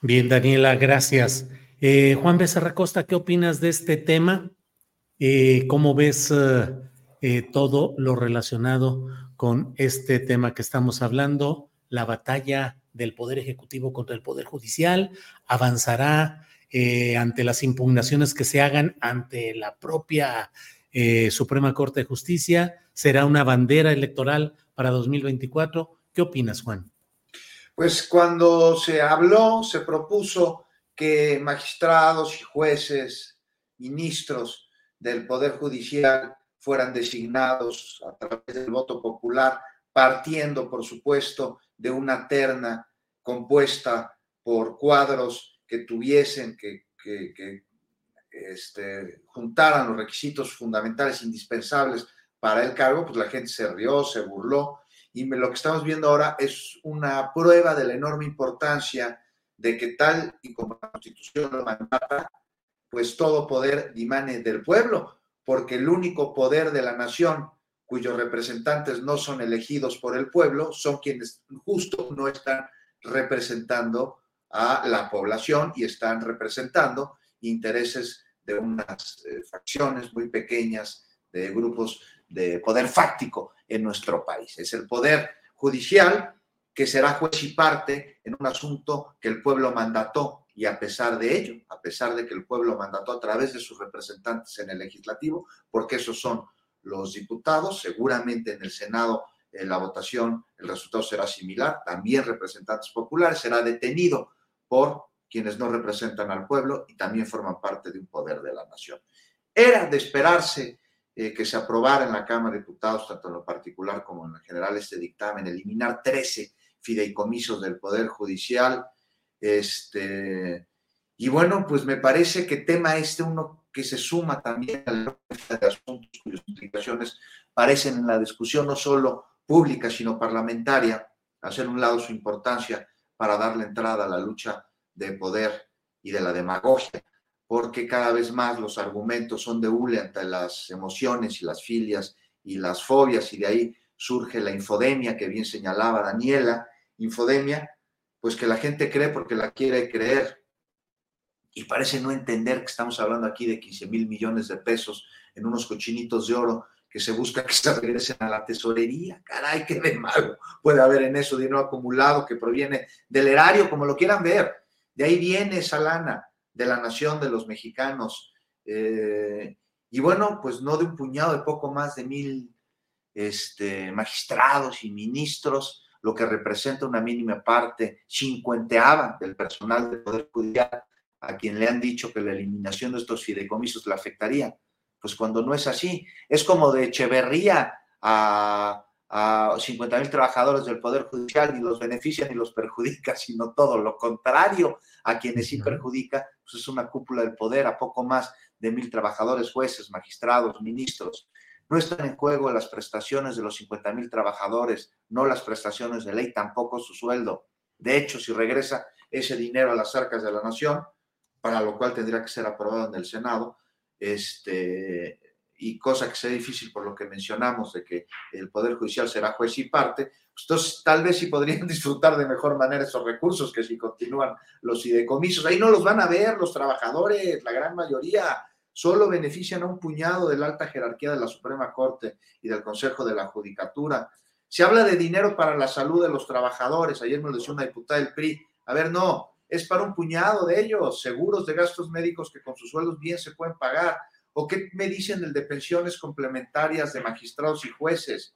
Bien, Daniela, gracias. Eh, Juan Becerra Costa, ¿qué opinas de este tema? Eh, ¿Cómo ves eh, eh, todo lo relacionado con este tema que estamos hablando? La batalla del Poder Ejecutivo contra el Poder Judicial, avanzará ante las impugnaciones que se hagan ante la propia Suprema Corte de Justicia, será una bandera electoral para 2024. ¿Qué opinas, Juan? Pues cuando se habló, se propuso que magistrados y jueces, ministros del Poder Judicial fueran designados a través del voto popular, partiendo, por supuesto, de una terna compuesta por cuadros que tuviesen que, que, que este, juntaran los requisitos fundamentales indispensables para el cargo, pues la gente se rió, se burló, y lo que estamos viendo ahora es una prueba de la enorme importancia de que tal y como la Constitución lo mandata, pues todo poder dimane del pueblo, porque el único poder de la nación cuyos representantes no son elegidos por el pueblo, son quienes justo no están representando a la población y están representando intereses de unas eh, facciones muy pequeñas de grupos de poder fáctico en nuestro país. Es el poder judicial que será juez y parte en un asunto que el pueblo mandató y a pesar de ello, a pesar de que el pueblo mandató a través de sus representantes en el legislativo, porque esos son los diputados, seguramente en el Senado en la votación el resultado será similar, también representantes populares, será detenido por quienes no representan al pueblo y también forman parte de un poder de la nación. Era de esperarse eh, que se aprobara en la Cámara de Diputados, tanto en lo particular como en general, este dictamen, eliminar 13 fideicomisos del Poder Judicial. Este, y bueno, pues me parece que tema este uno que se suma también a la de asuntos cuyas implicaciones parecen en la discusión no solo pública, sino parlamentaria, hacer un lado su importancia para darle entrada a la lucha de poder y de la demagogia, porque cada vez más los argumentos son de hule ante las emociones y las filias y las fobias, y de ahí surge la infodemia que bien señalaba Daniela, infodemia, pues que la gente cree porque la quiere creer, y parece no entender que estamos hablando aquí de 15 mil millones de pesos en unos cochinitos de oro que se busca que se regresen a la tesorería. Caray, qué de malo puede haber en eso dinero acumulado que proviene del erario, como lo quieran ver. De ahí viene esa lana de la nación de los mexicanos. Eh, y bueno, pues no de un puñado de poco más de mil este, magistrados y ministros, lo que representa una mínima parte, cincuenteava del personal del Poder Judicial, a quien le han dicho que la eliminación de estos fideicomisos le afectaría. Pues cuando no es así, es como de Echeverría a, a 50 mil trabajadores del Poder Judicial, ni los beneficia ni los perjudica, sino todo lo contrario, a quienes sí perjudica, pues es una cúpula del poder, a poco más de mil trabajadores, jueces, magistrados, ministros. No están en juego las prestaciones de los 50 mil trabajadores, no las prestaciones de ley, tampoco su sueldo. De hecho, si regresa ese dinero a las arcas de la nación, para lo cual tendría que ser aprobado en el Senado, este, y cosa que sea difícil por lo que mencionamos de que el Poder Judicial será juez y parte, pues entonces tal vez sí podrían disfrutar de mejor manera esos recursos que si continúan los fideicomisos. Ahí no los van a ver los trabajadores, la gran mayoría, solo benefician a un puñado de la alta jerarquía de la Suprema Corte y del Consejo de la Judicatura. Se habla de dinero para la salud de los trabajadores, ayer me lo decía una diputada del PRI, a ver, no, es para un puñado de ellos, seguros de gastos médicos que con sus sueldos bien se pueden pagar. ¿O qué me dicen el de pensiones complementarias de magistrados y jueces?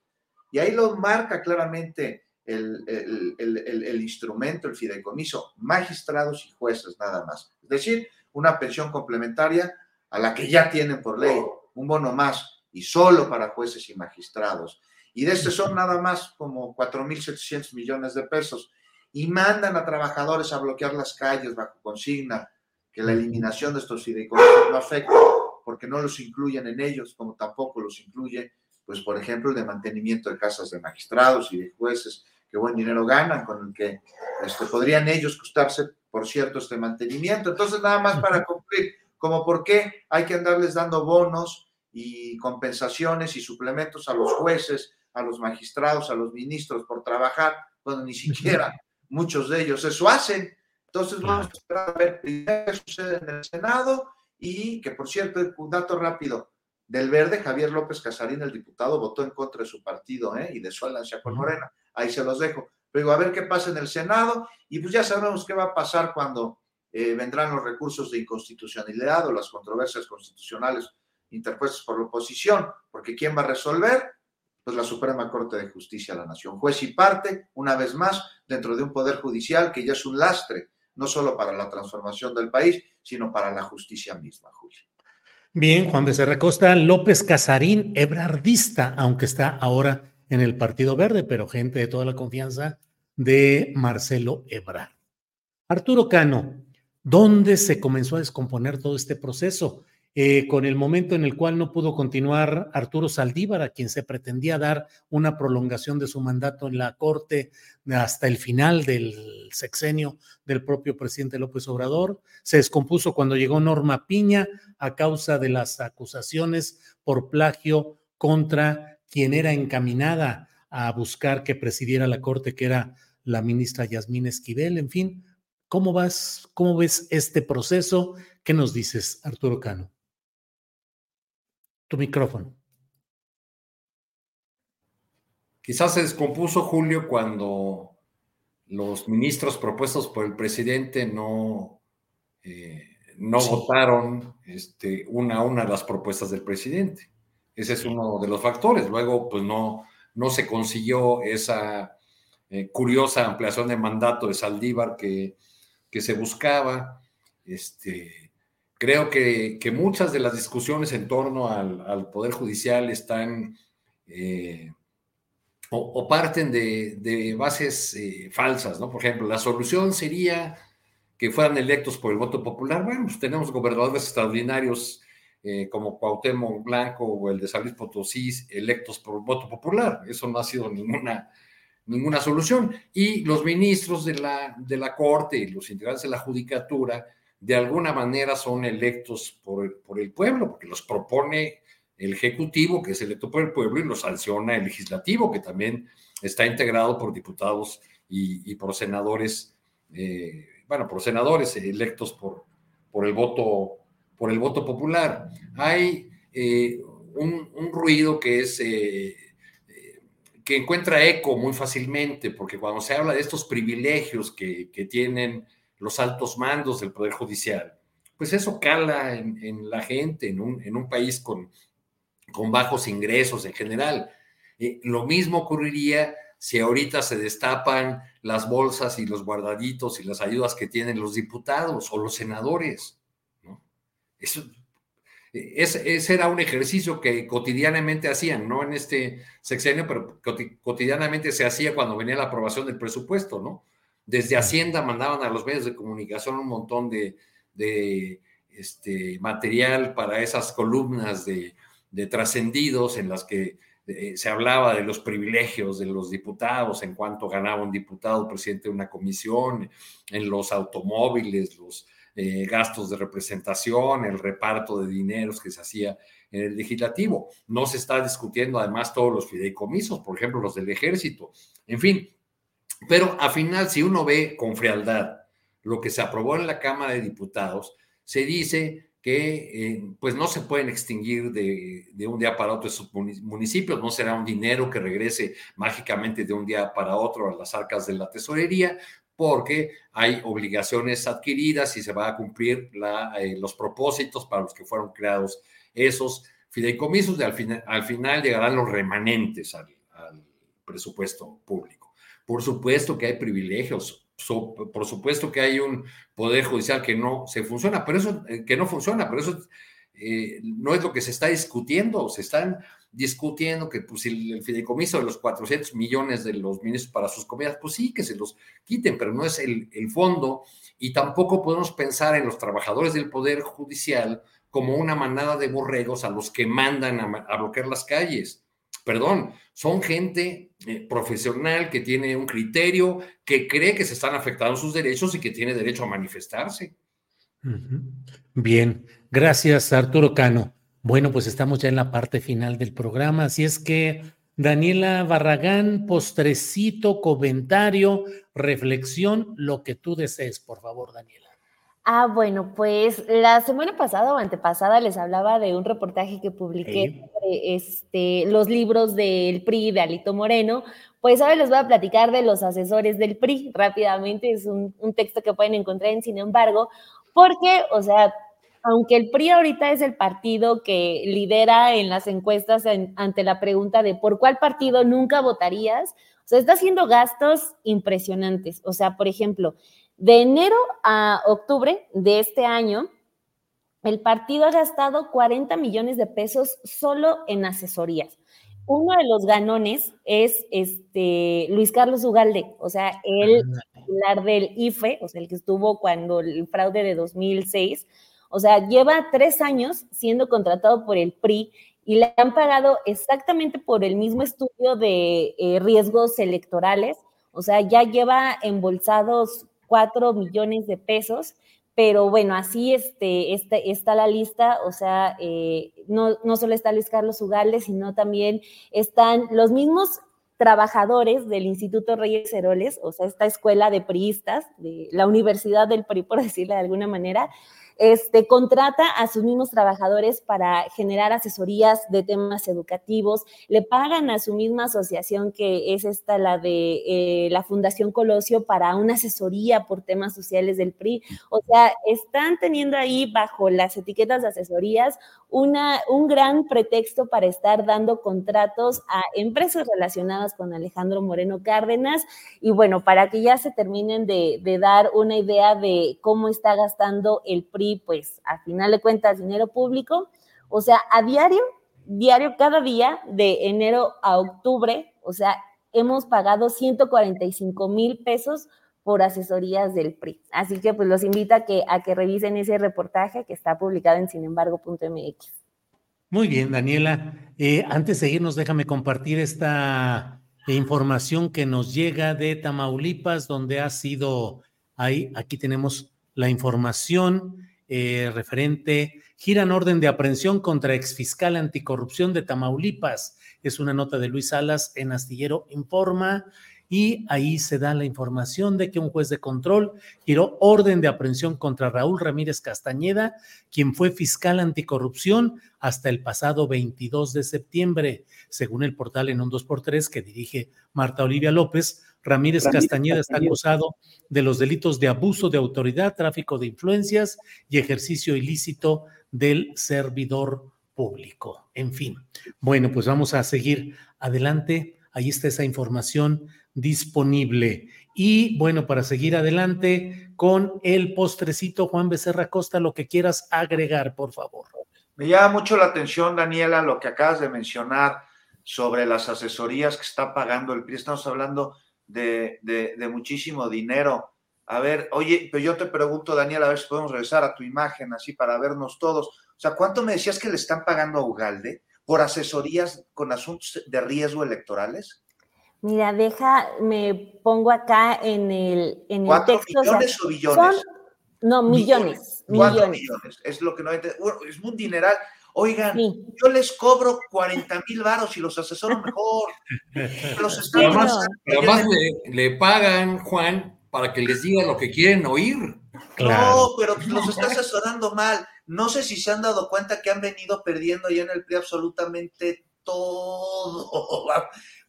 Y ahí lo marca claramente el, el, instrumento, el fideicomiso, magistrados y jueces nada más. Es decir, una pensión complementaria a la que ya tienen por ley, un bono más y solo para jueces y magistrados. Y de este son nada más como 4.700 millones de pesos. Y mandan a trabajadores a bloquear las calles bajo consigna, que la eliminación de estos fideicomisos no afecta, porque no los incluyen en ellos, como tampoco los incluye, pues por ejemplo, el de mantenimiento de casas de magistrados y de jueces, que buen dinero ganan, con el que este, podrían ellos costarse, por cierto, este mantenimiento. Entonces, nada más para cumplir, como por qué hay que andarles dando bonos y compensaciones y suplementos a los jueces, a los magistrados, a los ministros por trabajar, cuando ni siquiera muchos de ellos eso hacen. Entonces, vamos a esperar a ver qué sucede en el Senado y que, por cierto, un dato rápido, del Verde, Javier López Casarín, el diputado, votó en contra de su partido ¿eh? y de su alianza con Morena ahí se los dejo. Pero a ver qué pasa en el Senado y pues ya sabemos qué va a pasar cuando eh, vendrán los recursos de inconstitucionalidad o las controversias constitucionales interpuestas por la oposición, porque ¿quién va a resolver? Pues la Suprema Corte de Justicia de la Nación, juez y parte, una vez más, dentro de un poder judicial que ya es un lastre, no solo para la transformación del país, sino para la justicia misma, Julio. Bien, Juan Becerra Costa, López Casarín, ebrardista, aunque está ahora en el Partido Verde, pero gente de toda la confianza de Marcelo Ebrard. Arturo Cano, ¿dónde se comenzó a descomponer todo este proceso? Eh, con el momento en el cual no pudo continuar Arturo Saldívar, a quien se pretendía dar una prolongación de su mandato en la Corte hasta el final del sexenio del propio presidente López Obrador. Se descompuso cuando llegó Norma Piña a causa de las acusaciones por plagio contra quien era encaminada a buscar que presidiera la corte, que era la ministra Yasmín Esquivel, en fin. ¿Cómo vas, cómo ves este proceso? ¿Qué nos dices, Arturo Cano? Tu micrófono. Quizás se descompuso Julio cuando los ministros propuestos por el presidente no, eh, no votaron este, una a una las propuestas del presidente. Ese es uno de los factores. Luego, pues no, no se consiguió esa eh, curiosa ampliación de mandato de Saldívar que, que se buscaba. Este, creo que, muchas de las discusiones en torno al, Poder Judicial están eh, o, parten de, bases eh, falsas, ¿no? Por ejemplo, la solución sería que fueran electos por el voto popular. Bueno, pues tenemos gobernadores extraordinarios eh, como Cuauhtémoc Blanco o el de San Potosí electos por voto popular. Eso no ha sido ninguna, ninguna solución. Y los ministros de la, de la Corte y los integrantes de la Judicatura, de alguna manera son electos por, por el pueblo, porque los propone el Ejecutivo, que es electo por el pueblo, y los sanciona el Legislativo, que también está integrado por diputados y, por senadores, eh, bueno, por senadores electos por, por el voto por el voto popular. Hay eh, un, ruido que es eh, que encuentra eco muy fácilmente, porque cuando se habla de estos privilegios que, tienen los altos mandos del Poder Judicial, pues eso cala en, la gente, en un, en un país con, con, bajos ingresos en general. lo mismo ocurriría si ahorita se destapan las bolsas y los guardaditos y las ayudas que tienen los diputados o los senadores. Eso, ese, era un ejercicio que cotidianamente hacían, no en este sexenio, pero cotidianamente se hacía cuando venía la aprobación del presupuesto, ¿no? Desde Hacienda mandaban a los medios de comunicación un montón de, este, material para esas columnas de, trascendidos en las que eh, se hablaba de los privilegios de los diputados, en cuanto ganaba un diputado presidente de una comisión, en los automóviles, los eh, gastos de representación, el reparto de dineros que se hacía en el legislativo. No se está discutiendo además todos los fideicomisos, por ejemplo, los del ejército. En fin, pero al final, si uno ve con frialdad lo que se aprobó en la Cámara de Diputados, se dice que eh, pues no se pueden extinguir de, de, un día para otro esos municipios, no será un dinero que regrese mágicamente de un día para otro a las arcas de la tesorería, porque hay obligaciones adquiridas y se va a cumplir eh, los propósitos para los que fueron creados esos fideicomisos. Final, al final llegarán los remanentes al, presupuesto público. Por supuesto que hay privilegios, por supuesto que hay un poder judicial que no se funciona, pero eso eh, que no funciona, pero eso eh, no es lo que se está discutiendo, se están discutiendo que pues, el, fideicomiso de los 400 millones de los ministros para sus comidas, pues sí, que se los quiten, pero no es el, el fondo y tampoco podemos pensar en los trabajadores del Poder Judicial como una manada de borregos a los que mandan a, bloquear las calles. Perdón, son gente eh, profesional que tiene un criterio, que cree que se están afectando sus derechos y que tiene derecho a manifestarse. Bien, gracias Arturo Cano. Bueno, pues estamos ya en la parte final del programa, así es que Daniela Barragán, postrecito, comentario, reflexión, lo que tú desees, por favor, Daniela. Ah, bueno, pues la semana pasada o antepasada les hablaba de un reportaje que publiqué sobre este, los libros del PRI de Alito Moreno. Pues ahora les voy a platicar de los asesores del PRI rápidamente. Es un, un texto que pueden encontrar en Sin embargo, porque, o sea, aunque el PRI ahorita es el partido que lidera en las encuestas ante la pregunta de por cuál partido nunca votarías, o sea, está haciendo gastos impresionantes. O sea, por ejemplo, de enero a octubre de este año, el partido ha gastado 40 millones de pesos solo en asesorías. Uno de los ganones es este Luis Carlos Ugalde, o sea, el titular del IFE, o sea, el que estuvo cuando el fraude de 2006, o sea, lleva tres años siendo contratado por el PRI y le han pagado exactamente por el mismo estudio de eh, riesgos electorales. O sea, ya lleva embolsados cuatro millones de pesos, pero bueno, así este, este está la lista, o sea, eh, no, no solo está Luis Carlos Ugalde, sino también están los mismos trabajadores del Instituto Reyes Heroles, o sea, esta escuela de priistas, la Universidad del PRI, por decirlo de alguna manera, este, contrata a sus mismos trabajadores para generar asesorías de temas educativos, le pagan a su misma asociación que es esta, la de eh, la Fundación Colosio, para una asesoría por temas sociales del PRI. O sea, están teniendo ahí bajo las etiquetas de asesorías una, un gran pretexto para estar dando contratos a empresas relacionadas con Alejandro Moreno Cárdenas y bueno, para que ya se terminen de, de dar una idea de cómo está gastando el PRI pues a final de cuentas dinero público, o sea, a diario, diario, cada día, de enero a octubre, o sea, hemos pagado 145 mil pesos por asesorías del PRI. Así que pues los invito a que, a que revisen ese reportaje que está publicado en sinembargo.mx. Muy bien, Daniela. Eh, antes de irnos, déjame compartir esta información que nos llega de Tamaulipas, donde ha sido ahí, aquí tenemos la información eh, referente, giran orden de aprehensión contra exfiscal anticorrupción de Tamaulipas. Es una nota de Luis Salas en Astillero Informa y ahí se da la información de que un juez de control giró orden de aprehensión contra Raúl Ramírez Castañeda, quien fue fiscal anticorrupción hasta el pasado 22 de septiembre. Según el portal en un 2x3 que dirige Marta Olivia López, Ramírez, Castañeda está acusado de los delitos de abuso de autoridad, tráfico de influencias y ejercicio ilícito del servidor público. En fin, bueno, pues vamos a seguir adelante. Ahí está esa información disponible. Y bueno, para seguir adelante con el postrecito, Juan Becerra Costa, lo que quieras agregar, por favor. Me llama mucho la atención, Daniela, lo que acabas de mencionar sobre las asesorías que está pagando el PRI. Estamos hablando de, de, muchísimo dinero. A ver, oye, pero yo te pregunto, Daniel, a ver si podemos regresar a tu imagen así para vernos todos. O sea, ¿cuánto me decías que le están pagando a Ugalde por asesorías con asuntos de riesgo electorales? Mira, deja, me pongo acá en el, en el texto. millones o, billones? no, millones. Millones. millones. Es lo que no bueno, es un dineral. Oigan, yo les cobro 40 mil varos y los asesoro mejor. Los además, le, pagan, Juan, para que les diga lo que quieren oír. No, pero los está asesorando mal. No sé si se han dado cuenta que han venido perdiendo ya en el PRI absolutamente todo.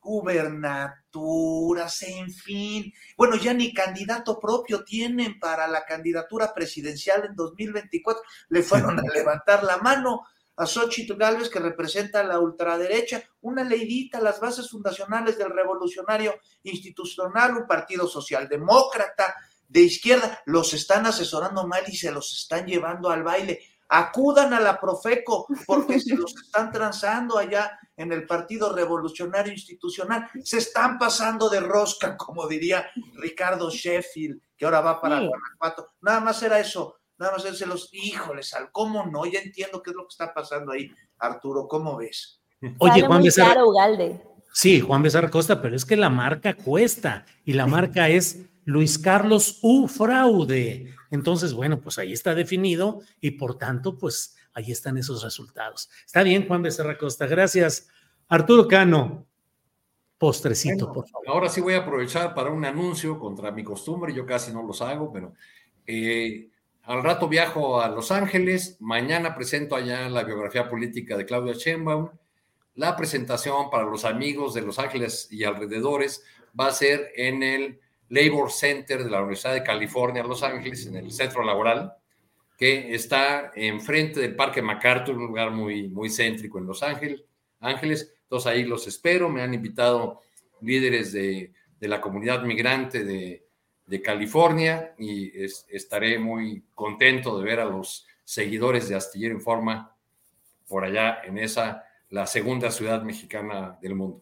Gubernaturas, en fin. Bueno, ya ni candidato propio tienen para la candidatura presidencial en 2024. Le fueron a levantar la mano a Xochitl Gálvez, que representa a la ultraderecha, una leidita, las bases fundacionales del revolucionario institucional, un partido socialdemócrata de izquierda, los están asesorando mal y se los están llevando al baile. Acudan a la Profeco porque se los están transando allá en el Partido Revolucionario Institucional. Se están pasando de rosca, como diría Ricardo Sheffield, que ahora va para Guanajuato. Nada más era eso nada más él los, híjoles, ¿cómo no? Ya entiendo qué es lo que está pasando ahí. Arturo, ¿cómo ves? Oye, Juan Becerra. Sí, Juan Becerra Costa, pero es que la marca cuesta y la marca es Luis Carlos U Fraude. Entonces, bueno, pues ahí está definido y por tanto, pues ahí están esos resultados. Está bien, Juan Becerra Costa, gracias. Arturo Cano, postrecito, por favor. Ahora sí voy a aprovechar para un anuncio contra mi costumbre, yo casi no los hago, pero eh, al rato viajo a Los Ángeles. Mañana presento allá la biografía política de Claudia Sheinbaum. La presentación para los amigos de Los Ángeles y alrededores va a ser en el Labor Center de la Universidad de California, Los Ángeles, en el centro laboral, que está enfrente del Parque MacArthur, un lugar muy, muy céntrico en Los Ángeles. Ángeles. Entonces ahí los espero. Me han invitado líderes de, de la comunidad migrante de, de California y estaré muy contento de ver a los seguidores de Astillero Informa por allá en esa, la segunda ciudad mexicana del mundo.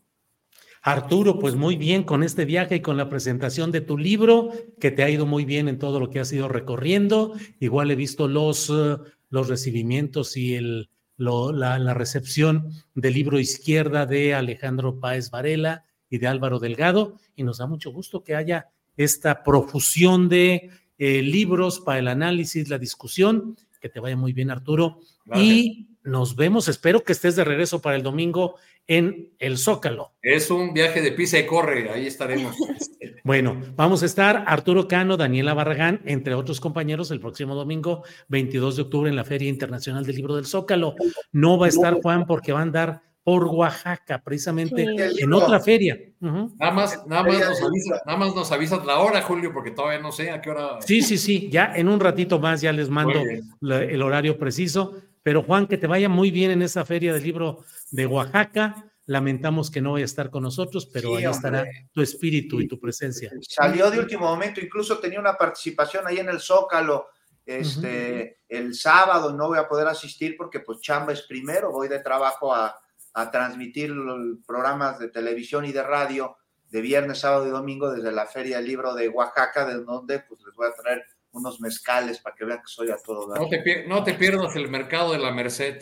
Arturo, pues muy bien con este viaje y con la presentación de tu libro, que te ha ido muy bien en todo lo que has ido recorriendo. Igual he visto los, eh, los recibimientos y el, la, la, recepción del libro Izquierda de Alejandro Páez Varela y de Álvaro Delgado, y nos da mucho gusto que haya esta profusión de eh, libros para el análisis, la discusión. Que te vaya muy bien, Arturo. Y nos vemos, espero que estés de regreso para el domingo en el Zócalo. Es un viaje de pisa y corre, ahí estaremos. bueno, vamos a estar Arturo Cano, Daniela Barragán, entre otros compañeros, el próximo domingo, 22 de octubre, en la Feria Internacional del Libro del Zócalo. No va a estar Juan porque va a andar por Oaxaca, precisamente en otra feria. nada, más, nada, más nos avisa, nada más nos avisas la hora, Julio, porque todavía no sé a qué hora. Sí, sí, sí, ya en un ratito más ya les mando el horario preciso. Pero Juan, que te vaya muy bien en esa feria del libro de Oaxaca. Lamentamos que no vaya a estar con nosotros, pero ahí estará tu espíritu y tu presencia. Salió de último momento, incluso tenía una participación ahí en el Zócalo. Este, el sábado no voy a poder asistir porque pues chamba es primero, voy de trabajo a, a transmitir los programas de televisión y de radio de viernes, sábado y domingo desde la Feria del Libro de Oaxaca, de donde pues les voy a traer unos mezcales para que vean que soy a todo dar. No te, no te pierdas el mercado de la Merced.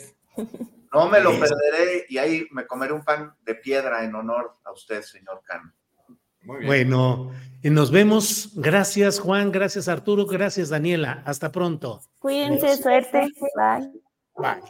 No me lo perderé y ahí me comeré un pan de piedra en honor a usted, señor Cano. Muy bien. Bueno, y nos vemos. Gracias, Juan. Gracias, Arturo. Gracias, Daniela. Hasta pronto. Cuídense, suerte. Bye. Bye.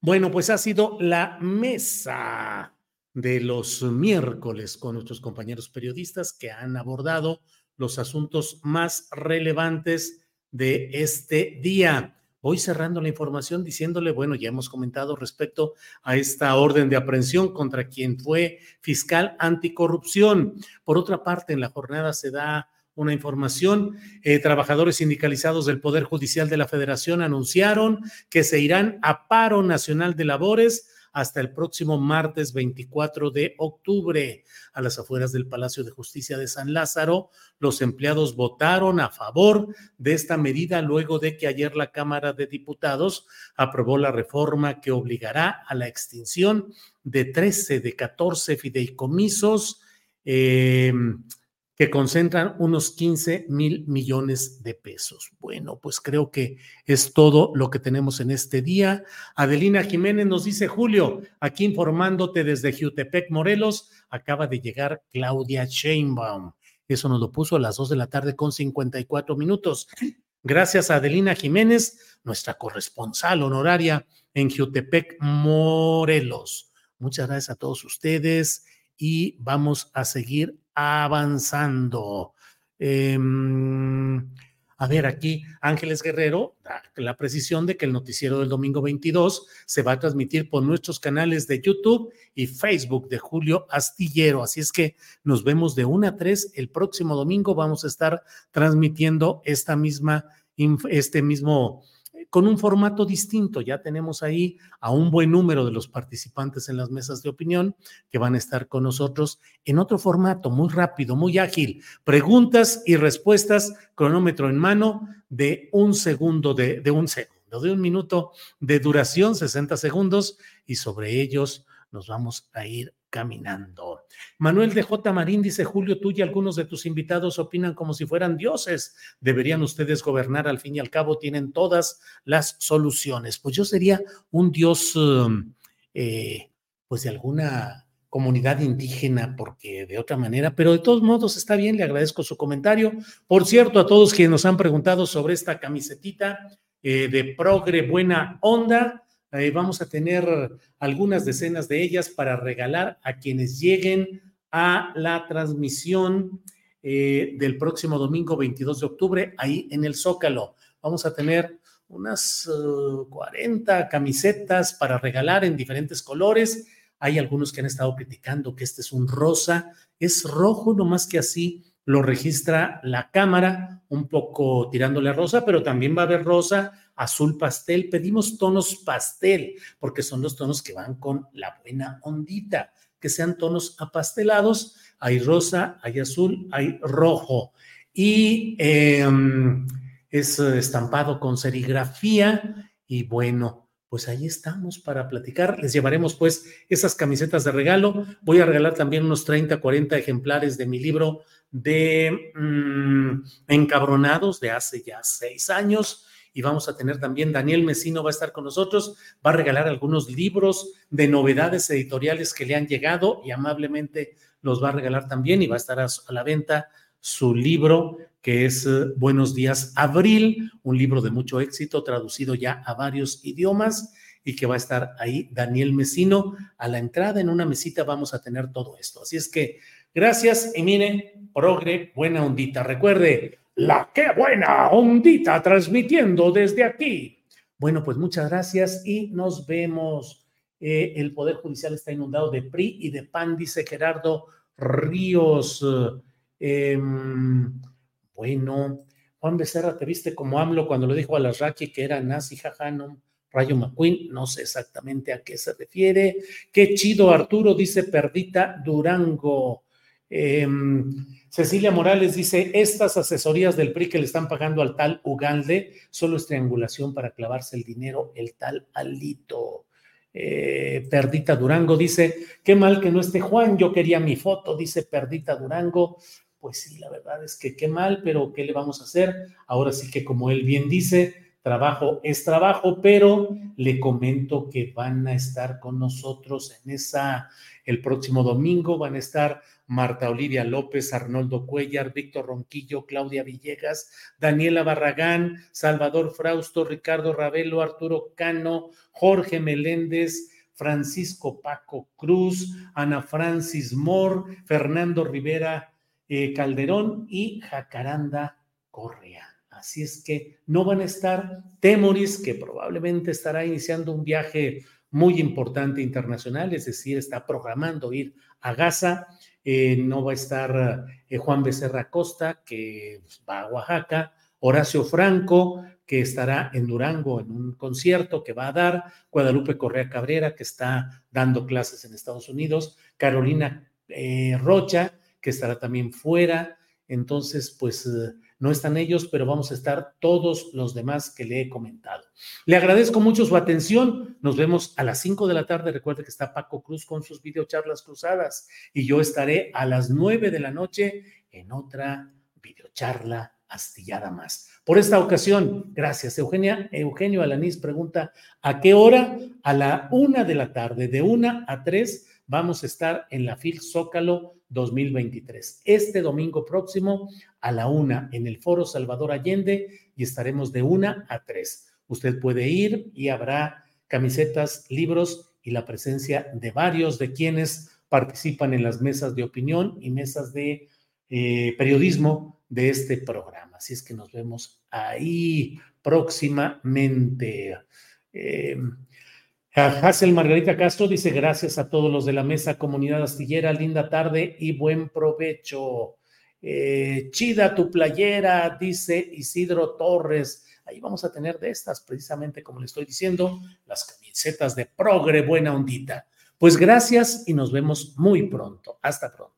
Bueno, pues ha sido la mesa de los miércoles con nuestros compañeros periodistas que han abordado los asuntos más relevantes de este día. Voy cerrando la información diciéndole, bueno, ya hemos comentado respecto a esta orden de aprehensión contra quien fue fiscal anticorrupción. Por otra parte, en la jornada se da una información. Eh, trabajadores sindicalizados del Poder Judicial de la Federación anunciaron que se irán a paro nacional de labores hasta el próximo martes 24 de octubre. A las afueras del Palacio de Justicia de San Lázaro, los empleados votaron a favor de esta medida luego de que ayer la Cámara de Diputados aprobó la reforma que obligará a la extinción de 13 de 14 fideicomisos. Eh, que concentran unos 15 mil millones de pesos. Bueno, pues creo que es todo lo que tenemos en este día. Adelina Jiménez nos dice, Julio, aquí informándote desde Jutepec, Morelos, acaba de llegar Claudia Sheinbaum. Eso nos lo puso a las 2 de la tarde con 54 minutos. Gracias a Adelina Jiménez, nuestra corresponsal honoraria en Jutepec, Morelos. Muchas gracias a todos ustedes y vamos a seguir avanzando. Em, a ver, aquí Ángeles Guerrero da la precisión de que el noticiero del domingo 22 se va a transmitir por nuestros canales de YouTube y Facebook de Julio Astillero. Así es que nos vemos de 1 a 3 el próximo domingo. Vamos a estar transmitiendo esta misma, este mismo con un formato distinto. Ya tenemos ahí a un buen número de los participantes en las mesas de opinión que van a estar con nosotros en otro formato, muy rápido, muy ágil. Preguntas y respuestas, cronómetro en mano de un segundo, de, de un segundo, de un minuto de duración, 60 segundos, y sobre ellos nos vamos a ir caminando. Manuel de J. Marín dice, Julio, tú y algunos de tus invitados opinan como si fueran dioses. Deberían ustedes gobernar, al fin y al cabo tienen todas las soluciones. Pues yo sería un dios, um, eh, pues de alguna comunidad indígena, porque de otra manera, pero de todos modos está bien, le agradezco su comentario. Por cierto, a todos quienes nos han preguntado sobre esta camisetita eh, de Progre Buena Onda, eh, vamos a tener algunas decenas de ellas para regalar a quienes lleguen a la transmisión eh, del próximo domingo 22 de octubre ahí en el Zócalo. Vamos a tener unas 40 eh, camisetas para regalar en diferentes colores. Hay algunos que han estado criticando que este es un rosa. Es rojo, no más que así lo registra la cámara, un poco tirándole a rosa, pero también va a haber rosa, azul pastel. Pedimos tonos pastel, porque son los tonos que van con la buena ondita, que sean tonos apastelados. Hay rosa, hay azul, hay rojo. Y em, es estampado con serigrafía. Y bueno, pues ahí estamos para platicar. Les llevaremos pues esas camisetas de regalo. Voy a regalar también unos 30, 40 ejemplares de mi libro de mm, Encabronados de hace ya seis años. Y vamos a tener también, Daniel Mesino va a estar con nosotros, va a regalar algunos libros de novedades editoriales que le han llegado y amablemente los va a regalar también y va a estar a, la venta su libro que es eh, Buenos días Abril, un libro de mucho éxito traducido ya a varios idiomas y que va a estar ahí Daniel Mesino. A la entrada en una mesita vamos a tener todo esto. Así es que gracias y mire, progre, buena ondita. Recuerde, la qué buena ondita transmitiendo desde aquí. Bueno, pues muchas gracias y nos vemos. Eh, el Poder Judicial está inundado de PRI y de PAN, dice Gerardo Ríos. Em, bueno, Juan Becerra, ¿te viste como AMLO cuando lo dijo a las Raki que era nazi, jaja, Rayo McQueen, no sé exactamente a qué se refiere. Qué chido, Arturo, dice Perdita Durango. Em, Cecilia Morales dice, estas asesorías del PRI que le están pagando al tal Ugalde, solo es triangulación para clavarse el dinero, el tal Alito. Eh, Perdita Durango dice, qué mal que no esté Juan, yo quería mi foto, dice Perdita Durango pues sí, la verdad es que qué mal, pero ¿qué le vamos a hacer? Ahora sí que como él bien dice, trabajo es trabajo, pero le comento que van a estar con nosotros en esa, el próximo domingo van a estar Marta Olivia López, Arnoldo Cuellar, Víctor Ronquillo, Claudia Villegas, Daniela Barragán, Salvador Frausto, Ricardo Ravelo, Arturo Cano, Jorge Meléndez, Francisco Paco Cruz, Ana Francis Moore, Fernando Rivera eh, Calderón y Jacaranda Correa. Así es que no van a estar Temoris, que probablemente estará iniciando un viaje muy importante internacional, es decir, está programando ir a Gaza. Eh, no va a estar eh, Juan Becerra Costa, que va a Oaxaca. Horacio Franco, que estará en Durango en un concierto que va a dar. Guadalupe Correa Cabrera, que está dando clases en Estados Unidos. Carolina Rocha, que estará también fuera. Entonces, pues eh, no están ellos, pero vamos a estar todos los demás que le he comentado. Le agradezco mucho su atención. Nos vemos a las 5 de la tarde. Recuerde que está Paco Cruz con sus videocharlas cruzadas y yo estaré a las 9 de la noche en otra videocharla astillada más. Por esta ocasión, gracias. Eugenia, Eugenio Alanís pregunta, ¿a qué hora? A la una de la tarde, de una a tres, vamos a estar en la FIL Zócalo 2023. Este domingo próximo a la una en el Foro Salvador Allende y estaremos de una a tres. Usted puede ir y habrá camisetas, libros y la presencia de varios de quienes participan en las mesas de opinión y mesas de eh, periodismo de este programa. Así es que nos vemos ahí próximamente. Eh, Hazel Margarita Castro dice gracias a todos los de la mesa, comunidad astillera, linda tarde y buen provecho. Eh, chida tu playera, dice Isidro Torres. Ahí vamos a tener de estas, precisamente como le estoy diciendo, las camisetas de progre, buena ondita. Pues gracias y nos vemos muy pronto. Hasta pronto.